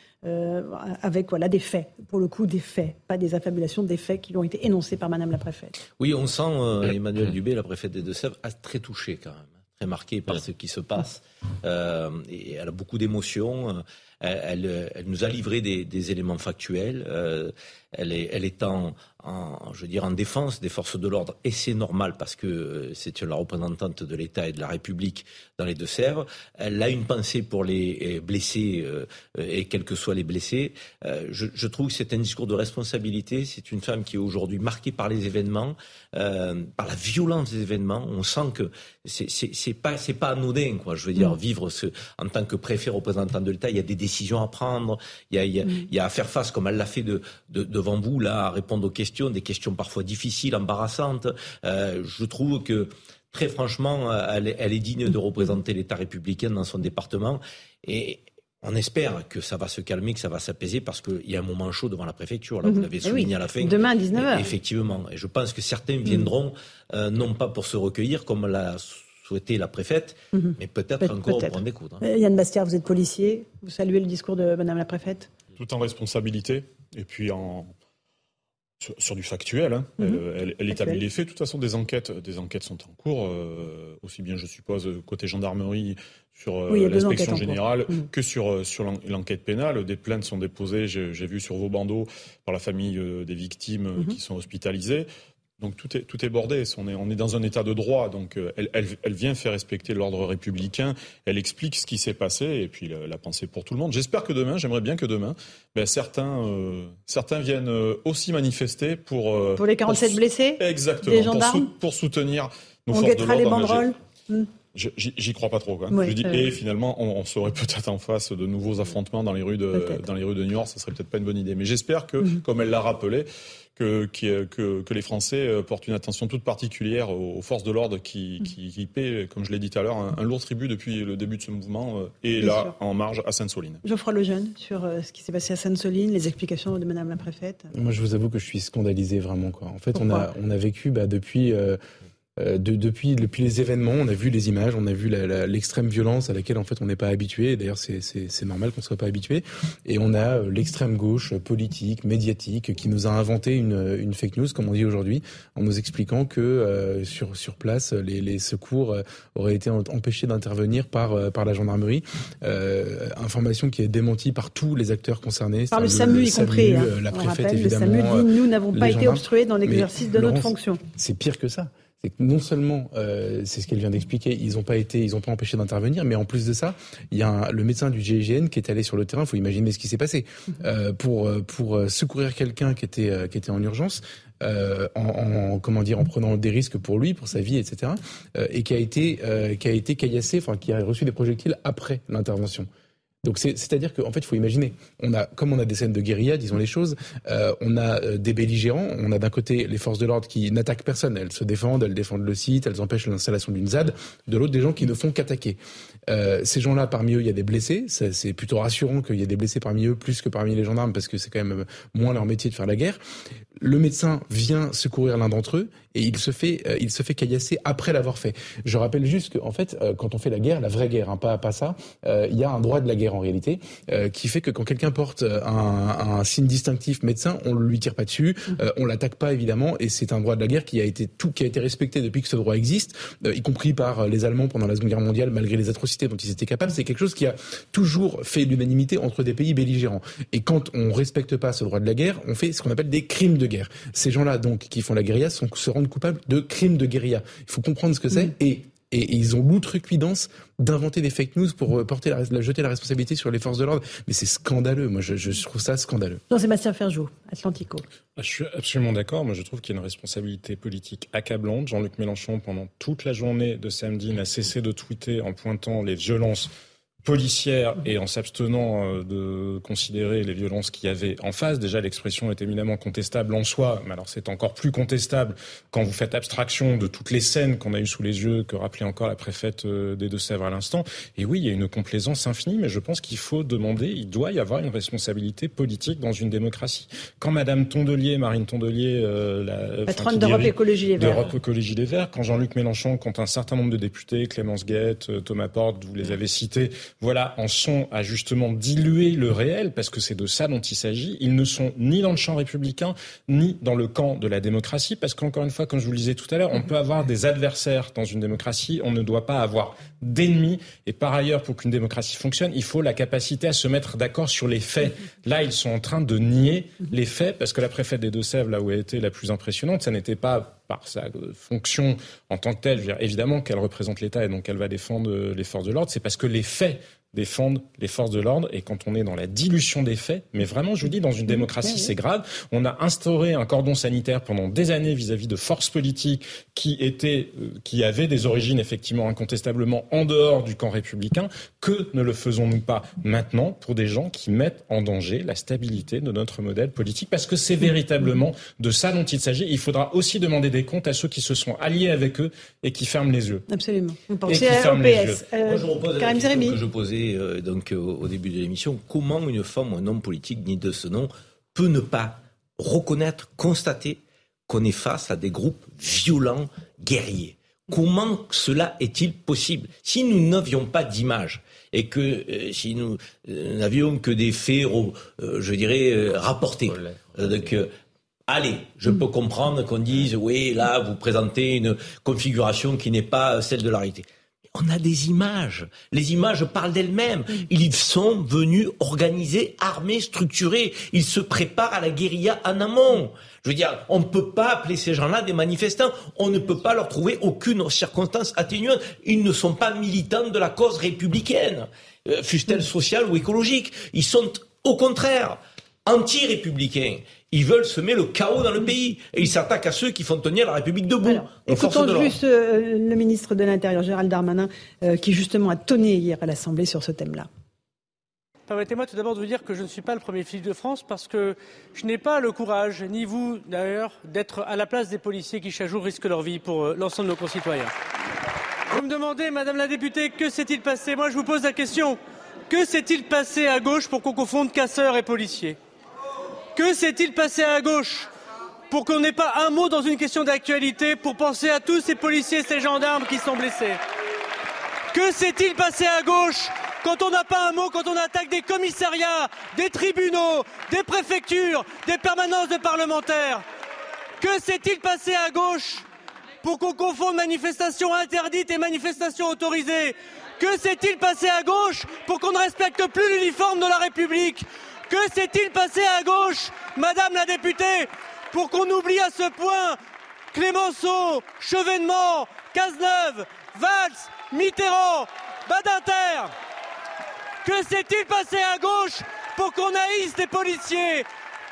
avec voilà des faits, pour le coup des faits, pas des affabulations, des faits qui ont été énoncés par Madame la préfète. Oui, on sent Emmanuel Dubé, la préfète des Deux-Sèvres, très touché quand même très marquée par ce qui se passe. Euh, et elle a beaucoup d'émotions. elle, elle, nous a livré des, des éléments factuels. Elle, est, elle est en, en, je veux dire, en défense des forces de l'ordre, et c'est normal parce que euh, c'est la représentante de l'État et de la République dans les Deux-Sèvres. Elle a une pensée pour les euh, blessés euh, et quels que soient les blessés. Je, je trouve que c'est un discours de responsabilité. C'est une femme qui est aujourd'hui marquée par les événements, par la violence des événements. On sent que c'est pas c'est pas anodin, quoi. Je veux dire, mm. vivre ce, en tant que préfet représentant de l'État, il y a des décisions à prendre, il y a, il y a, mm. il y a à faire face, comme elle l'a fait de, de, devant vous, là, à répondre aux questions des questions parfois difficiles, embarrassantes. Euh, je trouve que très franchement, elle est, digne de représenter l'État républicain dans son département. Et on espère que ça va se calmer, que ça va s'apaiser, parce qu'il y a un moment chaud devant la préfecture. Là, vous mhm. l'avez eh souligné à la fin. Demain à 19h. effectivement. Et je pense que certains viendront, euh, non pas pour se recueillir, comme l'a souhaité la préfète, mhm. mais peut-être encore pour en. Hein. Yann Bastia, vous êtes policier. Vous saluez le discours de Madame la préfète? Tout en responsabilité. Et puis en, sur, du factuel. Hein. Mhm. Elle, établit les faits. De toute façon, des enquêtes, des enquêtes sont en cours, euh, aussi bien, je suppose, côté gendarmerie sur euh, l'inspection générale mhm. que sur, euh, sur l'enquête pénale. Des plaintes sont déposées, j'ai vu sur vos bandeaux, par la famille des victimes mhm. qui sont hospitalisées. Donc tout est, tout est bordé. On est, on est dans un état de droit. Donc euh, elle, elle, elle vient faire respecter l'ordre républicain. Elle explique ce qui s'est passé et puis la, pensée pour tout le monde. J'espère que demain, j'aimerais bien que demain, ben, certains, euh, certains viennent euh, aussi manifester pour. pour les 47 blessés Exactement. Des gendarmes pour, soutenir nos on forces de l'ordre. les banderoles hmm. J'y crois pas trop. Quoi. je dis, et finalement, on, on serait peut-être en face de nouveaux affrontements dans les rues de, dans les rues de New York. Ça serait peut-être pas une bonne idée. Mais j'espère que, hmm. comme elle l'a rappelé, que, que, que, les Français euh, portent une attention toute particulière aux, forces de l'ordre qui, qui, qui, paient, comme je l'ai dit tout à l'heure, un, lourd tribut depuis le début de ce mouvement euh, et là, en marge à Sainte-Soline. Geoffroy Lejeune, sur euh, ce qui s'est passé à Sainte-Soline, les explications de Madame la Préfète. Moi, je vous avoue que je suis scandalisé vraiment. Quoi. En fait, on a, on a vécu bah, depuis euh, de, depuis, depuis les événements, on a vu les images, on a vu l'extrême violence à laquelle en fait on n'est pas habitué. D'ailleurs, c'est normal qu'on ne soit pas habitué. Et on a euh, l'extrême gauche politique, médiatique, qui nous a inventé une, une fake news, comme on dit aujourd'hui, en nous expliquant que euh, sur sur place, les, les secours auraient été empêchés d'intervenir par par la gendarmerie. information qui est démentie par tous les acteurs concernés. Par le, SAMU y compris. Hein. La préfète évidemment. Le SAMU dit nous n'avons pas été obstrués dans l'exercice de notre fonction. C'est pire que ça c'est que non seulement, euh, c'est ce qu'elle vient d'expliquer, ils n'ont pas été, ils n'ont pas empêché d'intervenir, mais en plus de ça, il y a le médecin du GIGN qui est allé sur le terrain. Il faut imaginer ce qui s'est passé euh, pour euh, pour secourir quelqu'un qui était qui était en urgence. en, comment dire en prenant des risques pour lui pour sa vie etc et qui a été qui a été caillassé enfin qui a reçu des projectiles après l'intervention donc c'est-à-dire qu'en fait, il faut imaginer, on a, comme on a des scènes de guérilla, disons les choses, euh, on a euh, des belligérants, on a d'un côté les forces de l'ordre qui n'attaquent personne, elles se défendent, elles défendent le site, elles empêchent l'installation d'une ZAD, de l'autre des gens qui ne font qu'attaquer. Euh, ces gens-là, parmi eux, il y a des blessés, c'est plutôt rassurant qu'il y ait des blessés parmi eux, plus que parmi les gendarmes, parce que c'est quand même moins leur métier de faire la guerre. Le médecin vient secourir l'un d'entre eux et il se fait, euh, il se fait caillasser après l'avoir fait. Je rappelle juste qu'en fait, euh, quand on fait la guerre, la vraie guerre, hein, pas pas ça, il y a un droit de la guerre en réalité qui fait que quand quelqu'un porte un, un, signe distinctif médecin, on lui tire pas dessus, on l'attaque pas évidemment, et c'est un droit de la guerre qui a été tout qui a été respecté depuis que ce droit existe, y compris par les Allemands pendant la Seconde Guerre mondiale, malgré les atrocités dont ils étaient capables. C'est quelque chose qui a toujours fait l'unanimité entre des pays belligérants. Et quand on respecte pas ce droit de la guerre, on fait ce qu'on appelle des crimes de guerre. Ces gens-là donc qui font la guérilla sont, se rendent coupables de crimes de guérilla. Il faut comprendre ce que c'est et et, ils ont l'outrecuidance d'inventer des fake news pour euh, porter la, jeter la responsabilité sur les forces de l'ordre. Mais c'est scandaleux. Moi, je, je, trouve ça scandaleux. Jean-Sébastien Ferjou, Atlantico. Ah, je suis absolument d'accord. Moi, je trouve qu'il y a une responsabilité politique accablante. Jean-Luc Mélenchon, pendant toute la journée de samedi, n'a cessé de tweeter en pointant les violences policière et en s'abstenant euh, de considérer les violences qu'il y avait en face. Déjà, l'expression est éminemment contestable en soi, mais alors c'est encore plus contestable quand vous faites abstraction de toutes les scènes qu'on a eues sous les yeux, que rappelait encore la préfète euh, des Deux-Sèvres à l'instant. Et oui, il y a une complaisance infinie, mais je pense qu'il faut demander, il doit y avoir une responsabilité politique dans une démocratie. Quand Madame Tondelier, Marine Tondelier, euh, la patronne d'Europe Écologie Les Verts, Écologie Les Verts, quand Jean-Luc Mélenchon, quand un certain nombre de députés, Clémence Guette, Thomas Porte, vous les avez cités, voilà, en sont à justement diluer le réel, parce que c'est de ça dont il s'agit. Ils ne sont ni dans le champ républicain, ni dans le camp de la démocratie, parce qu'encore une fois, comme je vous le disais tout à l'heure, on peut avoir des adversaires dans une démocratie, on ne doit pas avoir d'ennemis. Et par ailleurs, pour qu'une démocratie fonctionne, il faut la capacité à se mettre d'accord sur les faits. Là, ils sont en train de nier les faits, parce que la préfète des Deux-Sèvres, là où elle était la plus impressionnante, ça n'était pas par sa fonction en tant que telle, je veux dire, évidemment qu'elle représente l'État et donc elle va défendre les forces de l'ordre, c'est parce que les faits défendre les forces de l'ordre. Et quand on est dans la dilution des faits, mais vraiment, je vous dis, dans une démocratie, c'est grave. On a instauré un cordon sanitaire pendant des années vis-à-vis de forces politiques qui étaient, euh, qui avaient des origines effectivement incontestablement en dehors du camp républicain. Que ne le faisons-nous pas maintenant pour des gens qui mettent en danger la stabilité de notre modèle politique? Parce que c'est véritablement de ça dont il s'agit. Il faudra aussi demander des comptes à ceux qui se sont alliés avec eux et qui ferment les yeux. Absolument. Vous pensez à OPS. Euh, je Karim que je posais euh, donc euh, au début de l'émission, comment une femme ou un homme politique ni de ce nom peut ne pas reconnaître, constater qu'on est face à des groupes violents, guerriers? Comment cela est-il possible? Si nous n'avions pas d'image et que euh, si nous n'avions que des faits, je dirais, rapportés, donc, allez, je peux comprendre qu'on dise, oui, là, vous présentez une configuration qui n'est pas celle de la réalité on a des images. Les images parlent d'elles-mêmes. Ils sont venus organisés, armés, structurés. Ils se préparent à la guérilla en amont. Je veux dire, on ne peut pas appeler ces gens-là des manifestants. On ne peut pas leur trouver aucune circonstance atténuante. Ils ne sont pas militants de la cause républicaine, euh, fût-elle sociale ou écologique. Ils sont, au contraire, anti-républicains. Ils veulent semer le chaos dans le pays et ils s'attaquent à ceux qui font tenir la République debout. Alors, écoutons juste euh, le ministre de l'Intérieur, Gérald Darmanin, euh, qui justement a tonné hier à l'Assemblée sur ce thème-là. Permettez-moi tout d'abord de vous dire que je ne suis pas le premier flic de France parce que je n'ai pas le courage, ni vous d'ailleurs, d'être à la place des policiers qui chaque jour risquent leur vie pour euh, l'ensemble de nos concitoyens. Vous me demandez, Madame la députée, que s'est-il passé? Moi, je vous pose la question. Que s'est-il passé à gauche pour qu'on confonde casseurs et policiers? Que s'est-il passé à gauche pour qu'on n'ait pas un mot dans une question d'actualité pour penser à tous ces policiers, ces gendarmes qui sont blessés Que s'est-il passé à gauche quand on n'a pas un mot, quand on attaque des commissariats, des tribunaux, des préfectures, des permanences de parlementaires Que s'est-il passé à gauche pour qu'on confonde manifestations interdites et manifestations autorisées Que s'est-il passé à gauche pour qu'on ne respecte plus l'uniforme de la République que s'est-il passé à gauche, Madame la députée, pour qu'on oublie à ce point Clémenceau, Chevènement, Cazeneuve, Valls, Mitterrand, Badinter? Que s'est-il passé à gauche pour qu'on haïsse des policiers?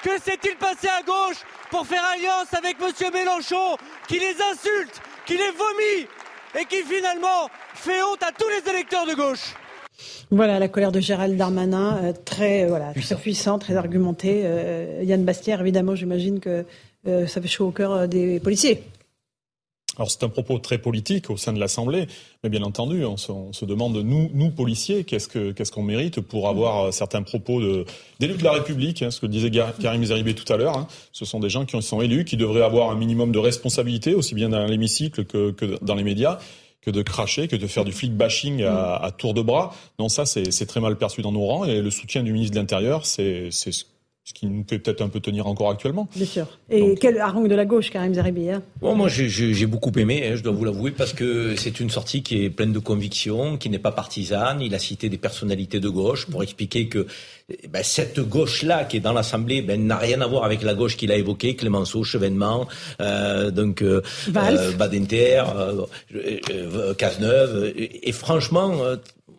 Que s'est-il passé à gauche pour faire alliance avec M. Mélenchon qui les insulte, qui les vomit et qui finalement fait honte à tous les électeurs de gauche? Voilà la colère de Gérald Darmanin, euh, très, euh, voilà, très puissant, très argumenté. Euh, Yann Bastière, évidemment, j'imagine que ça fait chaud au cœur des policiers. Alors c'est un propos très politique au sein de l'Assemblée, mais bien entendu, on se, demande nous, nous policiers, qu'est-ce que qu'est-ce qu'on mérite pour avoir certains propos de d'élus de la République, hein, ce que disait Karim Zeribé tout à l'heure. Hein. ce sont des gens qui sont élus, qui devraient avoir un minimum de responsabilité, aussi bien dans l'hémicycle que, que dans les médias que de cracher, que de faire du flic bashing à, à tour de bras. Non, ça, c'est très mal perçu dans nos rangs. Et le soutien du ministre de l'Intérieur, c'est ce qui nous fait peut-être un peu tenir encore actuellement. Bien sûr. Et quel harangue de la gauche, Karim Zeribi hein? Bon, Moi, j'ai beaucoup aimé, hein, je dois vous l'avouer, parce que c'est une sortie qui est pleine de conviction, qui n'est pas partisane. Il a cité des personnalités de gauche pour expliquer que eh ben, cette gauche-là qui est dans l'Assemblée ben, n'a rien à voir avec la gauche qu'il a évoquée, Clémenceau, Chevènement, euh, donc euh, euh Badinter, euh, euh, Cazeneuve. Et, et franchement,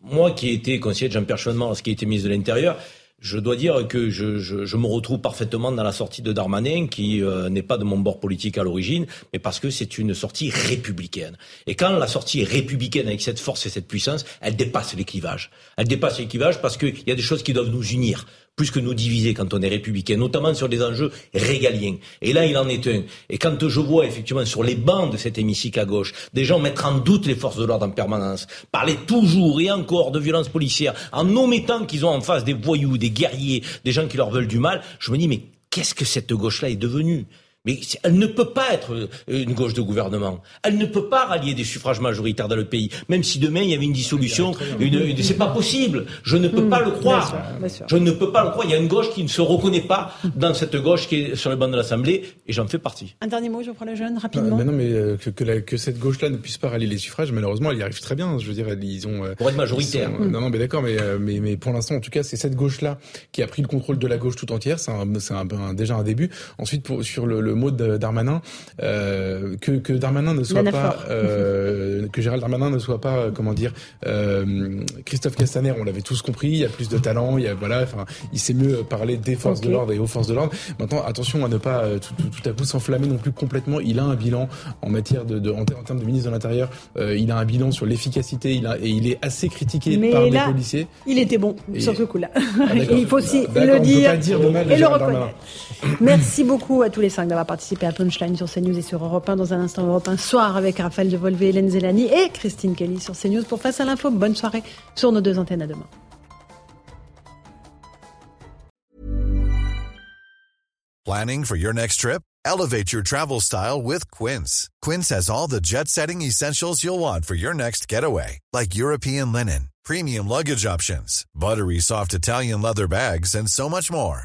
moi qui ai été conseiller de Jean-Pierre Chevènement lorsqu'il était ministre de l'Intérieur, je dois dire que je, me retrouve parfaitement dans la sortie de Darmanin, qui euh, n'est pas de mon bord politique à l'origine, mais parce que c'est une sortie républicaine. Et quand la sortie est républicaine avec cette force et cette puissance, elle dépasse les clivages. Elle dépasse les clivages parce qu'il y a des choses qui doivent nous unir plus que nous diviser quand on est républicain, notamment sur des enjeux régaliens. Et là, il en est un. Et quand je vois effectivement sur les bancs de cet hémicycle à gauche, des gens mettre en doute les forces de l'ordre en permanence, parler toujours et encore de violences policières, en omettant qu'ils ont en face des voyous, des guerriers, des gens qui leur veulent du mal, je me dis, mais qu'est-ce que cette gauche-là est devenue? Mais elle ne peut pas être euh, une gauche de gouvernement. Elle ne peut pas rallier des suffrages majoritaires dans le pays. Même si demain il y avait une dissolution, une, une, c'est pas possible. Je ne peux Mmh, pas le croire. bien sûr, bien sûr. Je ne peux pas le croire. Il y a une gauche qui ne se reconnaît pas dans cette gauche qui est sur le banc de l'Assemblée, et j'en fais partie. Un dernier mot, Geoffroy Lejeune, Ah, rapidement. mais non, mais euh, que, que, la- que cette gauche-là ne puisse pas rallier les suffrages, malheureusement, elle y arrive très bien. Je veux dire, ils ont euh, Pour être majoritaire. sont- euh, non, non, mais d'accord, mais, euh, mais mais pour l'instant, en tout cas, c'est cette gauche-là qui a pris le contrôle de la gauche tout entière. C'est un, c'est un, un- déjà un début. Ensuite, pour, sur le, le mot de Darmanin, euh, que, que Darmanin ne soit pas, euh, que Gérald Darmanin ne soit pas, euh, comment dire, Christophe Castaner. On l'avait tous compris. Il y a plus de talent. Il y a voilà, enfin, il sait mieux parler des forces de l'ordre et aux forces de l'ordre. Maintenant, attention à ne pas tout, tout- tout à coup s'enflammer non plus complètement. Il a un bilan en matière de, de en, ter- en termes de ministre de l'Intérieur. il a un bilan sur l'efficacité. Il a et il est assez critiqué Mais par là, des policiers. il était bon Et- sur ce coup-là. Et il faut aussi le dire, dire et le reconnaître. Merci beaucoup à tous les cinq d'avoir participé à Punchline sur CNews et sur Europe 1. Dans un instant, Europe 1 soir avec Raphaël Devolvé, Hélène Zélani et Christine Kelly sur CNews pour Face à l'info. Bonne soirée sur nos deux antennes à demain. Planning for your next trip? Elevate your travel style with Quince. Quince has all the jet setting essentials you'll want for your next getaway, like European linen, premium luggage options, buttery soft Italian leather bags, and so much more.